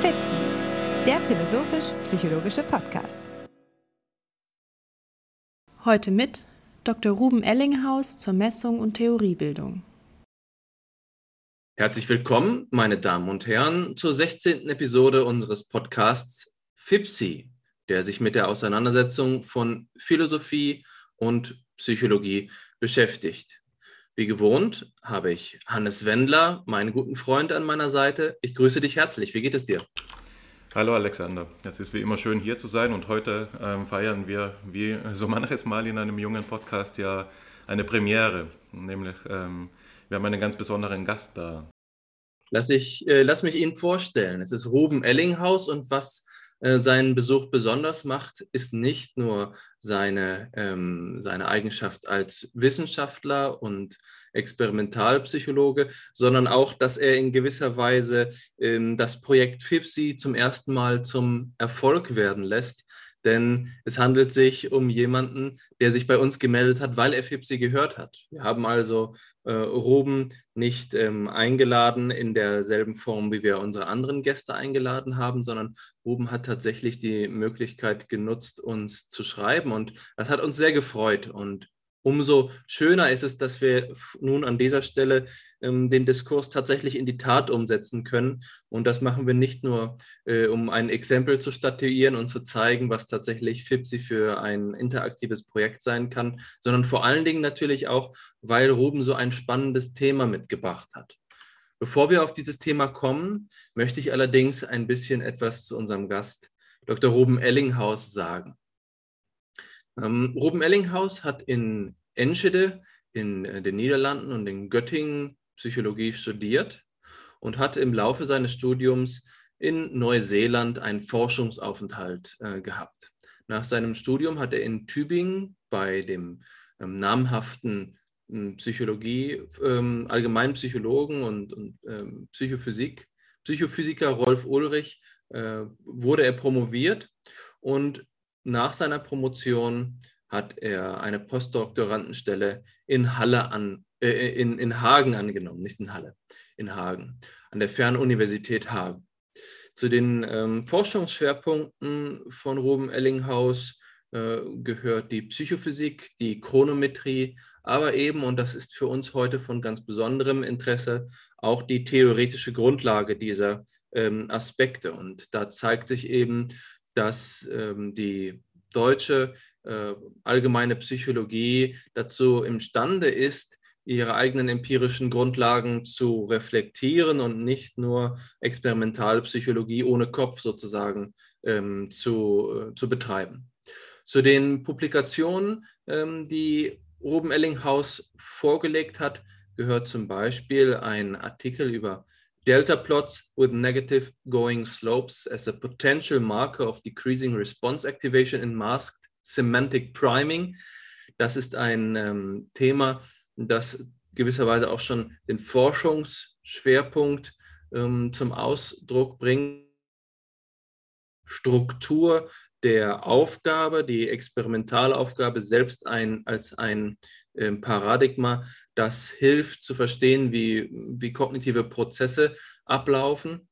FIPSI, der philosophisch-psychologische Podcast. Heute mit Dr. Ruben Ellinghaus zur Messung und Theoriebildung. Herzlich willkommen, meine Damen und Herren, zur 16. Episode unseres Podcasts FIPSI, der sich mit der Auseinandersetzung von Philosophie und Psychologie beschäftigt. Wie gewohnt habe ich Hannes Wendler, meinen guten Freund, an meiner Seite. Ich grüße dich herzlich. Wie geht es dir? Hallo Alexander, es ist wie immer schön hier zu sein und heute ähm, feiern wir wie so manches Mal in einem jungen Podcast ja eine Premiere, nämlich ähm, wir haben einen ganz besonderen Gast da. Lass, ich, äh, lass mich Ihnen vorstellen. Es ist Ruben Ellinghaus und was seinen Besuch besonders macht, ist nicht nur seine, ähm, seine Eigenschaft als Wissenschaftler und Experimentalpsychologe, sondern auch, dass er in gewisser Weise ähm, das Projekt FIPSI zum ersten Mal zum Erfolg werden lässt denn es handelt sich um jemanden, der sich bei uns gemeldet hat, weil er FIPSI gehört hat. Wir haben also äh, Ruben nicht ähm, eingeladen in derselben Form, wie wir unsere anderen Gäste eingeladen haben, sondern Ruben hat tatsächlich die Möglichkeit genutzt, uns zu schreiben und das hat uns sehr gefreut und umso schöner ist es, dass wir nun an dieser Stelle ähm, den Diskurs tatsächlich in die Tat umsetzen können. Und das machen wir nicht nur, äh, um ein Exempel zu statuieren und zu zeigen, was tatsächlich FIPSI für ein interaktives Projekt sein kann, sondern vor allen Dingen natürlich auch, weil Ruben so ein spannendes Thema mitgebracht hat. Bevor wir auf dieses Thema kommen, möchte ich allerdings ein bisschen etwas zu unserem Gast, Dr. Ruben Ellinghaus, sagen. Ähm, Ruben Ellinghaus hat in Enschede in äh, den Niederlanden und in Göttingen Psychologie studiert und hat im Laufe seines Studiums in Neuseeland einen Forschungsaufenthalt äh, gehabt. Nach seinem Studium hat er in Tübingen bei dem ähm, namhaften ähm, Psychologie, ähm, Allgemeinpsychologen und, und ähm, Psychophysik, Psychophysiker Rolf Ulrich, äh, wurde er promoviert und nach seiner Promotion hat er eine Postdoktorandenstelle in Halle an, äh, in, in Hagen angenommen, nicht in Halle, in Hagen, an der Fernuniversität Hagen. Zu den ähm, Forschungsschwerpunkten von Ruben Ellinghaus äh, gehört die Psychophysik, die Chronometrie, aber eben, und das ist für uns heute von ganz besonderem Interesse, auch die theoretische Grundlage dieser ähm, Aspekte. Und da zeigt sich eben, dass ähm, die deutsche äh, allgemeine Psychologie dazu imstande ist, ihre eigenen empirischen Grundlagen zu reflektieren und nicht nur Experimentalpsychologie ohne Kopf sozusagen ähm, zu, äh, zu betreiben. Zu den Publikationen, ähm, die Ruben Ellinghaus vorgelegt hat, gehört zum Beispiel ein Artikel über Delta plots with negative going slopes as a potential marker of decreasing response activation in masked semantic priming. Das ist ein ähm, Thema, das gewisserweise auch schon den Forschungsschwerpunkt ähm, zum Ausdruck bringt. Struktur der Aufgabe, die Experimentalaufgabe selbst ein, als ein äh, Paradigma, das hilft zu verstehen, wie, wie kognitive Prozesse ablaufen.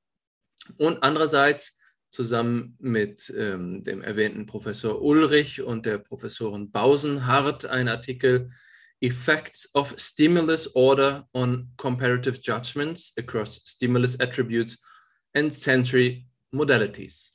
Und andererseits zusammen mit ähm, dem erwähnten Professor Ulrich und der Professorin Bausenhardt ein Artikel Effects of Stimulus Order on Comparative Judgments across Stimulus Attributes and Sensory Modalities.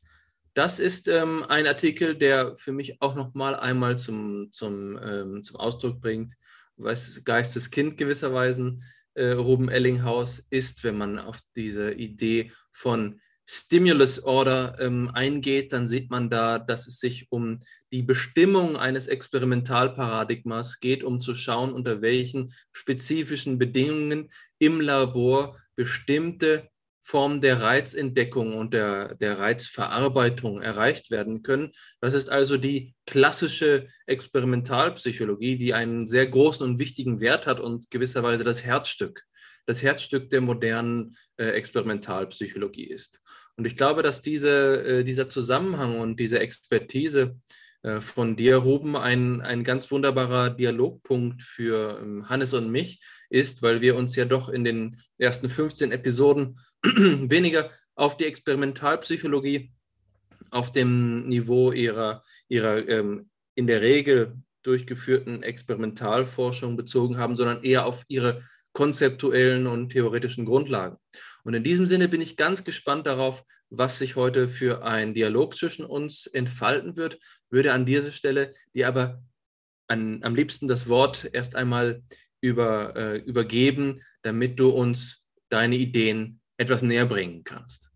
Das ist ähm, ein Artikel, der für mich auch noch mal einmal zum, zum, ähm, zum Ausdruck bringt, was Geisteskind gewisserweise äh, Ruben Ellinghaus ist, wenn man auf diese Idee von Stimulus Order ähm, eingeht, dann sieht man da, dass es sich um die Bestimmung eines Experimentalparadigmas geht, um zu schauen, unter welchen spezifischen Bedingungen im Labor bestimmte Formen der Reizentdeckung und der, der Reizverarbeitung erreicht werden können. Das ist also die klassische Experimentalpsychologie, die einen sehr großen und wichtigen Wert hat und gewisserweise das Herzstück, das Herzstück der modernen äh, Experimentalpsychologie ist. Und ich glaube, dass diese, äh, dieser Zusammenhang und diese Expertise äh, von dir, Ruben, ein, ein ganz wunderbarer Dialogpunkt für ähm, Hannes und mich ist, weil wir uns ja doch in den ersten 15 Episoden weniger auf die Experimentalpsychologie auf dem Niveau ihrer, ihrer ähm, in der Regel durchgeführten Experimentalforschung bezogen haben, sondern eher auf ihre konzeptuellen und theoretischen Grundlagen. Und in diesem Sinne bin ich ganz gespannt darauf, was sich heute für ein Dialog zwischen uns entfalten wird, würde an dieser Stelle dir aber an, am liebsten das Wort erst einmal über, äh, übergeben, damit du uns deine Ideen etwas näher bringen kannst.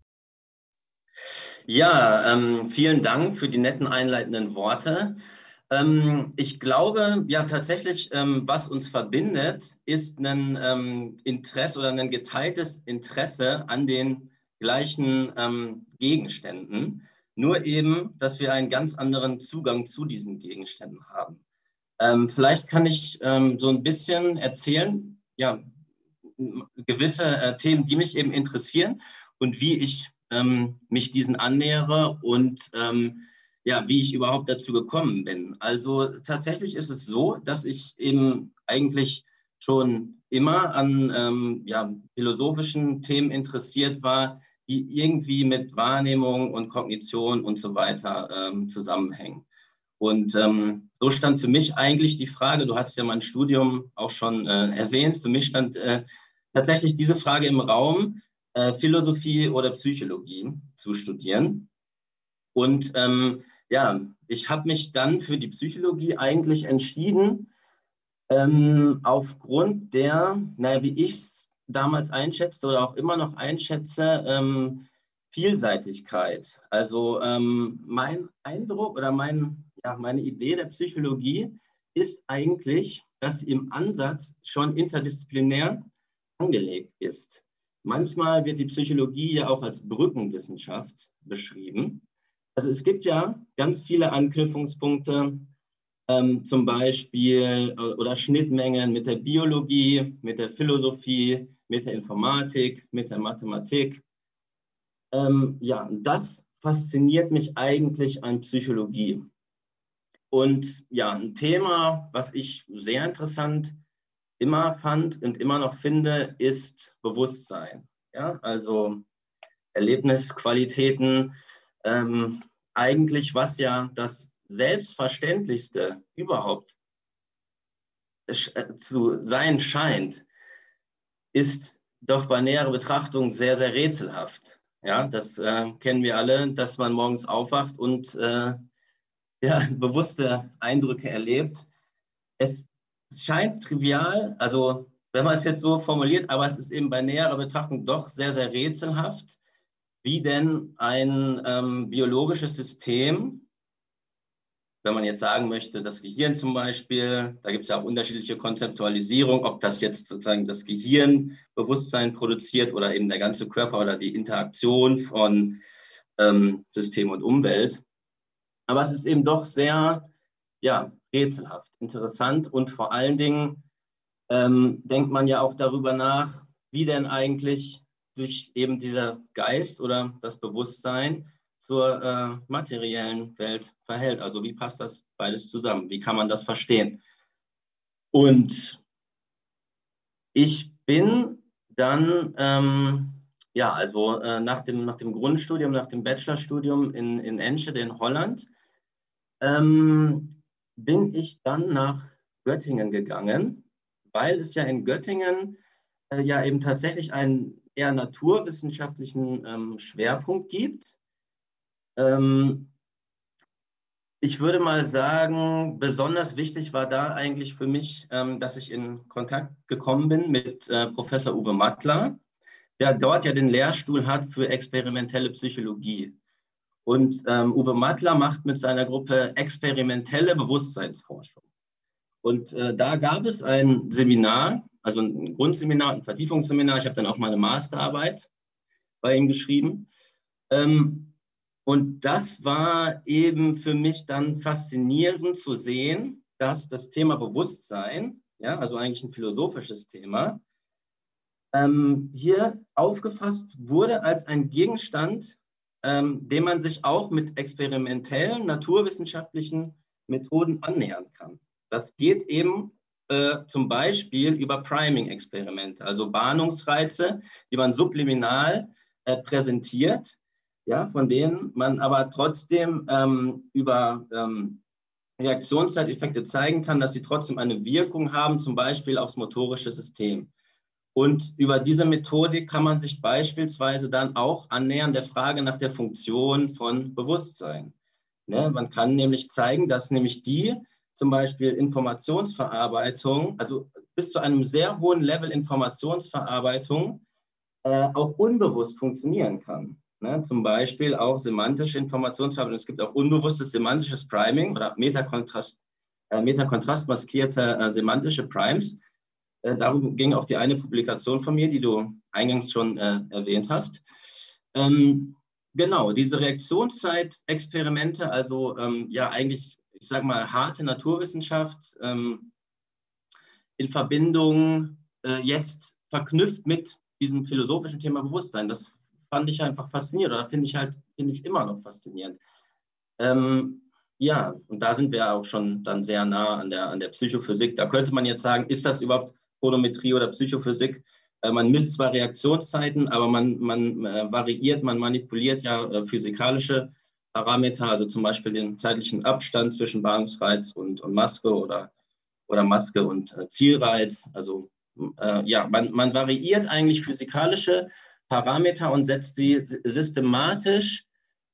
Ja, ähm, vielen Dank für die netten einleitenden Worte. Ähm, ich glaube, ja, tatsächlich, ähm, was uns verbindet, ist ein ähm, Interesse oder ein geteiltes Interesse an den gleichen ähm, Gegenständen. Nur eben, dass wir einen ganz anderen Zugang zu diesen Gegenständen haben. Ähm, vielleicht kann ich ähm, so ein bisschen erzählen, ja, gewisse äh, Themen, die mich eben interessieren und wie ich mich diesen annähere und ja, wie ich überhaupt dazu gekommen bin. Also tatsächlich ist es so, dass ich eben eigentlich schon immer an ähm, ja, philosophischen Themen interessiert war, die irgendwie mit Wahrnehmung und Kognition und so weiter ähm, zusammenhängen. Und ähm, so stand für mich eigentlich die Frage, du hast ja mein Studium auch schon äh, erwähnt, für mich stand äh, tatsächlich diese Frage im Raum, äh, Philosophie oder Psychologie zu studieren. Und ähm, ja, ich habe mich dann für die Psychologie eigentlich entschieden, ähm, aufgrund der, naja, wie ich es damals einschätzte oder auch immer noch einschätze, ähm, Vielseitigkeit. Also ähm, mein Eindruck oder mein, ja, meine Idee der Psychologie ist eigentlich, dass sie im Ansatz schon interdisziplinär angelegt ist. Manchmal wird die Psychologie ja auch als Brückenwissenschaft beschrieben. Also es gibt ja ganz viele Anknüpfungspunkte, ähm, zum Beispiel äh, oder Schnittmengen mit der Biologie, mit der Philosophie, mit der Informatik, mit der Mathematik. Ähm, ja, das fasziniert mich eigentlich an Psychologie. Und ja, ein Thema, was ich sehr interessant immer fand und immer noch finde, ist Bewusstsein. Ja, also Erlebnisqualitäten, ähm, eigentlich was ja das Selbstverständlichste überhaupt äh, zu sein scheint, ist doch bei näherer Betrachtung sehr, sehr rätselhaft. Ja, das äh, kennen wir alle, dass man morgens aufwacht und äh, ja, bewusste Eindrücke erlebt. Es scheint trivial, also wenn man es jetzt so formuliert, aber es ist eben bei näherer Betrachtung doch sehr, sehr rätselhaft wie denn ein ähm, biologisches System, wenn man jetzt sagen möchte, das Gehirn zum Beispiel, da gibt es ja auch unterschiedliche Konzeptualisierung, ob das jetzt sozusagen das Gehirn Bewusstsein produziert oder eben der ganze Körper oder die Interaktion von ähm, System und Umwelt. Aber es ist eben doch sehr ja, rätselhaft, interessant und vor allen Dingen ähm, denkt man ja auch darüber nach, wie denn eigentlich sich eben dieser Geist oder das Bewusstsein zur äh, materiellen Welt verhält. Also wie passt das beides zusammen? Wie kann man das verstehen? Und ich bin dann, ähm, ja, also äh, nach, dem, nach dem Grundstudium, nach dem Bachelorstudium in, in Enschede in Holland, ähm, bin ich dann nach Göttingen gegangen, weil es ja in Göttingen äh, ja eben tatsächlich ein eher naturwissenschaftlichen ähm, Schwerpunkt gibt. Ähm, ich würde mal sagen, besonders wichtig war da eigentlich für mich, ähm, dass ich in Kontakt gekommen bin mit äh, Professor Uwe Mattler, der dort ja den Lehrstuhl hat für experimentelle Psychologie. Und ähm, Uwe Mattler macht mit seiner Gruppe experimentelle Bewusstseinsforschung. Und äh, da gab es ein Seminar, also ein Grundseminar, ein Vertiefungsseminar. Ich habe dann auch meine Masterarbeit bei ihm geschrieben. Ähm, und das war eben für mich dann faszinierend zu sehen, dass das Thema Bewusstsein, ja, also eigentlich ein philosophisches Thema, ähm, hier aufgefasst wurde als ein Gegenstand, ähm, dem man sich auch mit experimentellen naturwissenschaftlichen Methoden annähern kann. Das geht eben äh, zum Beispiel über Priming-Experimente, also Warnungsreize, die man subliminal äh, präsentiert, ja, von denen man aber trotzdem ähm, über ähm, Reaktionszeiteffekte zeigen kann, dass sie trotzdem eine Wirkung haben, zum Beispiel aufs motorische System. Und über diese Methodik kann man sich beispielsweise dann auch annähern der Frage nach der Funktion von Bewusstsein. Ne? Man kann nämlich zeigen, dass nämlich die zum Beispiel Informationsverarbeitung, also bis zu einem sehr hohen Level Informationsverarbeitung, äh, auch unbewusst funktionieren kann. Ne? Zum Beispiel auch semantische Informationsverarbeitung. Es gibt auch unbewusstes semantisches Priming oder Metakontrast, äh, metakontrastmaskierte äh, semantische Primes äh, darum ging auch die eine Publikation von mir, die du eingangs schon äh, erwähnt hast. Ähm, genau, diese Reaktionszeitexperimente, also ähm, ja eigentlich, ich sage mal, harte Naturwissenschaft ähm, in Verbindung äh, jetzt verknüpft mit diesem philosophischen Thema Bewusstsein. Das fand ich einfach faszinierend oder finde ich halt, finde ich immer noch faszinierend. Ähm, ja, und da sind wir auch schon dann sehr nah an der, an der Psychophysik. Da könnte man jetzt sagen, ist das überhaupt Chronometrie oder Psychophysik. Äh, man misst zwar Reaktionszeiten, aber man, man äh, variiert, man manipuliert ja äh, physikalische Parameter, also zum Beispiel den zeitlichen Abstand zwischen Warnungsreiz und, und Maske oder, oder Maske und Zielreiz. Also ja, man, man variiert eigentlich physikalische Parameter und setzt sie systematisch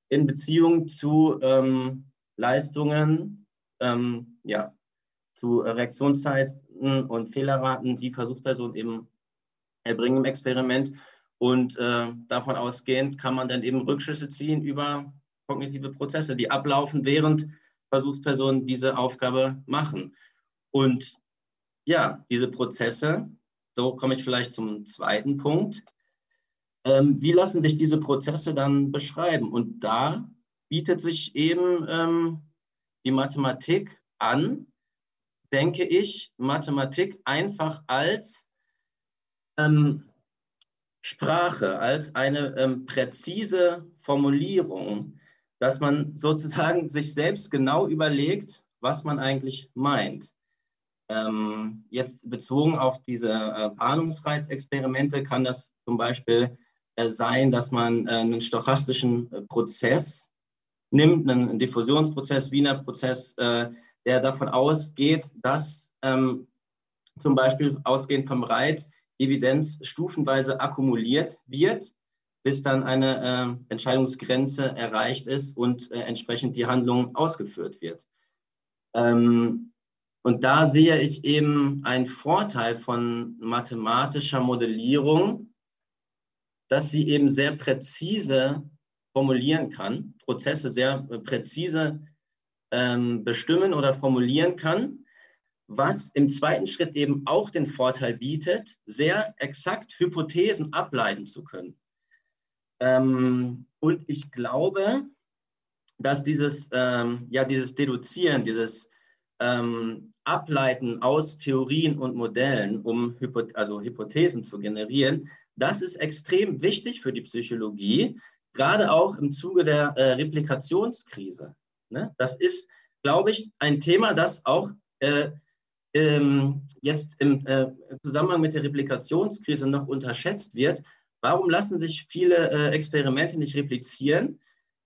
in Beziehung zu ähm, Leistungen, ähm, ja, zu Reaktionszeiten und Fehlerraten, die Versuchspersonen eben erbringen im Experiment. Und äh, davon ausgehend kann man dann eben Rückschlüsse ziehen über kognitive Prozesse, die ablaufen, während Versuchspersonen diese Aufgabe machen. Und ja, diese Prozesse, so komme ich vielleicht zum zweiten Punkt. Ähm, wie lassen sich diese Prozesse dann beschreiben? Und da bietet sich eben ähm, die Mathematik an, denke ich, Mathematik einfach als ähm, Sprache, als eine ähm, präzise Formulierung, dass man sozusagen sich selbst genau überlegt, was man eigentlich meint. Ähm, jetzt bezogen auf diese äh, Ahnungsreizexperimente kann das zum Beispiel äh, sein, dass man äh, einen stochastischen äh, Prozess nimmt, einen Diffusionsprozess, Wiener Prozess, äh, der davon ausgeht, dass ähm, zum Beispiel ausgehend vom Reiz Evidenz stufenweise akkumuliert wird, bis dann eine äh, Entscheidungsgrenze erreicht ist und äh, entsprechend die Handlung ausgeführt wird. Ähm, und da sehe ich eben einen Vorteil von mathematischer Modellierung, dass sie eben sehr präzise formulieren kann, Prozesse sehr äh, präzise ähm, bestimmen oder formulieren kann, was im zweiten Schritt eben auch den Vorteil bietet, sehr exakt Hypothesen ableiten zu können. Ähm, und ich glaube, dass dieses, ähm, ja, dieses Deduzieren, dieses ähm, Ableiten aus Theorien und Modellen, um Hypo also Hypothesen zu generieren, das ist extrem wichtig für die Psychologie, gerade auch im Zuge der äh, Replikationskrise. Ne? Das ist, glaube ich, ein Thema, das auch äh, ähm, jetzt im äh, Zusammenhang mit der Replikationskrise noch unterschätzt wird. Warum lassen sich viele äh, Experimente nicht replizieren?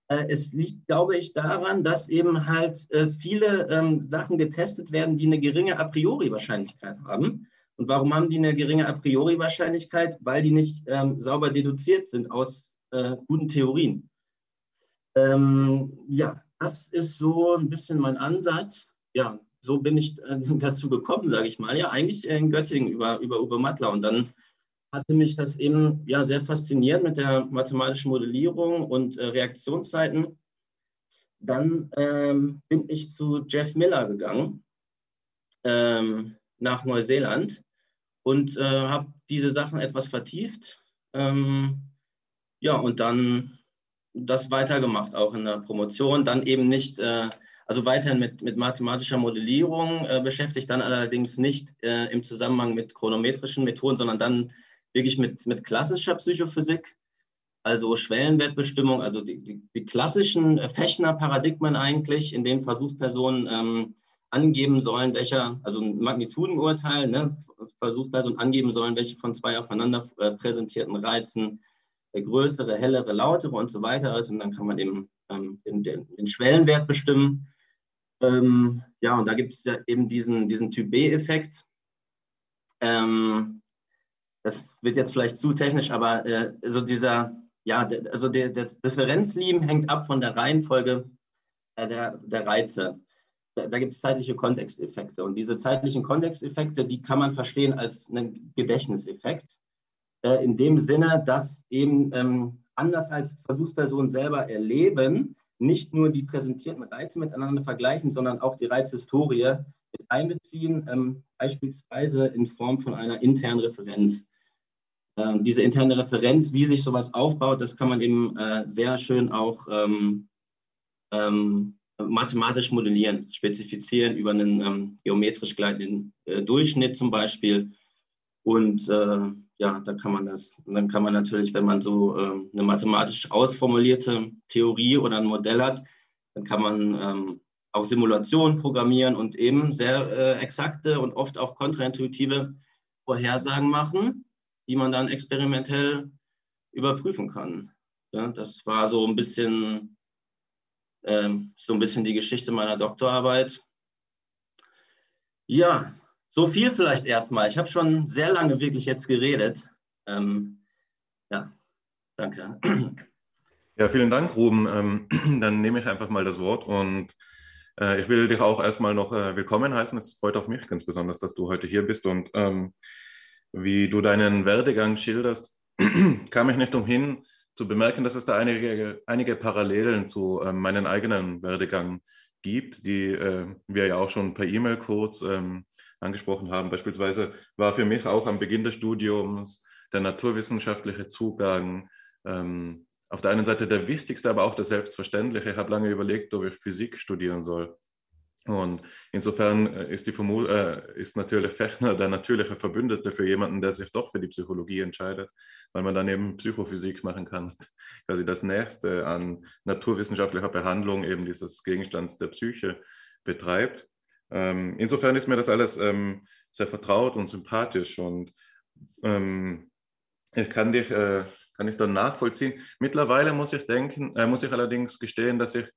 Äh, es liegt, glaube ich, daran, dass eben halt äh, viele ähm, Sachen getestet werden, die eine geringe A priori Wahrscheinlichkeit haben. Und warum haben die eine geringe A priori Wahrscheinlichkeit? Weil die nicht ähm, sauber deduziert sind aus äh, guten Theorien. Ähm, ja, das ist so ein bisschen mein Ansatz. Ja, so bin ich äh, dazu gekommen, sage ich mal. Ja, eigentlich in Göttingen über, über Uwe Mattler. Und dann hatte mich das eben ja, sehr fasziniert mit der mathematischen Modellierung und äh, Reaktionszeiten. Dann ähm, bin ich zu Jeff Miller gegangen ähm, nach Neuseeland und äh, habe diese Sachen etwas vertieft. Ähm, ja, und dann das weitergemacht, auch in der Promotion. Dann eben nicht, äh, also weiterhin mit, mit mathematischer Modellierung äh, beschäftigt, dann allerdings nicht äh, im Zusammenhang mit chronometrischen Methoden, sondern dann wirklich mit, mit klassischer Psychophysik, also Schwellenwertbestimmung, also die, die, die klassischen Fechner-Paradigmen eigentlich, in denen Versuchspersonen ähm, angeben sollen, welcher, also ein Magnitudenurteil, ne, Versuchsleistung angeben sollen, welche von zwei aufeinander äh, präsentierten Reizen der größere, hellere, lautere und so weiter ist. Und dann kann man eben ähm, den, den, Schwellenwert bestimmen. Ähm, ja, und da gibt es ja eben diesen, diesen Typ B-Effekt. Ähm, das wird jetzt vielleicht zu technisch, aber äh, also dieser, ja, also der, das Differenzlieben hängt ab von der Reihenfolge äh, der, der Reize. Da, da gibt es zeitliche Kontexteffekte. Und diese zeitlichen Kontexteffekte, die kann man verstehen als einen Gedächtniseffekt. Äh, in dem Sinne, dass eben ähm, anders als Versuchspersonen selber erleben, nicht nur die präsentierten Reize miteinander vergleichen, sondern auch die Reizhistorie mit einbeziehen, ähm, beispielsweise in Form von einer internen Referenz. Ähm, diese interne Referenz, wie sich sowas aufbaut, das kann man eben äh, sehr schön auch ähm, ähm, mathematisch modellieren, spezifizieren über einen ähm, geometrisch gleitenden äh, Durchschnitt zum Beispiel. Und äh, ja, da kann man das, dann kann man natürlich, wenn man so äh, eine mathematisch ausformulierte Theorie oder ein Modell hat, dann kann man ähm, auch Simulationen programmieren und eben sehr äh, exakte und oft auch kontraintuitive Vorhersagen machen, die man dann experimentell überprüfen kann. Ja, das war so ein bisschen ähm, so ein bisschen die Geschichte meiner Doktorarbeit. Ja, so viel vielleicht erstmal. Ich habe schon sehr lange wirklich jetzt geredet. Ähm, ja, danke. Ja, vielen Dank, Ruben. Ähm, dann nehme ich einfach mal das Wort und äh, ich will dich auch erstmal noch äh, willkommen heißen. Es freut auch mich ganz besonders, dass du heute hier bist und ähm, wie du deinen Werdegang schilderst, kam ich nicht umhin, zu bemerken, dass es da einige, einige Parallelen zu äh, meinem eigenen Werdegang gibt, die äh, wir ja auch schon per E-Mail kurz ähm, angesprochen haben. Beispielsweise war für mich auch am Beginn des Studiums der naturwissenschaftliche Zugang ähm, auf der einen Seite der wichtigste, aber auch der selbstverständliche. Ich habe lange überlegt, ob ich Physik studieren soll. Und insofern äh, ist, die Vermu äh, ist natürlich Fechner der natürliche Verbündete für jemanden, der sich doch für die Psychologie entscheidet, weil man dann eben Psychophysik machen kann. Quasi das Nächste an naturwissenschaftlicher Behandlung eben dieses Gegenstands der Psyche betreibt. Ähm, insofern ist mir das alles ähm, sehr vertraut und sympathisch und ähm, ich kann dich, äh, kann ich dann nachvollziehen. Mittlerweile muss ich denken, äh, muss ich allerdings gestehen, dass ich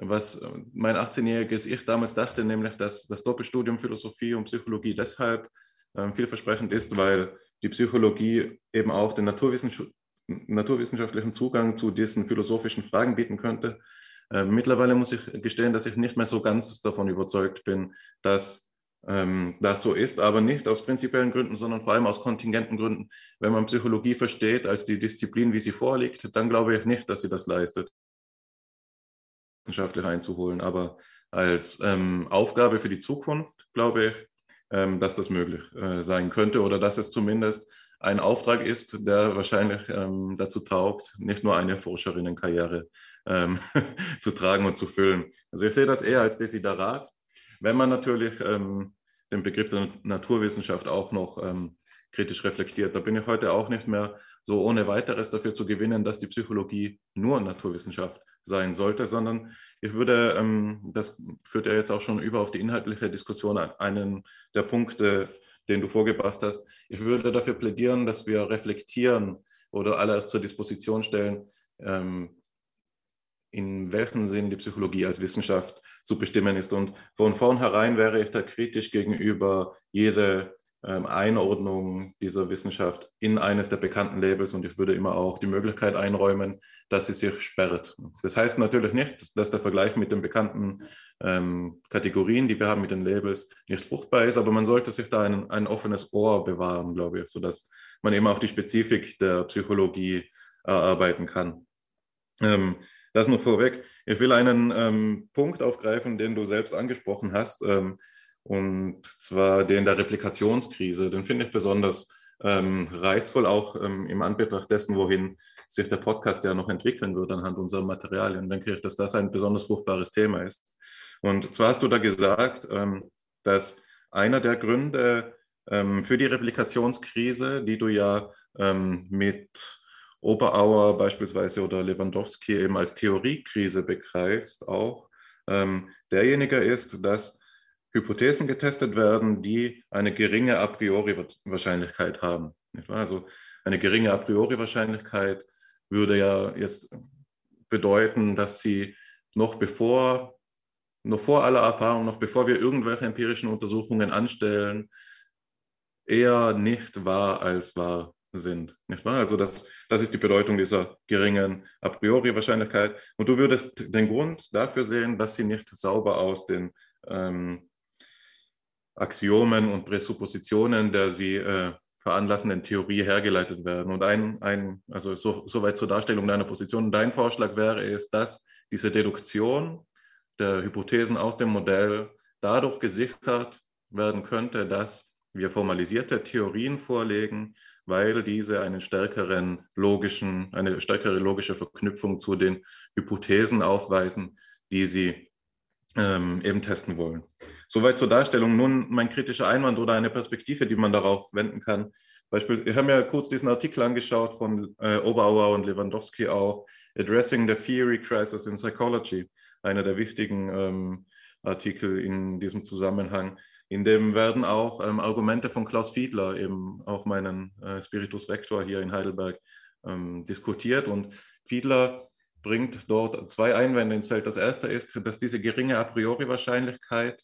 was mein 18-jähriges Ich damals dachte, nämlich, dass das Doppelstudium Philosophie und Psychologie deshalb ähm, vielversprechend ist, weil die Psychologie eben auch den naturwissenschaftlichen naturwissenschaftlichen Zugang zu diesen philosophischen Fragen bieten könnte. Äh, mittlerweile muss ich gestehen, dass ich nicht mehr so ganz davon überzeugt bin, dass ähm, das so ist, aber nicht aus prinzipiellen Gründen, sondern vor allem aus kontingenten Gründen. Wenn man Psychologie versteht als die Disziplin, wie sie vorliegt, dann glaube ich nicht, dass sie das leistet wissenschaftlich einzuholen. Aber als ähm, Aufgabe für die Zukunft glaube ich, ähm, dass das möglich äh, sein könnte oder dass es zumindest ein Auftrag ist, der wahrscheinlich ähm, dazu taugt, nicht nur eine Forscherinnenkarriere ähm, zu tragen und zu füllen. Also ich sehe das eher als Desiderat. Wenn man natürlich ähm, den Begriff der Naturwissenschaft auch noch ähm, kritisch reflektiert. Da bin ich heute auch nicht mehr so ohne weiteres dafür zu gewinnen, dass die Psychologie nur Naturwissenschaft sein sollte, sondern ich würde, ähm, das führt ja jetzt auch schon über auf die inhaltliche Diskussion, einen der Punkte, den du vorgebracht hast. Ich würde dafür plädieren, dass wir reflektieren oder alles zur Disposition stellen, ähm, in welchem Sinn die Psychologie als Wissenschaft zu bestimmen ist. Und von vornherein wäre ich da kritisch gegenüber jede ähm, Einordnung dieser Wissenschaft in eines der bekannten Labels und ich würde immer auch die Möglichkeit einräumen, dass sie sich sperrt. Das heißt natürlich nicht, dass der Vergleich mit den bekannten ähm, Kategorien, die wir haben mit den Labels, nicht fruchtbar ist, aber man sollte sich da ein, ein offenes Ohr bewahren, glaube ich, sodass man eben auch die Spezifik der Psychologie erarbeiten kann. Ähm, das nur vorweg. Ich will einen ähm, Punkt aufgreifen, den du selbst angesprochen hast. Ähm, und zwar den der Replikationskrise. Den finde ich besonders ähm, reizvoll, auch ähm, im Anbetracht dessen, wohin sich der Podcast ja noch entwickeln wird anhand unserer Materialien. Denke ich, dass das ein besonders fruchtbares Thema ist. Und zwar hast du da gesagt, ähm, dass einer der Gründe ähm, für die Replikationskrise, die du ja mit Oberauer beispielsweise oder Lewandowski eben als Theoriekrise begreifst, auch ähm, derjenige ist, dass Hypothesen getestet werden, die eine geringe a priori Wahrscheinlichkeit haben. Also eine geringe a priori Wahrscheinlichkeit würde ja jetzt bedeuten, dass sie noch bevor, noch vor aller Erfahrung, noch bevor wir irgendwelche empirischen Untersuchungen anstellen, eher nicht wahr als wahr sind. Nicht wahr? Also das, das ist die Bedeutung dieser geringen a priori Wahrscheinlichkeit. Und du würdest den Grund dafür sehen, dass sie nicht sauber aus den ähm, Axiomen und Präsuppositionen der sie äh, veranlassenden Theorie hergeleitet werden. Und ein, ein also so, soweit zur Darstellung deiner Position. Dein Vorschlag wäre es, dass diese Deduktion der Hypothesen aus dem Modell dadurch gesichert werden könnte, dass wir formalisierte Theorien vorlegen, weil diese einen stärkeren logischen, eine stärkere logische Verknüpfung zu den Hypothesen aufweisen, die sie ähm, eben testen wollen. Soweit zur Darstellung. Nun mein kritischer Einwand oder eine Perspektive, die man darauf wenden kann. Beispiel, wir haben ja kurz diesen Artikel angeschaut von äh, Oberauer und Lewandowski auch, Addressing the Theory Crisis in Psychology, einer der wichtigen ähm, Artikel in diesem Zusammenhang. In dem werden auch ähm, Argumente von Klaus Fiedler, eben auch meinen äh, Spiritus Rector hier in Heidelberg, ähm, diskutiert. Und Fiedler bringt dort zwei Einwände ins Feld. Das erste ist, dass diese geringe a priori Wahrscheinlichkeit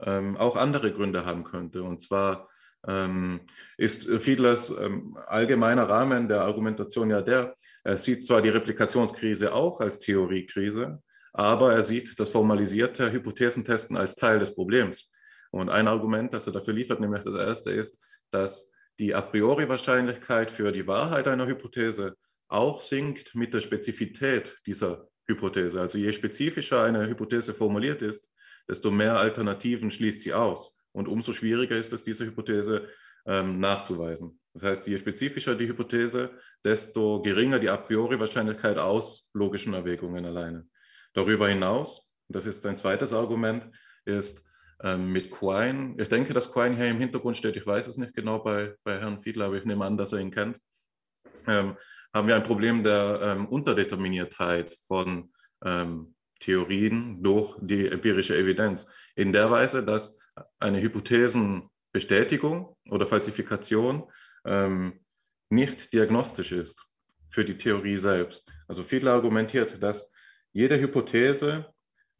ähm, auch andere Gründe haben könnte. Und zwar ähm, ist Fiedlers ähm, allgemeiner Rahmen der Argumentation ja der, er sieht zwar die Replikationskrise auch als Theoriekrise, aber er sieht das formalisierte Hypothesentesten als Teil des Problems. Und ein Argument, das er dafür liefert, nämlich das erste, ist, dass die a priori Wahrscheinlichkeit für die Wahrheit einer Hypothese auch sinkt mit der Spezifität dieser Hypothese. Also je spezifischer eine Hypothese formuliert ist, desto mehr Alternativen schließt sie aus. Und umso schwieriger ist es, diese Hypothese ähm, nachzuweisen. Das heißt, je spezifischer die Hypothese, desto geringer die a priori Wahrscheinlichkeit aus logischen Erwägungen alleine. Darüber hinaus, das ist ein zweites Argument, ist ähm, mit Quine, ich denke, dass Quine hier im Hintergrund steht, ich weiß es nicht genau bei, bei Herrn Fiedler, aber ich nehme an, dass er ihn kennt, ähm, haben wir ein Problem der ähm, Unterdeterminiertheit von ähm, Theorien durch die empirische Evidenz. In der Weise, dass eine Hypothesenbestätigung oder Falsifikation ähm, nicht diagnostisch ist für die Theorie selbst. Also viele argumentiert, dass jede Hypothese,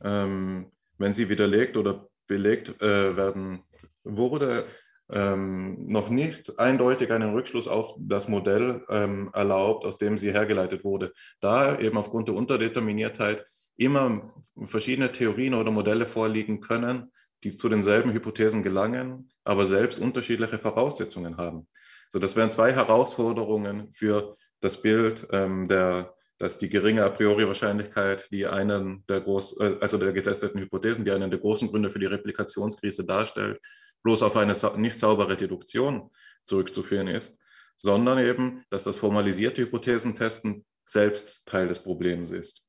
ähm, wenn sie widerlegt oder belegt äh, werden wurde, ähm, noch nicht eindeutig einen Rückschluss auf das Modell ähm, erlaubt, aus dem sie hergeleitet wurde, da eben aufgrund der Unterdeterminiertheit immer verschiedene Theorien oder Modelle vorliegen können, die zu denselben Hypothesen gelangen, aber selbst unterschiedliche Voraussetzungen haben. So, das wären zwei Herausforderungen für das Bild, ähm, der, dass die geringe a priori Wahrscheinlichkeit, die einen der groß, äh, also der getesteten Hypothesen, die einen der großen Gründe für die Replikationskrise darstellt, bloß auf eine nicht saubere Deduktion zurückzuführen ist, sondern eben, dass das formalisierte Hypothesentesten selbst Teil des Problems ist.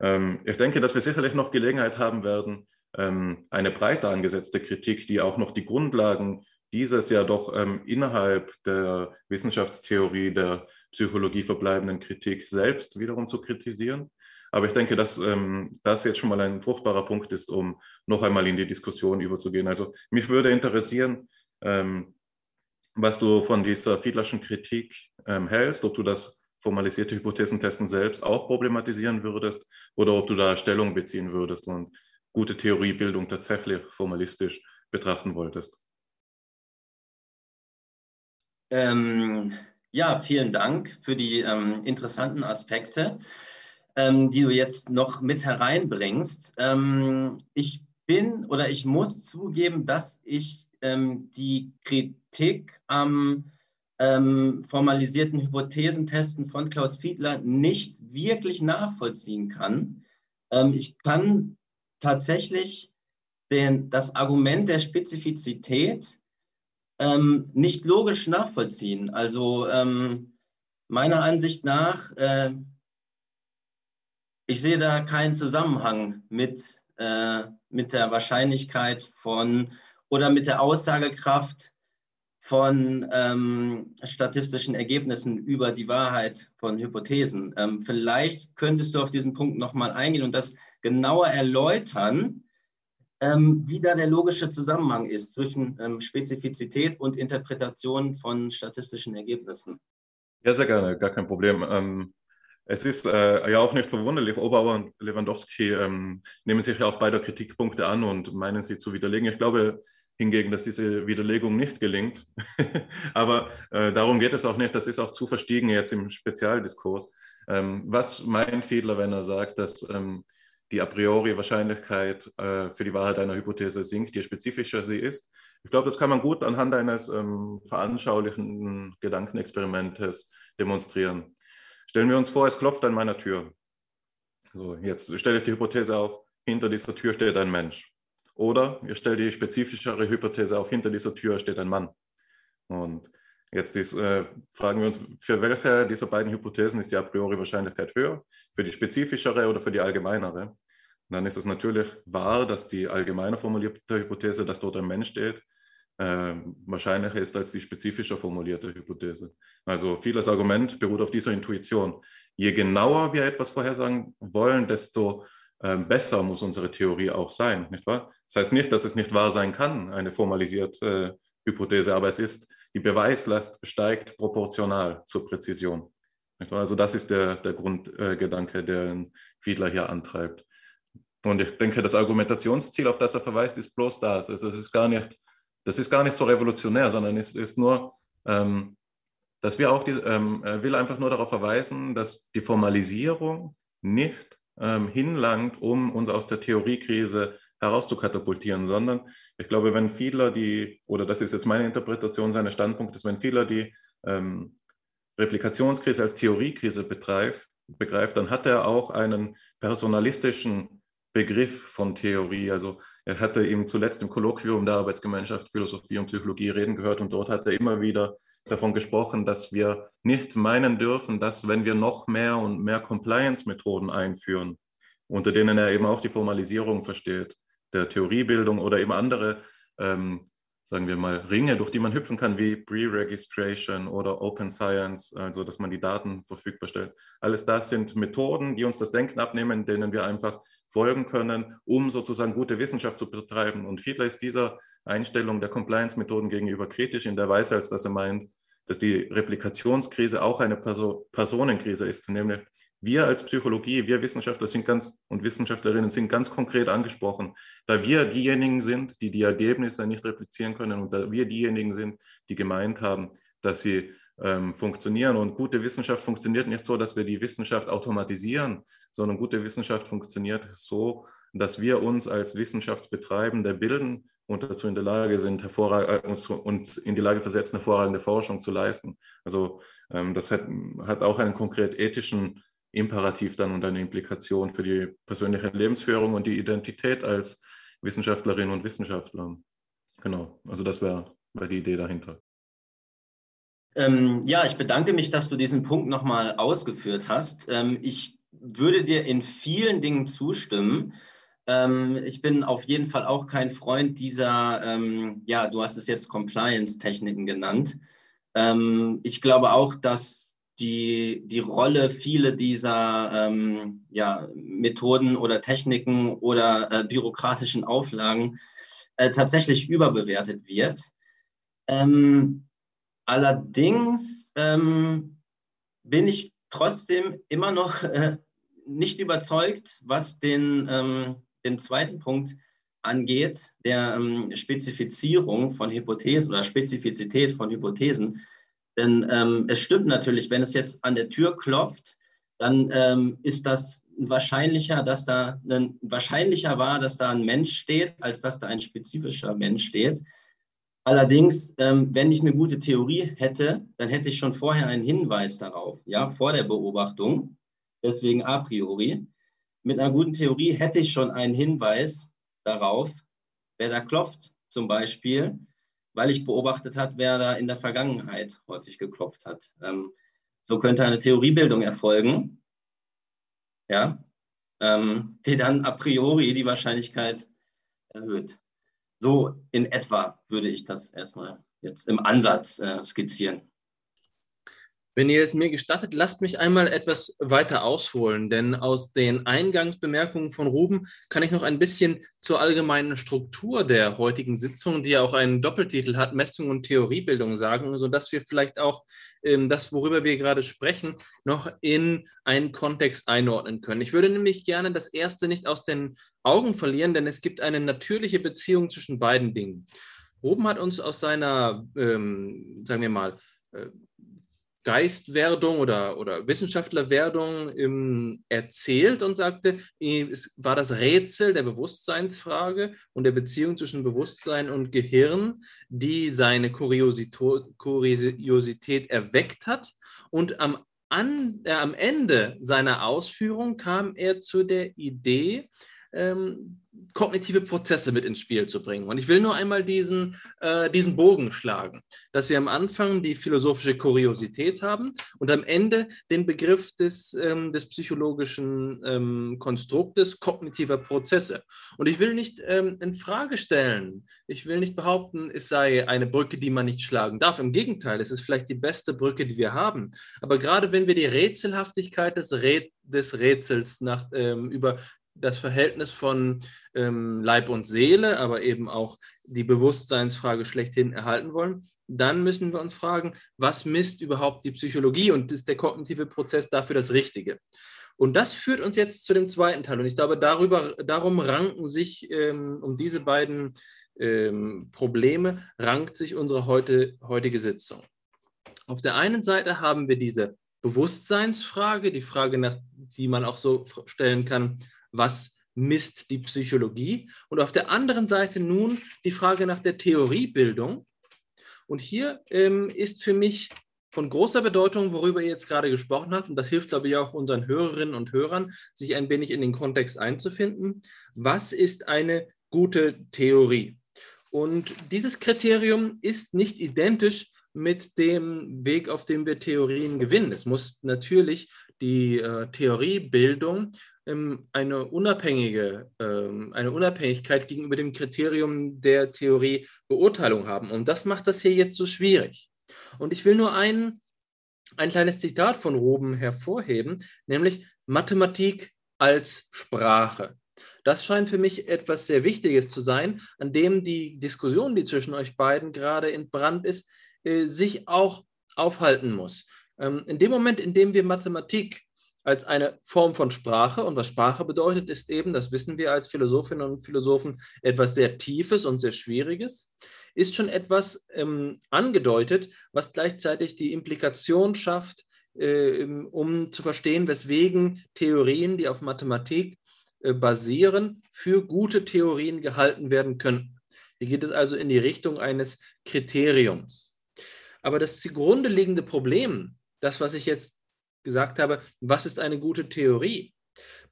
Ähm, ich denke, dass wir sicherlich noch Gelegenheit haben werden, ähm, eine breiter angesetzte Kritik, die auch noch die Grundlagen dieses ja doch ähm, innerhalb der Wissenschaftstheorie der Psychologie verbleibenden Kritik selbst wiederum zu kritisieren. Aber ich denke, dass ähm, das jetzt schon mal ein fruchtbarer Punkt ist, um noch einmal in die Diskussion überzugehen. Also mich würde interessieren, ähm, was du von dieser Fiedlerschen Kritik ähm, hältst, ob du das formalisierte Hypothesentesten selbst auch problematisieren würdest oder ob du da Stellung beziehen würdest und gute Theoriebildung tatsächlich formalistisch betrachten wolltest. Ähm, ja, vielen Dank für die ähm, interessanten Aspekte, ähm, die du jetzt noch mit hereinbringst. Ähm, ich bin oder ich muss zugeben, dass ich ähm, die Kritik am ähm, formalisierten Hypothesentesten von Klaus Fiedler nicht wirklich nachvollziehen kann. ich kann tatsächlich den, das Argument der Spezifizität ähm, nicht logisch nachvollziehen. Also ähm, meiner Ansicht nach, äh, ich sehe da keinen Zusammenhang mit, äh, mit der Wahrscheinlichkeit von oder mit der Aussagekraft von ähm, statistischen Ergebnissen über die Wahrheit von Hypothesen. Ähm, vielleicht könntest du auf diesen Punkt nochmal eingehen und das genauer erläutern, ähm, wie da der logische Zusammenhang ist zwischen ähm, Spezifizität und Interpretation von statistischen Ergebnissen. Ja, sehr gerne, gar kein Problem. Ähm, es ist äh, ja auch nicht verwunderlich, Oberauer und Lewandowski ähm, nehmen sich ja auch beide Kritikpunkte an und meinen sie zu widerlegen. Ich glaube hingegen, dass diese Widerlegung nicht gelingt. Aber äh, darum geht es auch nicht. Das ist auch zu verstiegen jetzt im Spezialdiskurs. Ähm, was meint Fiedler, wenn er sagt, dass ähm, die a priori Wahrscheinlichkeit äh, für die Wahrheit einer Hypothese sinkt, je spezifischer sie ist? Ich glaube, das kann man gut anhand eines ähm, veranschaulichenden Gedankenexperimentes demonstrieren. Stellen wir uns vor, es klopft an meiner Tür. So, jetzt stelle ich die Hypothese auf, hinter dieser Tür steht ein Mensch. Oder ihr stellt die spezifischere Hypothese auf, hinter dieser Tür steht ein Mann. Und jetzt ist, äh, fragen wir uns, für welche dieser beiden Hypothesen ist die a priori Wahrscheinlichkeit höher? Für die spezifischere oder für die allgemeinere? Und dann ist es natürlich wahr, dass die allgemeiner formulierte Hypothese, dass dort ein Mensch steht, äh, wahrscheinlicher ist als die spezifischer formulierte Hypothese. Also vieles Argument beruht auf dieser Intuition. Je genauer wir etwas vorhersagen wollen, desto äh, besser muss unsere Theorie auch sein, nicht wahr? Das heißt nicht, dass es nicht wahr sein kann, eine formalisierte äh, Hypothese, aber es ist, die Beweislast steigt proportional zur Präzision. Also das ist der, der Grundgedanke, der Fiedler hier antreibt. Und ich denke, das Argumentationsziel, auf das er verweist, ist bloß das. Also es ist gar nicht das ist gar nicht so revolutionär, sondern es ist nur, ähm, dass wir auch, die, ähm, will einfach nur darauf verweisen, dass die Formalisierung nicht ähm, hinlangt, um uns aus der Theoriekrise herauszukatapultieren, sondern ich glaube, wenn Fiedler die, oder das ist jetzt meine Interpretation seines Standpunktes, wenn Fiedler die ähm, Replikationskrise als Theoriekrise betreibt, begreift, dann hat er auch einen personalistischen Begriff von Theorie. Also er hatte eben zuletzt im Kolloquium der Arbeitsgemeinschaft Philosophie und Psychologie reden gehört und dort hat er immer wieder davon gesprochen, dass wir nicht meinen dürfen, dass wenn wir noch mehr und mehr Compliance-Methoden einführen, unter denen er eben auch die Formalisierung versteht, der Theoriebildung oder eben andere ähm, sagen wir mal, Ringe, durch die man hüpfen kann, wie Pre-Registration oder Open Science, also dass man die Daten verfügbar stellt. Alles das sind Methoden, die uns das Denken abnehmen, denen wir einfach folgen können, um sozusagen gute Wissenschaft zu betreiben. Und Fiedler ist dieser Einstellung der Compliance-Methoden gegenüber kritisch in der Weise, als dass er meint, dass die Replikationskrise auch eine Perso Personenkrise ist, nämlich wir als Psychologie, wir Wissenschaftler sind ganz und Wissenschaftlerinnen sind ganz konkret angesprochen, da wir diejenigen sind, die die Ergebnisse nicht replizieren können und da wir diejenigen sind, die gemeint haben, dass sie ähm, funktionieren. Und gute Wissenschaft funktioniert nicht so, dass wir die Wissenschaft automatisieren, sondern gute Wissenschaft funktioniert so, dass wir uns als Wissenschaftsbetreibende bilden und dazu in der Lage sind, äh, uns, in die Lage versetzen, hervorragende Forschung zu leisten. Also ähm, das hat, hat auch einen konkret ethischen Imperativ dann und eine Implikation für die persönliche Lebensführung und die Identität als Wissenschaftlerinnen und Wissenschaftler. Genau, also das wäre wär die Idee dahinter. Ähm, ja, ich bedanke mich, dass du diesen Punkt nochmal ausgeführt hast. Ähm, ich würde dir in vielen Dingen zustimmen. Ähm, ich bin auf jeden Fall auch kein Freund dieser, ähm, ja, du hast es jetzt Compliance-Techniken genannt. Ähm, ich glaube auch, dass die, die Rolle viele dieser ähm, ja, Methoden oder Techniken oder äh, bürokratischen Auflagen äh, tatsächlich überbewertet wird. Ähm, allerdings ähm, bin ich trotzdem immer noch äh, nicht überzeugt, was den, ähm, den zweiten Punkt angeht, der ähm, Spezifizierung von Hypothesen oder Spezifizität von Hypothesen denn ähm, es stimmt natürlich, wenn es jetzt an der Tür klopft, dann ähm, ist das wahrscheinlicher, dass da ein, wahrscheinlicher war, dass da ein Mensch steht, als dass da ein spezifischer Mensch steht. Allerdings, ähm, wenn ich eine gute Theorie hätte, dann hätte ich schon vorher einen Hinweis darauf, ja, vor der Beobachtung, deswegen a priori. Mit einer guten Theorie hätte ich schon einen Hinweis darauf, wer da klopft, zum Beispiel weil ich beobachtet habe, wer da in der Vergangenheit häufig geklopft hat. Ähm, so könnte eine Theoriebildung erfolgen, ja, ähm, die dann a priori die Wahrscheinlichkeit erhöht. So in etwa würde ich das erstmal jetzt im Ansatz äh, skizzieren. Wenn ihr es mir gestattet, lasst mich einmal etwas weiter ausholen, denn aus den Eingangsbemerkungen von Ruben kann ich noch ein bisschen zur allgemeinen Struktur der heutigen Sitzung, die ja auch einen Doppeltitel hat, Messung und Theoriebildung sagen, sodass wir vielleicht auch ähm, das, worüber wir gerade sprechen, noch in einen Kontext einordnen können. Ich würde nämlich gerne das Erste nicht aus den Augen verlieren, denn es gibt eine natürliche Beziehung zwischen beiden Dingen. Ruben hat uns aus seiner, ähm, sagen wir mal, äh, Geistwerdung oder, oder Wissenschaftlerwerdung ähm, erzählt und sagte, es war das Rätsel der Bewusstseinsfrage und der Beziehung zwischen Bewusstsein und Gehirn, die seine Kuriosität erweckt hat. Und am, an, äh, am Ende seiner Ausführung kam er zu der Idee, ähm, kognitive Prozesse mit ins Spiel zu bringen. Und ich will nur einmal diesen, äh, diesen Bogen schlagen, dass wir am Anfang die philosophische Kuriosität haben und am Ende den Begriff des, ähm, des psychologischen ähm, Konstruktes kognitiver Prozesse. Und ich will nicht ähm, in Frage stellen, ich will nicht behaupten, es sei eine Brücke, die man nicht schlagen darf. Im Gegenteil, es ist vielleicht die beste Brücke, die wir haben. Aber gerade wenn wir die Rätselhaftigkeit des, Rät des Rätsels nach, ähm, über das Verhältnis von ähm, Leib und Seele, aber eben auch die Bewusstseinsfrage schlechthin erhalten wollen, dann müssen wir uns fragen, was misst überhaupt die Psychologie und ist der kognitive Prozess dafür das Richtige? Und das führt uns jetzt zu dem zweiten Teil. Und ich glaube, darüber, darum ranken sich ähm, um diese beiden ähm, Probleme, rankt sich unsere heute, heutige Sitzung. Auf der einen Seite haben wir diese Bewusstseinsfrage, die Frage, nach, die man auch so stellen kann, was misst die Psychologie. Und auf der anderen Seite nun die Frage nach der Theoriebildung. Und hier ähm, ist für mich von großer Bedeutung, worüber ihr jetzt gerade gesprochen habt, und das hilft, glaube ich, auch unseren Hörerinnen und Hörern, sich ein wenig in den Kontext einzufinden. Was ist eine gute Theorie? Und dieses Kriterium ist nicht identisch mit dem Weg, auf dem wir Theorien gewinnen. Es muss natürlich die äh, Theoriebildung eine unabhängige, ähm, eine Unabhängigkeit gegenüber dem Kriterium der Theoriebeurteilung haben. Und das macht das hier jetzt so schwierig. Und ich will nur ein, ein kleines Zitat von Roben hervorheben, nämlich Mathematik als Sprache. Das scheint für mich etwas sehr Wichtiges zu sein, an dem die Diskussion, die zwischen euch beiden gerade in Brand ist, äh, sich auch aufhalten muss. Ähm, in dem Moment, in dem wir Mathematik als eine Form von Sprache. Und was Sprache bedeutet, ist eben, das wissen wir als Philosophinnen und Philosophen, etwas sehr Tiefes und sehr Schwieriges, ist schon etwas ähm, angedeutet, was gleichzeitig die Implikation schafft, äh, um zu verstehen, weswegen Theorien, die auf Mathematik äh, basieren, für gute Theorien gehalten werden können. Hier geht es also in die Richtung eines Kriteriums. Aber das zugrunde liegende Problem, das, was ich jetzt gesagt habe, was ist eine gute Theorie,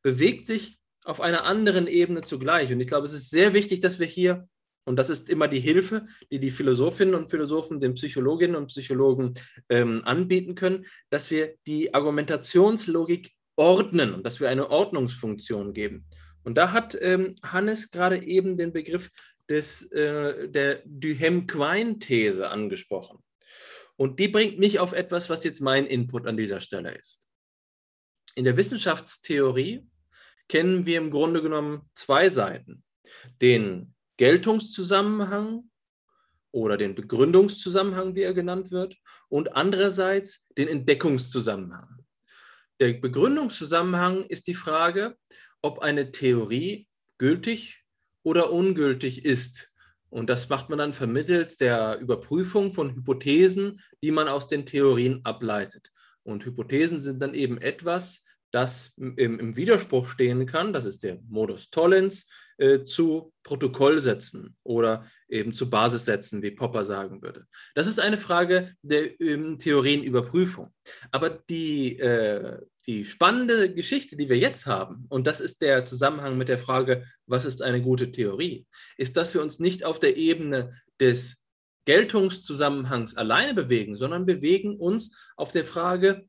bewegt sich auf einer anderen Ebene zugleich. Und ich glaube, es ist sehr wichtig, dass wir hier, und das ist immer die Hilfe, die die Philosophinnen und Philosophen den Psychologinnen und Psychologen ähm, anbieten können, dass wir die Argumentationslogik ordnen und dass wir eine Ordnungsfunktion geben. Und da hat ähm, Hannes gerade eben den Begriff des, äh, der Duhem-Quine-These angesprochen. Und die bringt mich auf etwas, was jetzt mein Input an dieser Stelle ist. In der Wissenschaftstheorie kennen wir im Grunde genommen zwei Seiten. Den Geltungszusammenhang oder den Begründungszusammenhang, wie er genannt wird, und andererseits den Entdeckungszusammenhang. Der Begründungszusammenhang ist die Frage, ob eine Theorie gültig oder ungültig ist und das macht man dann vermittels der Überprüfung von Hypothesen, die man aus den Theorien ableitet. Und Hypothesen sind dann eben etwas, das im, im Widerspruch stehen kann, das ist der Modus Tollens, äh, zu Protokollsätzen oder eben zu Basissätzen, wie Popper sagen würde. Das ist eine Frage der ähm, Theorienüberprüfung. Aber die, äh, die spannende Geschichte, die wir jetzt haben, und das ist der Zusammenhang mit der Frage, was ist eine gute Theorie, ist, dass wir uns nicht auf der Ebene des Geltungszusammenhangs alleine bewegen, sondern bewegen uns auf der Frage,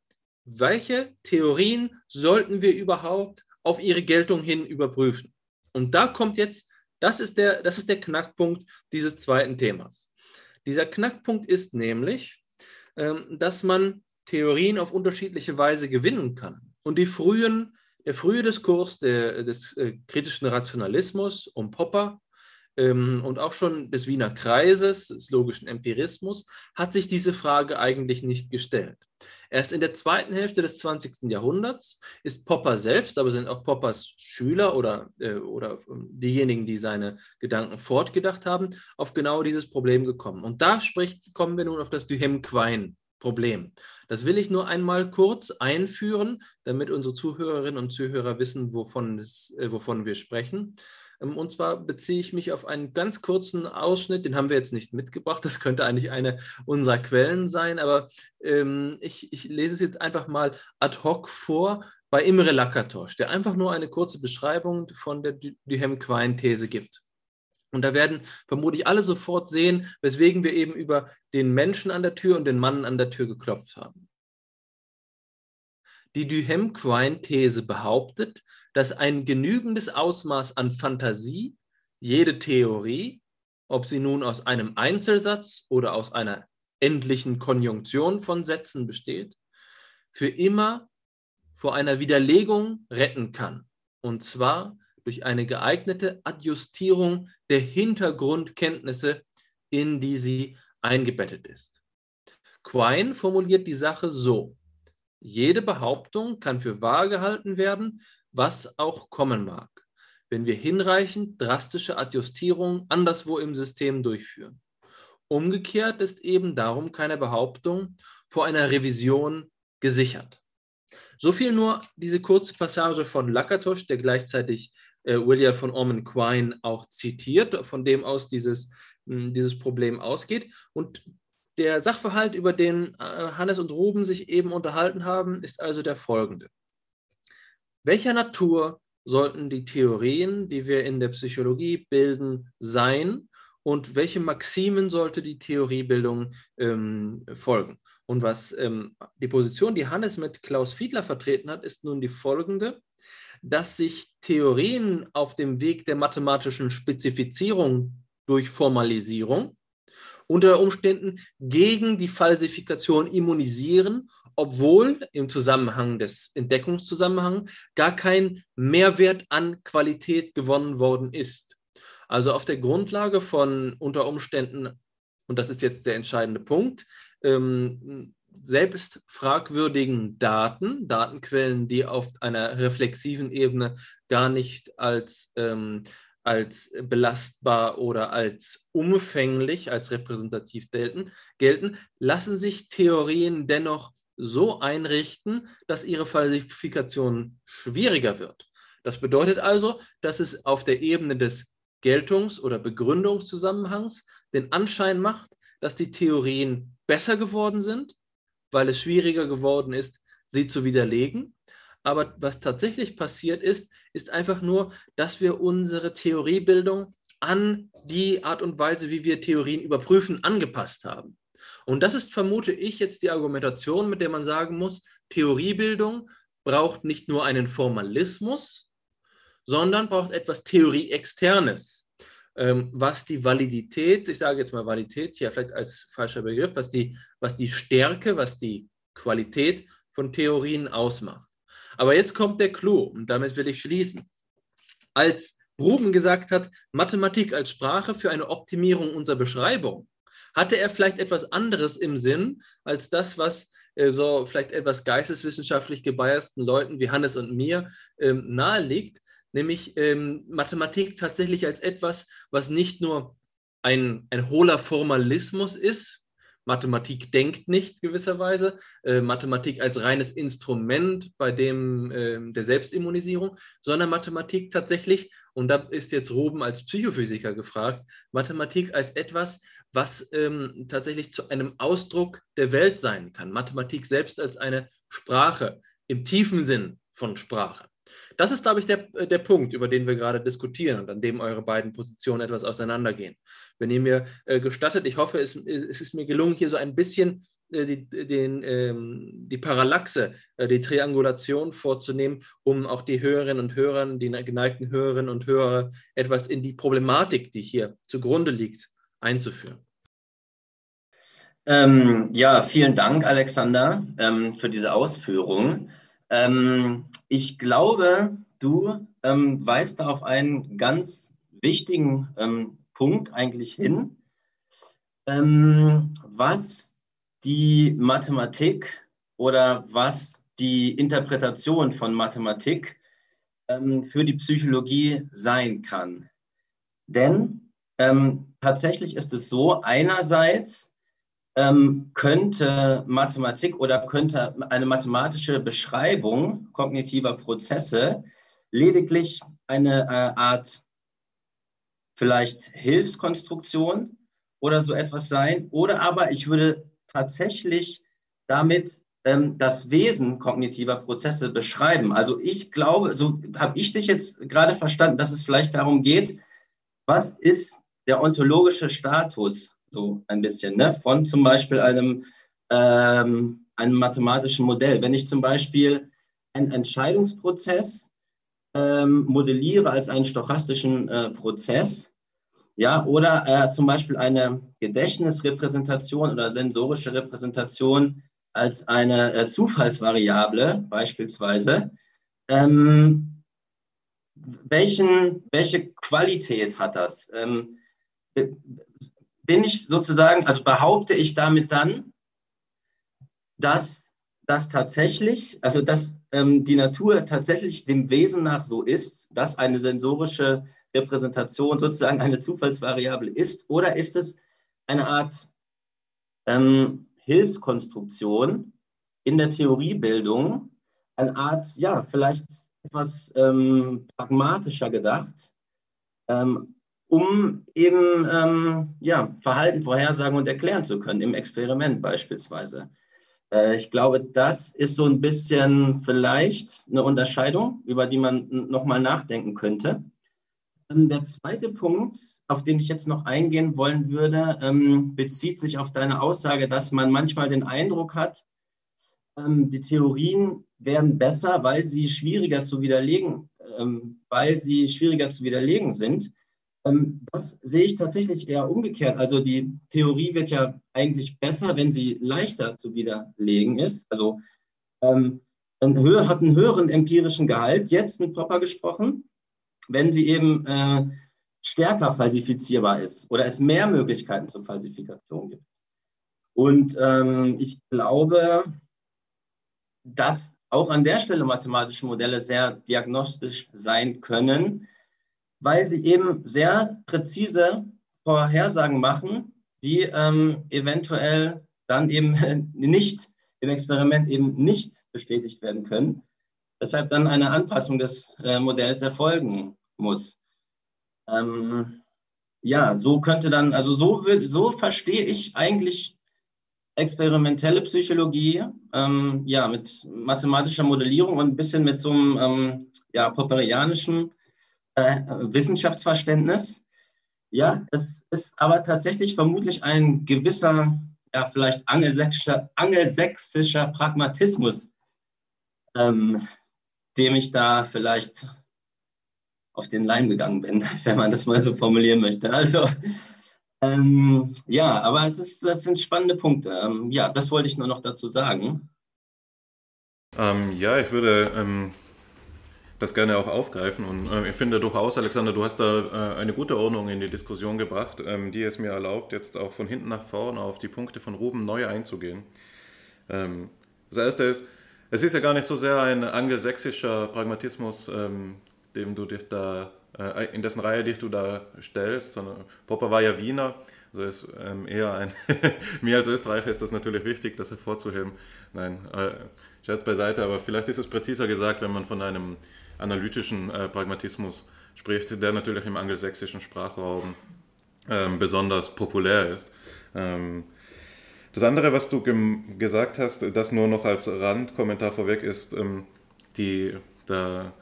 welche Theorien sollten wir überhaupt auf ihre Geltung hin überprüfen. Und da kommt jetzt, das ist der, das ist der Knackpunkt dieses zweiten Themas. Dieser Knackpunkt ist nämlich, ähm, dass man Theorien auf unterschiedliche Weise gewinnen kann. Und die frühen, der frühe Diskurs der, des äh, kritischen Rationalismus um Popper und auch schon des Wiener Kreises, des logischen Empirismus, hat sich diese Frage eigentlich nicht gestellt. Erst in der zweiten Hälfte des 20. Jahrhunderts ist Popper selbst, aber sind auch Poppers Schüler oder, äh, oder ähm, diejenigen, die seine Gedanken fortgedacht haben, auf genau dieses Problem gekommen. Und da spricht, kommen wir nun auf das Duhem-Quine-Problem. Das will ich nur einmal kurz einführen, damit unsere Zuhörerinnen und Zuhörer wissen, wovon, es, äh, wovon wir sprechen. Ähm, und zwar beziehe ich mich auf einen ganz kurzen Ausschnitt, den haben wir jetzt nicht mitgebracht, das könnte eigentlich eine unserer Quellen sein, aber ähm, ich, ich, lese es jetzt einfach mal ad hoc vor bei Imre Lakatos, der einfach nur eine kurze Beschreibung von der Duhem-Quine-These gibt. Und da werden vermutlich alle sofort sehen, weswegen wir eben über den Menschen an der Tür und den Mann an der Tür geklopft haben. Die Duhem-Quine-These behauptet, dass ein genügendes Ausmaß an Fantasie jede Theorie, ob sie nun aus einem Einzelsatz oder aus einer endlichen Konjunktion von Sätzen besteht, für immer vor einer Widerlegung retten kann. Und zwar durch eine geeignete Adjustierung der Hintergrundkenntnisse, in die sie eingebettet ist. Quine formuliert die Sache so. Jede Behauptung kann für wahr gehalten werden, was auch kommen mag, wenn wir hinreichend drastische Adjustierungen anderswo im System durchführen. Umgekehrt ist eben darum keine Behauptung vor einer Revision gesichert. So viel nur diese kurze Passage von Lakatosch, der gleichzeitig äh, William von Orman Quine auch zitiert, von dem aus dieses, mh, dieses Problem ausgeht. Und der Sachverhalt, über den äh, Hannes und Ruben sich eben unterhalten haben, ist also der folgende. Welcher Natur sollten die Theorien, die wir in der Psychologie bilden, sein und welche Maximen sollte die Theoriebildung ähm, folgen? Und was ähm, die Position, die Hannes mit Klaus Fiedler vertreten hat, ist nun die folgende, dass sich Theorien auf dem Weg der mathematischen Spezifizierung durch Formalisierung unter Umständen gegen die Falsifikation immunisieren obwohl im Zusammenhang des Entdeckungszusammenhangs gar kein Mehrwert an Qualität gewonnen worden ist. Also auf der Grundlage von unter Umständen, und das ist jetzt der entscheidende Punkt, ähm, selbst fragwürdigen Daten, Datenquellen, die auf einer reflexiven Ebene gar nicht als, ähm, als belastbar oder als umfänglich, als repräsentativ gelten, lassen sich Theorien dennoch so einrichten, dass ihre Falsifikation schwieriger wird. Das bedeutet also, dass es auf der Ebene des Geltungs- oder Begründungszusammenhangs den Anschein macht, dass die Theorien besser geworden sind, weil es schwieriger geworden ist, sie zu widerlegen. Aber was tatsächlich passiert ist, ist einfach nur, dass wir unsere Theoriebildung an die Art und Weise, wie wir Theorien überprüfen, angepasst haben. Und das ist, vermute ich, jetzt die Argumentation, mit der man sagen muss, Theoriebildung braucht nicht nur einen Formalismus, sondern braucht etwas Theorie-Externes, ähm, was die Validität, ich sage jetzt mal Validität, hier vielleicht als falscher Begriff, was die, was die Stärke, was die Qualität von Theorien ausmacht. Aber jetzt kommt der Clou und damit will ich schließen. Als Ruben gesagt hat, Mathematik als Sprache für eine Optimierung unserer Beschreibung, hatte er vielleicht etwas anderes im Sinn als das, was äh, so vielleicht etwas geisteswissenschaftlich gebiasten Leuten wie Hannes und mir ähm, naheliegt, nämlich ähm, Mathematik tatsächlich als etwas, was nicht nur ein, ein hohler Formalismus ist, Mathematik denkt nicht gewisserweise, äh, Mathematik als reines Instrument bei dem äh, der Selbstimmunisierung, sondern Mathematik tatsächlich, und da ist jetzt Ruben als Psychophysiker gefragt, Mathematik als etwas, was ähm, tatsächlich zu einem Ausdruck der Welt sein kann. Mathematik selbst als eine Sprache im tiefen Sinn von Sprache. Das ist, glaube ich, der, äh, der Punkt, über den wir gerade diskutieren und an dem eure beiden Positionen etwas auseinandergehen. Wenn ihr mir äh, gestattet, ich hoffe, es, es, ist mir gelungen, hier so ein bisschen äh, die, den, ähm, die Parallaxe, äh, die Triangulation vorzunehmen, um auch die Hörerinnen und Hörer, die geneigten Hörerinnen und Hörer etwas in die Problematik, die hier zugrunde liegt, einzuführen. Ähm, ja, vielen Dank, Alexander, ähm, für diese Ausführung. Ähm, ich glaube, du ähm, weist da auf einen ganz wichtigen ähm, Punkt eigentlich hin, ähm, was die Mathematik oder was die Interpretation von Mathematik für die Psychologie sein kann. Denn tatsächlich ist es so, einerseits ähm, könnte Mathematik oder könnte eine mathematische Beschreibung kognitiver Prozesse lediglich eine äh, Art vielleicht Hilfskonstruktion oder so etwas sein. Oder aber ich würde tatsächlich damit ähm, das Wesen kognitiver Prozesse beschreiben. Also ich glaube, so habe ich dich jetzt gerade verstanden, dass es vielleicht darum geht, was ist der ontologische Status so ein bisschen, ne? von zum Beispiel einem, ähm, einem mathematischen Modell. Wenn ich zum Beispiel einen Entscheidungsprozess ähm, modelliere als einen stochastischen äh, Prozess, ja, oder äh, zum Beispiel eine Gedächtnisrepräsentation oder sensorische Repräsentation als eine äh, Zufallsvariable beispielsweise, ähm, welchen, welche Qualität hat das? Ähm, bin ich sozusagen, also behaupte ich damit dann, dass das tatsächlich, also dass ähm, die Natur tatsächlich dem Wesen nach so ist, dass eine sensorische Repräsentation sozusagen eine Zufallsvariable ist, oder ist es eine Art ähm, Hilfskonstruktion in der Theoriebildung, eine Art, ja, vielleicht etwas ähm, pragmatischer gedacht, ähm, um eben ähm, ja, Verhalten vorhersagen und erklären zu können, im Experiment beispielsweise. Äh, ich glaube, das ist so ein bisschen vielleicht eine Unterscheidung, über die man nochmal nachdenken könnte. Ähm, der zweite Punkt, auf den ich jetzt noch eingehen wollen würde, ähm, bezieht sich auf deine Aussage, dass man manchmal den Eindruck hat, ähm, die Theorien werden besser, weil sie schwieriger zu widerlegen, weil sie schwieriger zu widerlegen sind. Ähm, das sehe ich tatsächlich eher umgekehrt. Also die Theorie wird ja eigentlich besser, wenn sie leichter zu widerlegen ist. Also ähm, hat einen höheren empirischen Gehalt, jetzt mit Popper gesprochen, wenn sie eben äh, stärker falsifizierbar ist oder es mehr Möglichkeiten zur Falsifikation gibt. Und ähm, ich glaube, dass auch an der Stelle mathematische Modelle sehr diagnostisch sein können, weil sie eben sehr präzise Vorhersagen machen, die ähm, eventuell dann eben nicht im Experiment eben nicht bestätigt werden können, weshalb dann eine Anpassung des äh, Modells erfolgen muss. Ähm, ja, so könnte dann, also so, so verstehe ich eigentlich experimentelle Psychologie, ähm, ja, mit mathematischer Modellierung und ein bisschen mit so einem ähm, ja, popperianischen äh, Wissenschaftsverständnis. Ja, es ist aber tatsächlich vermutlich ein gewisser, ja, vielleicht angelsächsischer, angelsächsischer Pragmatismus, ähm, dem ich da vielleicht auf den Leim gegangen bin, wenn man das mal so formulieren möchte. Also, ähm, ja, aber es ist, das sind spannende Punkte. Ähm, ja, das wollte ich nur noch dazu sagen. Ähm, ja, ich würde ähm, das gerne auch aufgreifen. Und äh, ich finde durchaus, Alexander, du hast da äh, eine gute Ordnung in die Diskussion gebracht, ähm, die es mir erlaubt, jetzt auch von hinten nach vorne auf die Punkte von Ruben neu einzugehen. Ähm, das erste ist, es ist ja gar nicht so sehr ein angelsächsischer Pragmatismus, ähm, dem du dich da, äh, in dessen Reihe dich du da stellst, sondern Popper war ja Wiener. Also ist ähm, eher ein, mir als Österreicher ist das natürlich wichtig, das hervorzuheben. Nein, äh, Scherz beiseite, aber vielleicht ist es präziser gesagt, wenn man von einem analytischen äh, Pragmatismus spricht, der natürlich im angelsächsischen Sprachraum ähm, besonders populär ist. Ähm, das andere, was du gesagt hast, das nur noch als Randkommentar vorweg ist, ähm, die, da,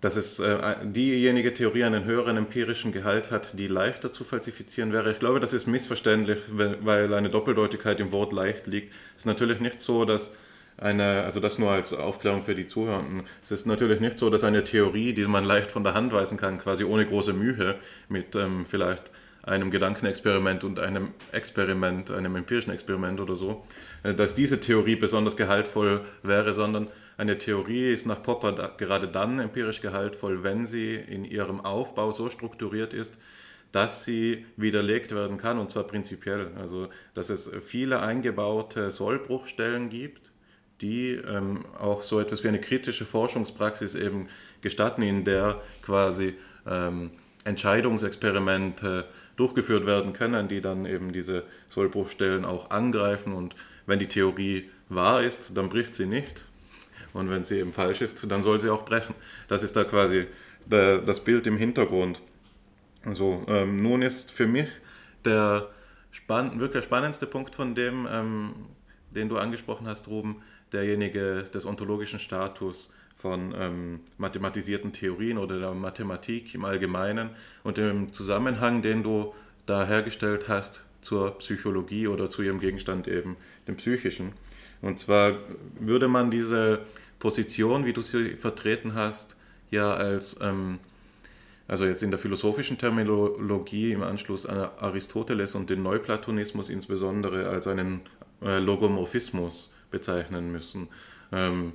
dass es äh, diejenige Theorie einen höheren empirischen Gehalt hat, die leichter zu falsifizieren wäre. Ich glaube, das ist missverständlich, weil eine Doppeldeutigkeit im Wort leicht liegt. Es ist natürlich nicht so, dass eine, also das nur als Aufklärung für die Zuhörenden. Es ist natürlich nicht so, dass eine Theorie, die man leicht von der Hand weisen kann, quasi ohne große Mühe, mit ähm, vielleicht einem Gedankenexperiment und einem Experiment, einem empirischen Experiment oder so, äh, dass diese Theorie besonders gehaltvoll wäre, sondern eine Theorie ist nach Popper da, gerade dann empirisch gehaltvoll, wenn sie in ihrem Aufbau so strukturiert ist, dass sie widerlegt werden kann, und zwar prinzipiell. Also, dass es viele eingebaute Sollbruchstellen gibt, die ähm, auch so etwas wie eine kritische Forschungspraxis eben gestatten, in der quasi ähm, Entscheidungsexperimente durchgeführt werden können, die dann eben diese Sollbruchstellen auch angreifen. Und wenn die Theorie wahr ist, dann bricht sie nicht. Und wenn sie eben falsch ist, dann soll sie auch brechen. Das ist da quasi der, das Bild im Hintergrund. Also, ähm, nun ist für mich der spann wirklich spannendste Punkt von dem, ähm, den du angesprochen hast, Ruben, derjenige des ontologischen Status von ähm, mathematisierten Theorien oder der Mathematik im Allgemeinen und dem Zusammenhang, den du da hergestellt hast zur Psychologie oder zu ihrem Gegenstand eben, dem Psychischen. Und zwar würde man diese Position, wie du sie vertreten hast, ja als, ähm, also jetzt in der philosophischen Terminologie im Anschluss an Aristoteles und den Neuplatonismus insbesondere als einen äh, Logomorphismus bezeichnen müssen. Ähm,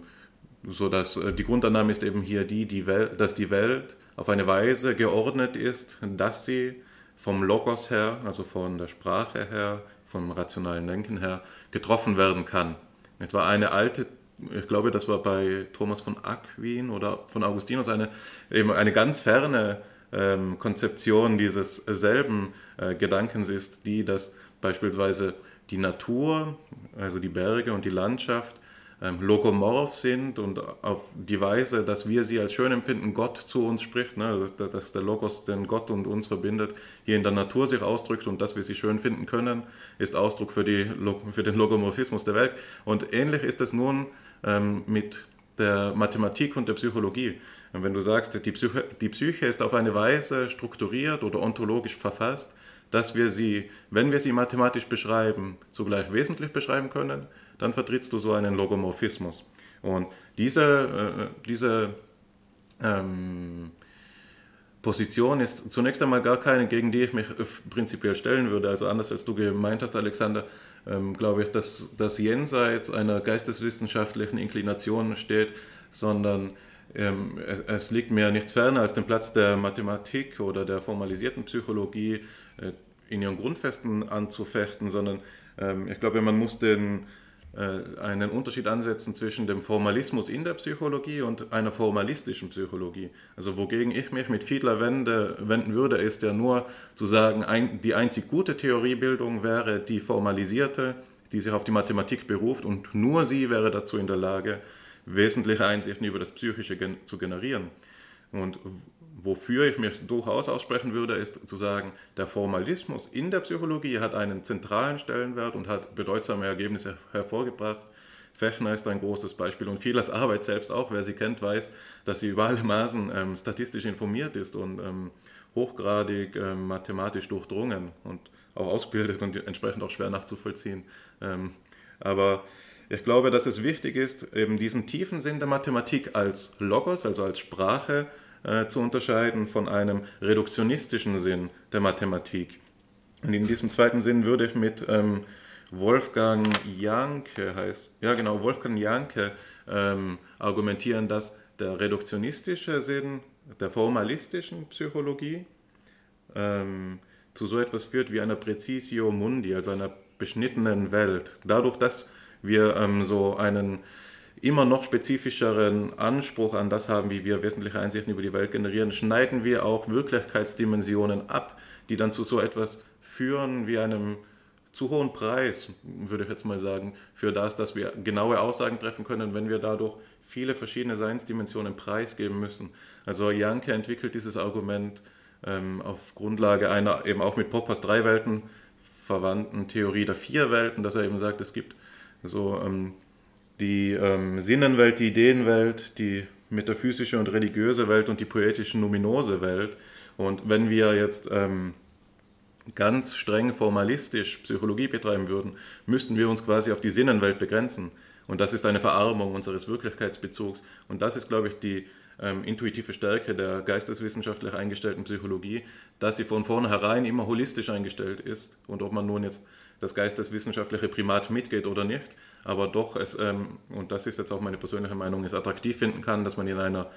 so dass äh, die Grundannahme ist eben hier die, die Welt, dass die Welt auf eine Weise geordnet ist, dass sie vom Logos her, also von der Sprache her, vom rationalen Denken her, getroffen werden kann. Etwa eine alte, ich glaube, das war bei Thomas von Aquin oder von Augustinus eine, eben eine ganz ferne ähm, Konzeption dieses selben äh, Gedankens ist, die, dass beispielsweise die Natur, also die Berge und die Landschaft, ähm, logomorph sind und auf die Weise, dass wir sie als schön empfinden, Gott zu uns spricht, ne? Dass der Logos den Gott und uns verbindet, hier in der Natur sich ausdrückt und dass wir sie schön finden können, ist Ausdruck für, die, für den Logomorphismus der Welt. Und ähnlich ist es nun ähm, mit der Mathematik und der Psychologie. Und wenn du sagst, die Psyche, die Psyche ist auf eine Weise strukturiert oder ontologisch verfasst, dass wir sie, wenn wir sie mathematisch beschreiben, zugleich wesentlich beschreiben können, dann vertrittst du so einen Logomorphismus. Und diese, äh, diese ähm, Position ist zunächst einmal gar keine, gegen die ich mich prinzipiell stellen würde. Also anders als du gemeint hast, Alexander, ähm, glaube ich, dass das jenseits einer geisteswissenschaftlichen Inklination steht, sondern ähm, es, es, liegt mir nichts ferner als den Platz der Mathematik oder der formalisierten Psychologie in ihren Grundfesten anzufechten, sondern ähm, ich glaube, man muss den, äh, einen Unterschied ansetzen zwischen dem Formalismus in der Psychologie und einer formalistischen Psychologie. Also wogegen ich mich mit Fiedler wende, wenden würde, ist ja nur zu sagen, ein, die einzig gute Theoriebildung wäre die formalisierte, die sich auf die Mathematik beruft und nur sie wäre dazu in der Lage, wesentliche Einsichten über das Psychische gen zu generieren. Und wofür ich mich durchaus aussprechen würde, ist zu sagen, der Formalismus in der Psychologie hat einen zentralen Stellenwert und hat bedeutsame Ergebnisse hervorgebracht. Fechner ist ein großes Beispiel und Fiedlers Arbeit selbst auch. Wer sie kennt, weiß, dass sie über alle Maßen ähm, statistisch informiert ist und ähm, hochgradig ähm, mathematisch durchdrungen und auch ausgebildet und entsprechend auch schwer nachzuvollziehen. Ähm, aber ich glaube, dass es wichtig ist, eben diesen tiefen Sinn der Mathematik als Logos, also als Sprache, äh, zu unterscheiden von einem reduktionistischen Sinn der Mathematik. Und in diesem zweiten Sinn würde ich mit ähm, Wolfgang Janke heißt, ja genau, Wolfgang Janke ähm, argumentieren, dass der reduktionistische Sinn der formalistischen Psychologie ähm, zu so etwas führt wie einer Präcisio Mundi, also einer beschnittenen Welt. Dadurch, dass wir ähm, so einen immer noch spezifischeren Anspruch an das haben, wie wir wesentliche Einsichten über die Welt generieren, schneiden wir auch Wirklichkeitsdimensionen ab, die dann zu so etwas führen wie einem zu hohen Preis, würde ich jetzt mal sagen, für das, dass wir genaue Aussagen treffen können, wenn wir dadurch viele verschiedene Seinsdimensionen preisgeben müssen. Also Janke entwickelt dieses Argument ähm, auf Grundlage einer eben auch mit Poppers drei Welten verwandten Theorie der vier Welten, dass er eben sagt, es gibt so ähm, die ähm, Sinnenwelt, die Ideenwelt, die metaphysische und religiöse Welt und die poetische numinose Welt. Und wenn wir jetzt ähm, ganz streng formalistisch Psychologie betreiben würden, müssten wir uns quasi auf die Sinnenwelt begrenzen. Und das ist eine Verarmung unseres Wirklichkeitsbezugs. Und das ist, glaube ich, die ähm, intuitive Stärke der geisteswissenschaftlich eingestellten Psychologie, dass sie von vornherein immer holistisch eingestellt ist. Und ob man nun jetzt das geisteswissenschaftliche Primat mitgeht oder nicht, aber doch es, ähm, und das ist jetzt auch meine persönliche Meinung, es attraktiv finden kann, dass man in einer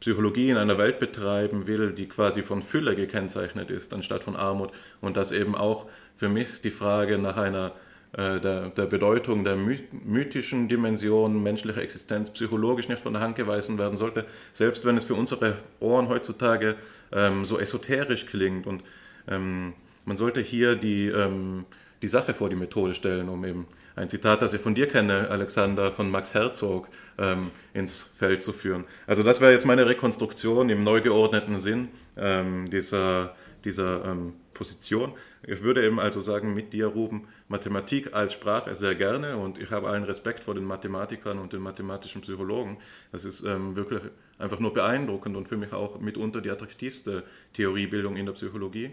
Psychologie in einer Welt betreiben will, die quasi von Fülle gekennzeichnet ist, anstatt von Armut. Und dass eben auch für mich die Frage nach einer äh, der, der, Bedeutung der mythischen Dimension menschlicher Existenz psychologisch nicht von der Hand geweisen werden sollte, selbst wenn es für unsere Ohren heutzutage ähm, so esoterisch klingt. Und ähm, man sollte hier die, ähm, die Sache vor die Methode stellen, um eben ein Zitat, das ich von dir kenne, Alexander, von Max Herzog, ähm, ins Feld zu führen. Also das wäre jetzt meine Rekonstruktion im neu geordneten Sinn ähm, dieser, dieser ähm, Position. Ich würde eben also sagen, mit dir, Ruben, Mathematik als Sprache sehr gerne und ich habe allen Respekt vor den Mathematikern und den mathematischen Psychologen. Das ist ähm, wirklich einfach nur beeindruckend und für mich auch mitunter die attraktivste Theoriebildung in der Psychologie.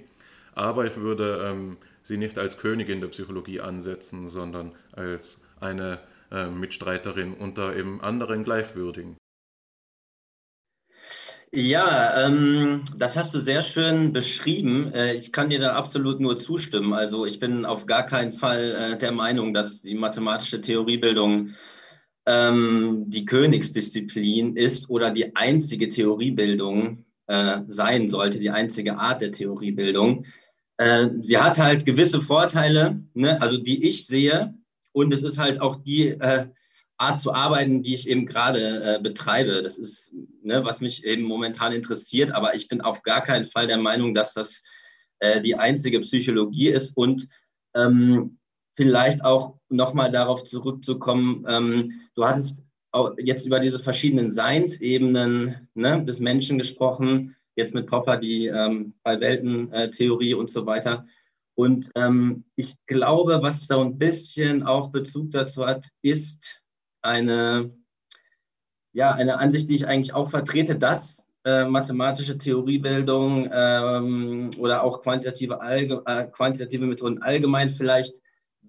Aber ich würde ähm, sie nicht als Königin der Psychologie ansetzen, sondern als eine äh, Mitstreiterin unter eben anderen Gleichwürdigen. Ja, ähm, das hast du sehr schön beschrieben. Äh, ich kann dir da absolut nur zustimmen. Also ich bin auf gar keinen Fall äh, der Meinung, dass die mathematische Theoriebildung ähm, die Königsdisziplin ist oder die einzige Theoriebildung äh, sein sollte, die einzige Art der Theoriebildung. Äh, sie hat halt gewisse Vorteile, ne? also die ich sehe. Und es ist halt auch die äh, Art zu arbeiten, die ich eben gerade äh, betreibe. Das ist, ne, was mich eben momentan interessiert, aber ich bin auf gar keinen Fall der Meinung, dass das äh, die einzige Psychologie ist und ähm, vielleicht auch nochmal darauf zurückzukommen, ähm, du hattest jetzt über diese verschiedenen Seinsebenen ne, des Menschen gesprochen, jetzt mit Popper die ähm, Welten-Theorie und so weiter. Und ähm, ich glaube, was da ein bisschen auch Bezug dazu hat, ist, eine, ja, eine Ansicht, die ich eigentlich auch vertrete, dass äh, mathematische Theoriebildung ähm, oder auch quantitative, Allge äh, quantitative Methoden allgemein vielleicht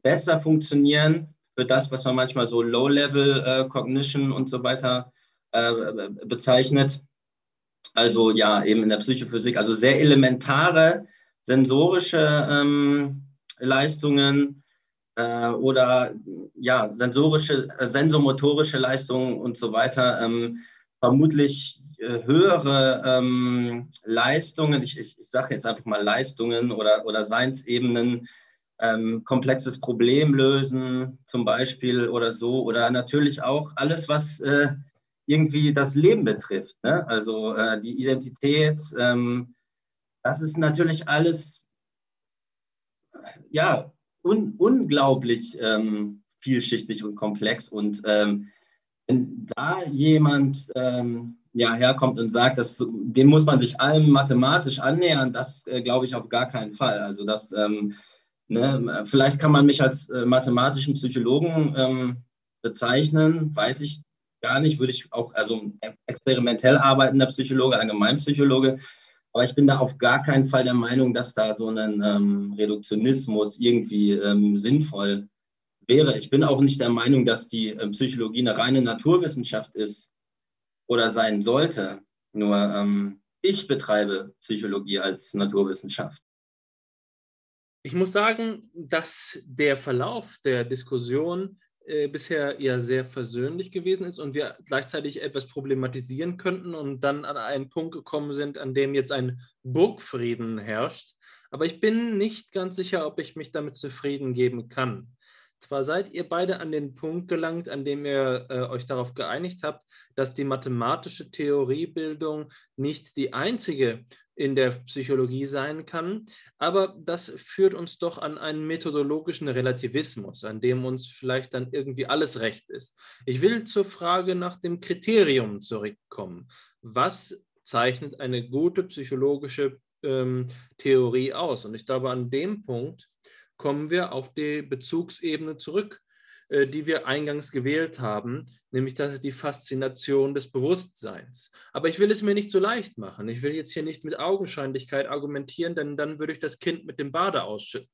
besser funktionieren für das, was man manchmal so Low-Level äh, und so weiter äh, bezeichnet. Also ja, eben in der Psychophysik, also sehr elementare sensorische ähm, Leistungen äh, oder ja, sensorische, äh, sensomotorische Leistungen und so weiter. Ähm, vermutlich äh, höhere ähm, Leistungen, ich, ich, ich sage jetzt einfach mal Leistungen oder, oder Seinsebenen, ähm, komplexes Problem lösen zum Beispiel oder so. Oder natürlich auch alles, was äh, irgendwie das Leben betrifft. Ne? Also äh, die Identität, ähm, das ist natürlich alles, ja, un unglaublich ähm, vielschichtig und komplex. Und ähm, wenn da jemand ähm, ja, herkommt und sagt, dass, dem muss man sich allem mathematisch annähern, das äh, glaube ich auf gar keinen Fall. Also das, ähm, ne, vielleicht kann man mich als äh, mathematischen Psychologen ähm, bezeichnen, weiß ich gar nicht, würde ich auch, also experimentell arbeitender Psychologe, Allgemeinpsychologe, aber ich bin da auf gar keinen Fall der Meinung, dass da so ein ähm, Reduktionismus irgendwie ähm, sinnvoll wäre. Ich bin auch nicht der Meinung, dass die äh, Psychologie eine reine Naturwissenschaft ist oder sein sollte. Nur ähm, ich betreibe Psychologie als Naturwissenschaft. Ich muss sagen, dass der Verlauf der Diskussion äh, bisher ja sehr versöhnlich gewesen ist und wir gleichzeitig etwas problematisieren könnten und dann an einen Punkt gekommen sind, an dem jetzt ein Burgfrieden herrscht. Aber ich bin nicht ganz sicher, ob ich mich damit zufrieden geben kann. Zwar seid ihr beide an den Punkt gelangt, an dem ihr äh, euch darauf geeinigt habt, dass die mathematische Theoriebildung nicht die einzige in der Psychologie sein kann, aber das führt uns doch an einen methodologischen Relativismus, an dem uns vielleicht dann irgendwie alles recht ist. Ich will zur Frage nach dem Kriterium zurückkommen. Was zeichnet eine gute psychologische ähm, Theorie aus? Und ich glaube, an dem Punkt kommen wir auf die Bezugsebene zurück, äh, die wir eingangs gewählt haben, nämlich das ist die Faszination des Bewusstseins. Aber ich will es mir nicht so leicht machen. Ich will jetzt hier nicht mit Augenscheinlichkeit argumentieren, denn dann würde ich das Kind mit dem Bade ausschütten.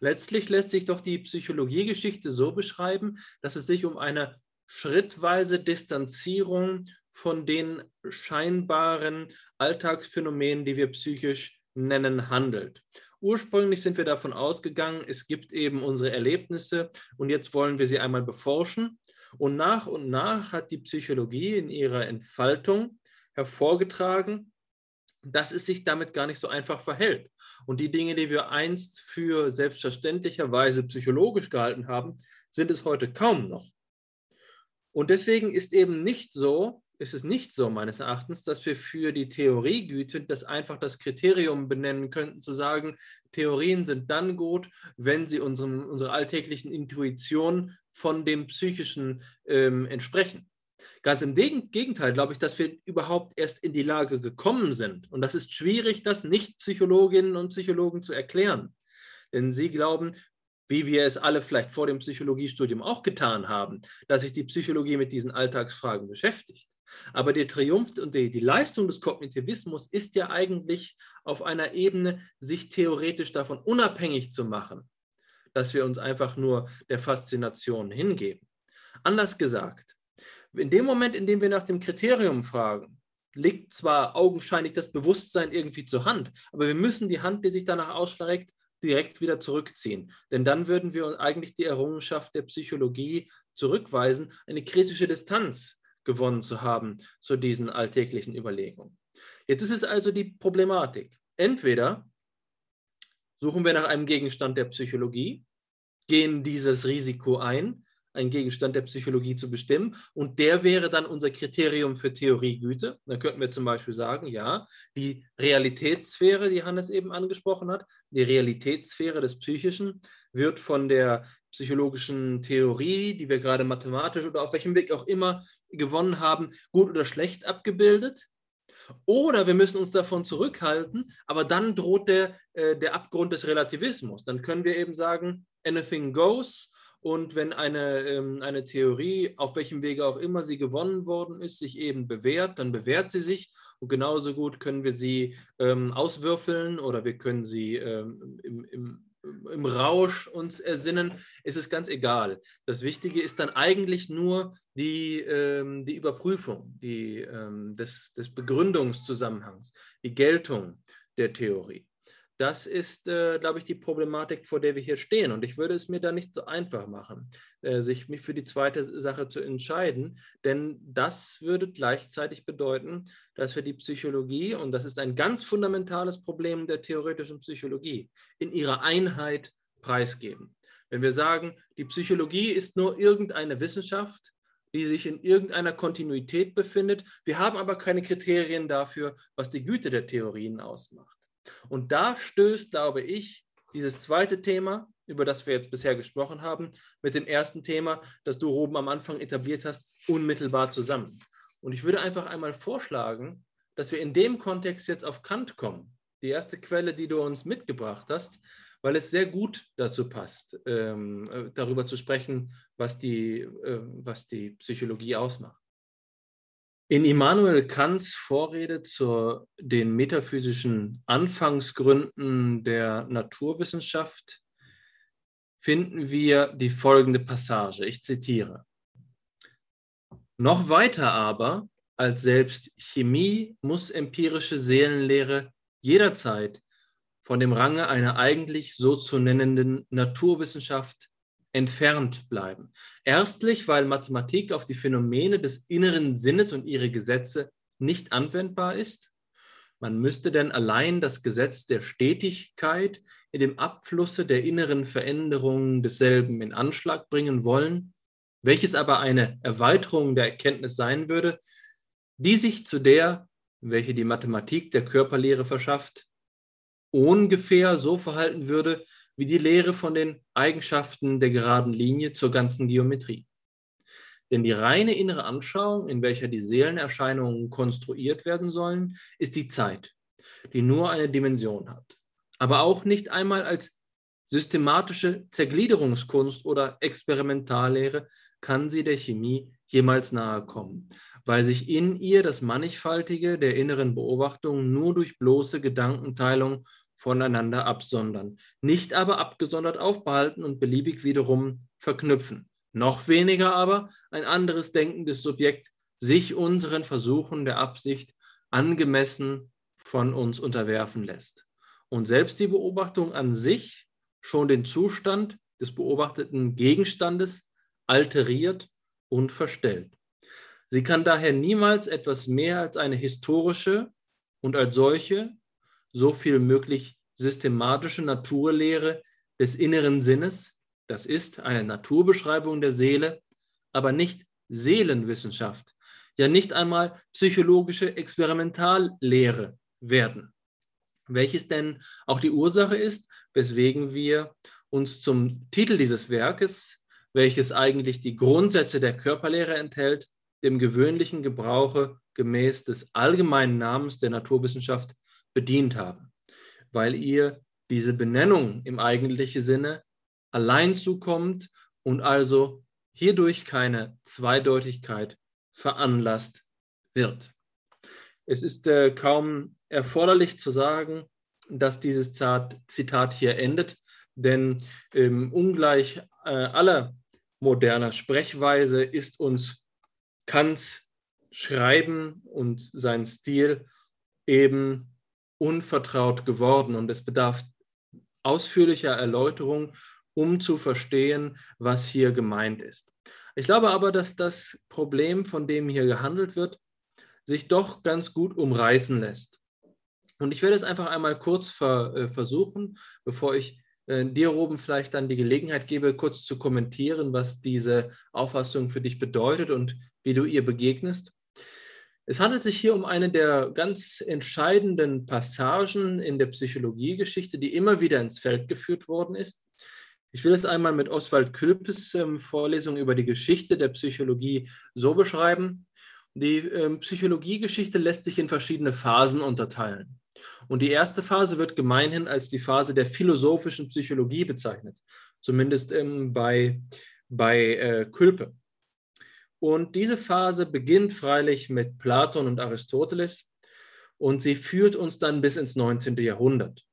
Letztlich lässt sich doch die Psychologiegeschichte so beschreiben, dass es sich um eine schrittweise Distanzierung von den scheinbaren Alltagsphänomenen, die wir psychisch nennen, handelt. Ursprünglich sind wir davon ausgegangen, es gibt eben unsere Erlebnisse und jetzt wollen wir sie einmal beforschen. Und nach und nach hat die Psychologie in ihrer Entfaltung hervorgetragen, dass es sich damit gar nicht so einfach verhält. Und die Dinge, die wir einst für selbstverständlicherweise psychologisch gehalten haben, sind es heute kaum noch. Und deswegen ist eben nicht so, ist es nicht so meines Erachtens, dass wir für die Theoriegüte das einfach das Kriterium benennen könnten, zu sagen, Theorien sind dann gut, wenn sie unserem, unserer alltäglichen Intuition von dem Psychischen ähm, entsprechen. Ganz im Gegenteil glaube ich, dass wir überhaupt erst in die Lage gekommen sind. Und das ist schwierig, das Nicht-Psychologinnen und Psychologen zu erklären. Denn sie glauben, wie wir es alle vielleicht vor dem Psychologiestudium auch getan haben, dass sich die Psychologie mit diesen Alltagsfragen beschäftigt. Aber der Triumph und die, die, Leistung des Kognitivismus ist ja eigentlich auf einer Ebene, sich theoretisch davon unabhängig zu machen, dass wir uns einfach nur der Faszination hingeben. Anders gesagt, in dem Moment, in dem wir nach dem Kriterium fragen, liegt zwar augenscheinlich das Bewusstsein irgendwie zur Hand, aber wir müssen die Hand, die sich danach ausstreckt, direkt wieder zurückziehen. Denn dann würden wir eigentlich die Errungenschaft der Psychologie zurückweisen, eine kritische Distanz gewonnen zu haben zu diesen alltäglichen Überlegungen. Jetzt ist es also die Problematik. Entweder suchen wir nach einem Gegenstand der Psychologie, gehen dieses Risiko ein, einen Gegenstand der Psychologie zu bestimmen. Und der wäre dann unser Kriterium für Theoriegüte. Dann könnten wir zum Beispiel sagen, ja, die Realitätssphäre, die Hannes eben angesprochen hat, die Realitätssphäre des Psychischen wird von der psychologischen Theorie, die wir gerade mathematisch oder auf welchem Weg auch immer gewonnen haben, gut oder schlecht abgebildet. Oder wir müssen uns davon zurückhalten, aber dann droht der, äh, der Abgrund des Relativismus. Dann können wir eben sagen, anything goes und wenn eine, ähm, eine Theorie, auf welchem Wege auch immer sie gewonnen worden ist, sich eben bewährt, dann bewährt sie sich. Und genauso gut können wir sie ähm, auswürfeln oder wir können sie ähm, im, im, im Rausch uns ersinnen. Es ist ganz egal. Das Wichtige ist dann eigentlich nur die, ähm, die Überprüfung die, ähm, des, des Begründungszusammenhangs, die Geltung der Theorie. Das ist, äh, glaube ich, die Problematik, vor der wir hier stehen. Und ich würde es mir da nicht so einfach machen, äh, sich mich für die zweite Sache zu entscheiden, denn das würde gleichzeitig bedeuten, dass wir die Psychologie, und das ist ein ganz fundamentales Problem der theoretischen Psychologie, in ihrer Einheit preisgeben. Wenn wir sagen, die Psychologie ist nur irgendeine Wissenschaft, die sich in irgendeiner Kontinuität befindet, wir haben aber keine Kriterien dafür, was die Güte der Theorien ausmacht und da stößt, glaube ich, dieses zweite Thema, über das wir jetzt bisher gesprochen haben, mit dem ersten Thema, das du oben am Anfang etabliert hast, unmittelbar zusammen. Und ich würde einfach einmal vorschlagen, dass wir in dem Kontext jetzt auf Kant kommen. Die erste Quelle, die du uns mitgebracht hast, weil es sehr gut dazu passt, ähm, äh, darüber zu sprechen, was die, äh, was die Psychologie ausmacht. In Immanuel Kants Vorrede zu den metaphysischen Anfangsgründen der Naturwissenschaft finden wir die folgende Passage. Ich zitiere. Noch weiter aber als selbst Chemie muss empirische Seelenlehre jederzeit von dem Range einer eigentlich so zu nennenden Naturwissenschaft entfernt bleiben. Erstlich, weil Mathematik auf die Phänomene des inneren Sinnes und ihre Gesetze nicht anwendbar ist. Man müsste denn allein das Gesetz der Stetigkeit in dem Abflusse der inneren Veränderungen desselben in Anschlag bringen wollen, welches aber eine Erweiterung der Erkenntnis sein würde, die sich zu der, welche die Mathematik der Körperlehre verschafft, ungefähr so verhalten würde, wie die Lehre von den Eigenschaften der geraden Linie zur ganzen Geometrie. Denn die reine innere Anschauung, in welcher die Seelenerscheinungen konstruiert werden sollen, ist die Zeit, die nur eine Dimension hat. Aber auch nicht einmal als systematische Zergliederungskunst oder Experimentallehre kann sie der Chemie jemals nahe kommen, weil sich in ihr das Mannigfaltige der inneren Beobachtung nur durch bloße Gedankenteilung voneinander absondern, nicht aber abgesondert aufbehalten und beliebig wiederum verknüpfen. Noch weniger aber ein anderes denkendes Subjekt sich unseren Versuchen der Absicht angemessen von uns unterwerfen lässt. Und selbst die Beobachtung an sich schon den Zustand des beobachteten Gegenstandes alteriert und verstellt. Sie kann daher niemals etwas mehr als eine historische und als solche so viel möglich systematische Naturlehre des inneren Sinnes, das ist eine Naturbeschreibung der Seele, aber nicht Seelenwissenschaft, ja nicht einmal psychologische Experimentallehre werden. Welches denn auch die Ursache ist, weswegen wir uns zum Titel dieses Werkes, welches eigentlich die Grundsätze der Körperlehre enthält, dem gewöhnlichen Gebrauche gemäß des allgemeinen Namens der Naturwissenschaft bedient haben, weil ihr diese Benennung im eigentlichen Sinne allein zukommt und also hierdurch keine Zweideutigkeit veranlasst wird. Es ist äh, kaum erforderlich zu sagen, dass dieses Zitat hier endet, denn ähm, ungleich äh, aller moderner Sprechweise ist uns Kants Schreiben und sein Stil eben unvertraut geworden und es bedarf ausführlicher Erläuterung, um zu verstehen, was hier gemeint ist. Ich glaube aber, dass das Problem, von dem hier gehandelt wird, sich doch ganz gut umreißen lässt. Und ich werde es einfach einmal kurz ver, äh, versuchen, bevor ich äh, dir, Roben, vielleicht dann die Gelegenheit gebe, kurz zu kommentieren, was diese Auffassung für dich bedeutet und wie du ihr begegnest. Es handelt sich hier um eine der ganz entscheidenden Passagen in der Psychologiegeschichte, die immer wieder ins Feld geführt worden ist. Ich will es einmal mit Oswald Külpes ähm, Vorlesung über die Geschichte der Psychologie so beschreiben. Die ähm, Psychologiegeschichte lässt sich in verschiedene Phasen unterteilen. Und die erste Phase wird gemeinhin als die Phase der philosophischen Psychologie bezeichnet, zumindest ähm, bei, bei äh, Külpe. Und diese Phase beginnt freilich mit Platon und Aristoteles und sie führt uns dann bis ins 19. Jahrhundert.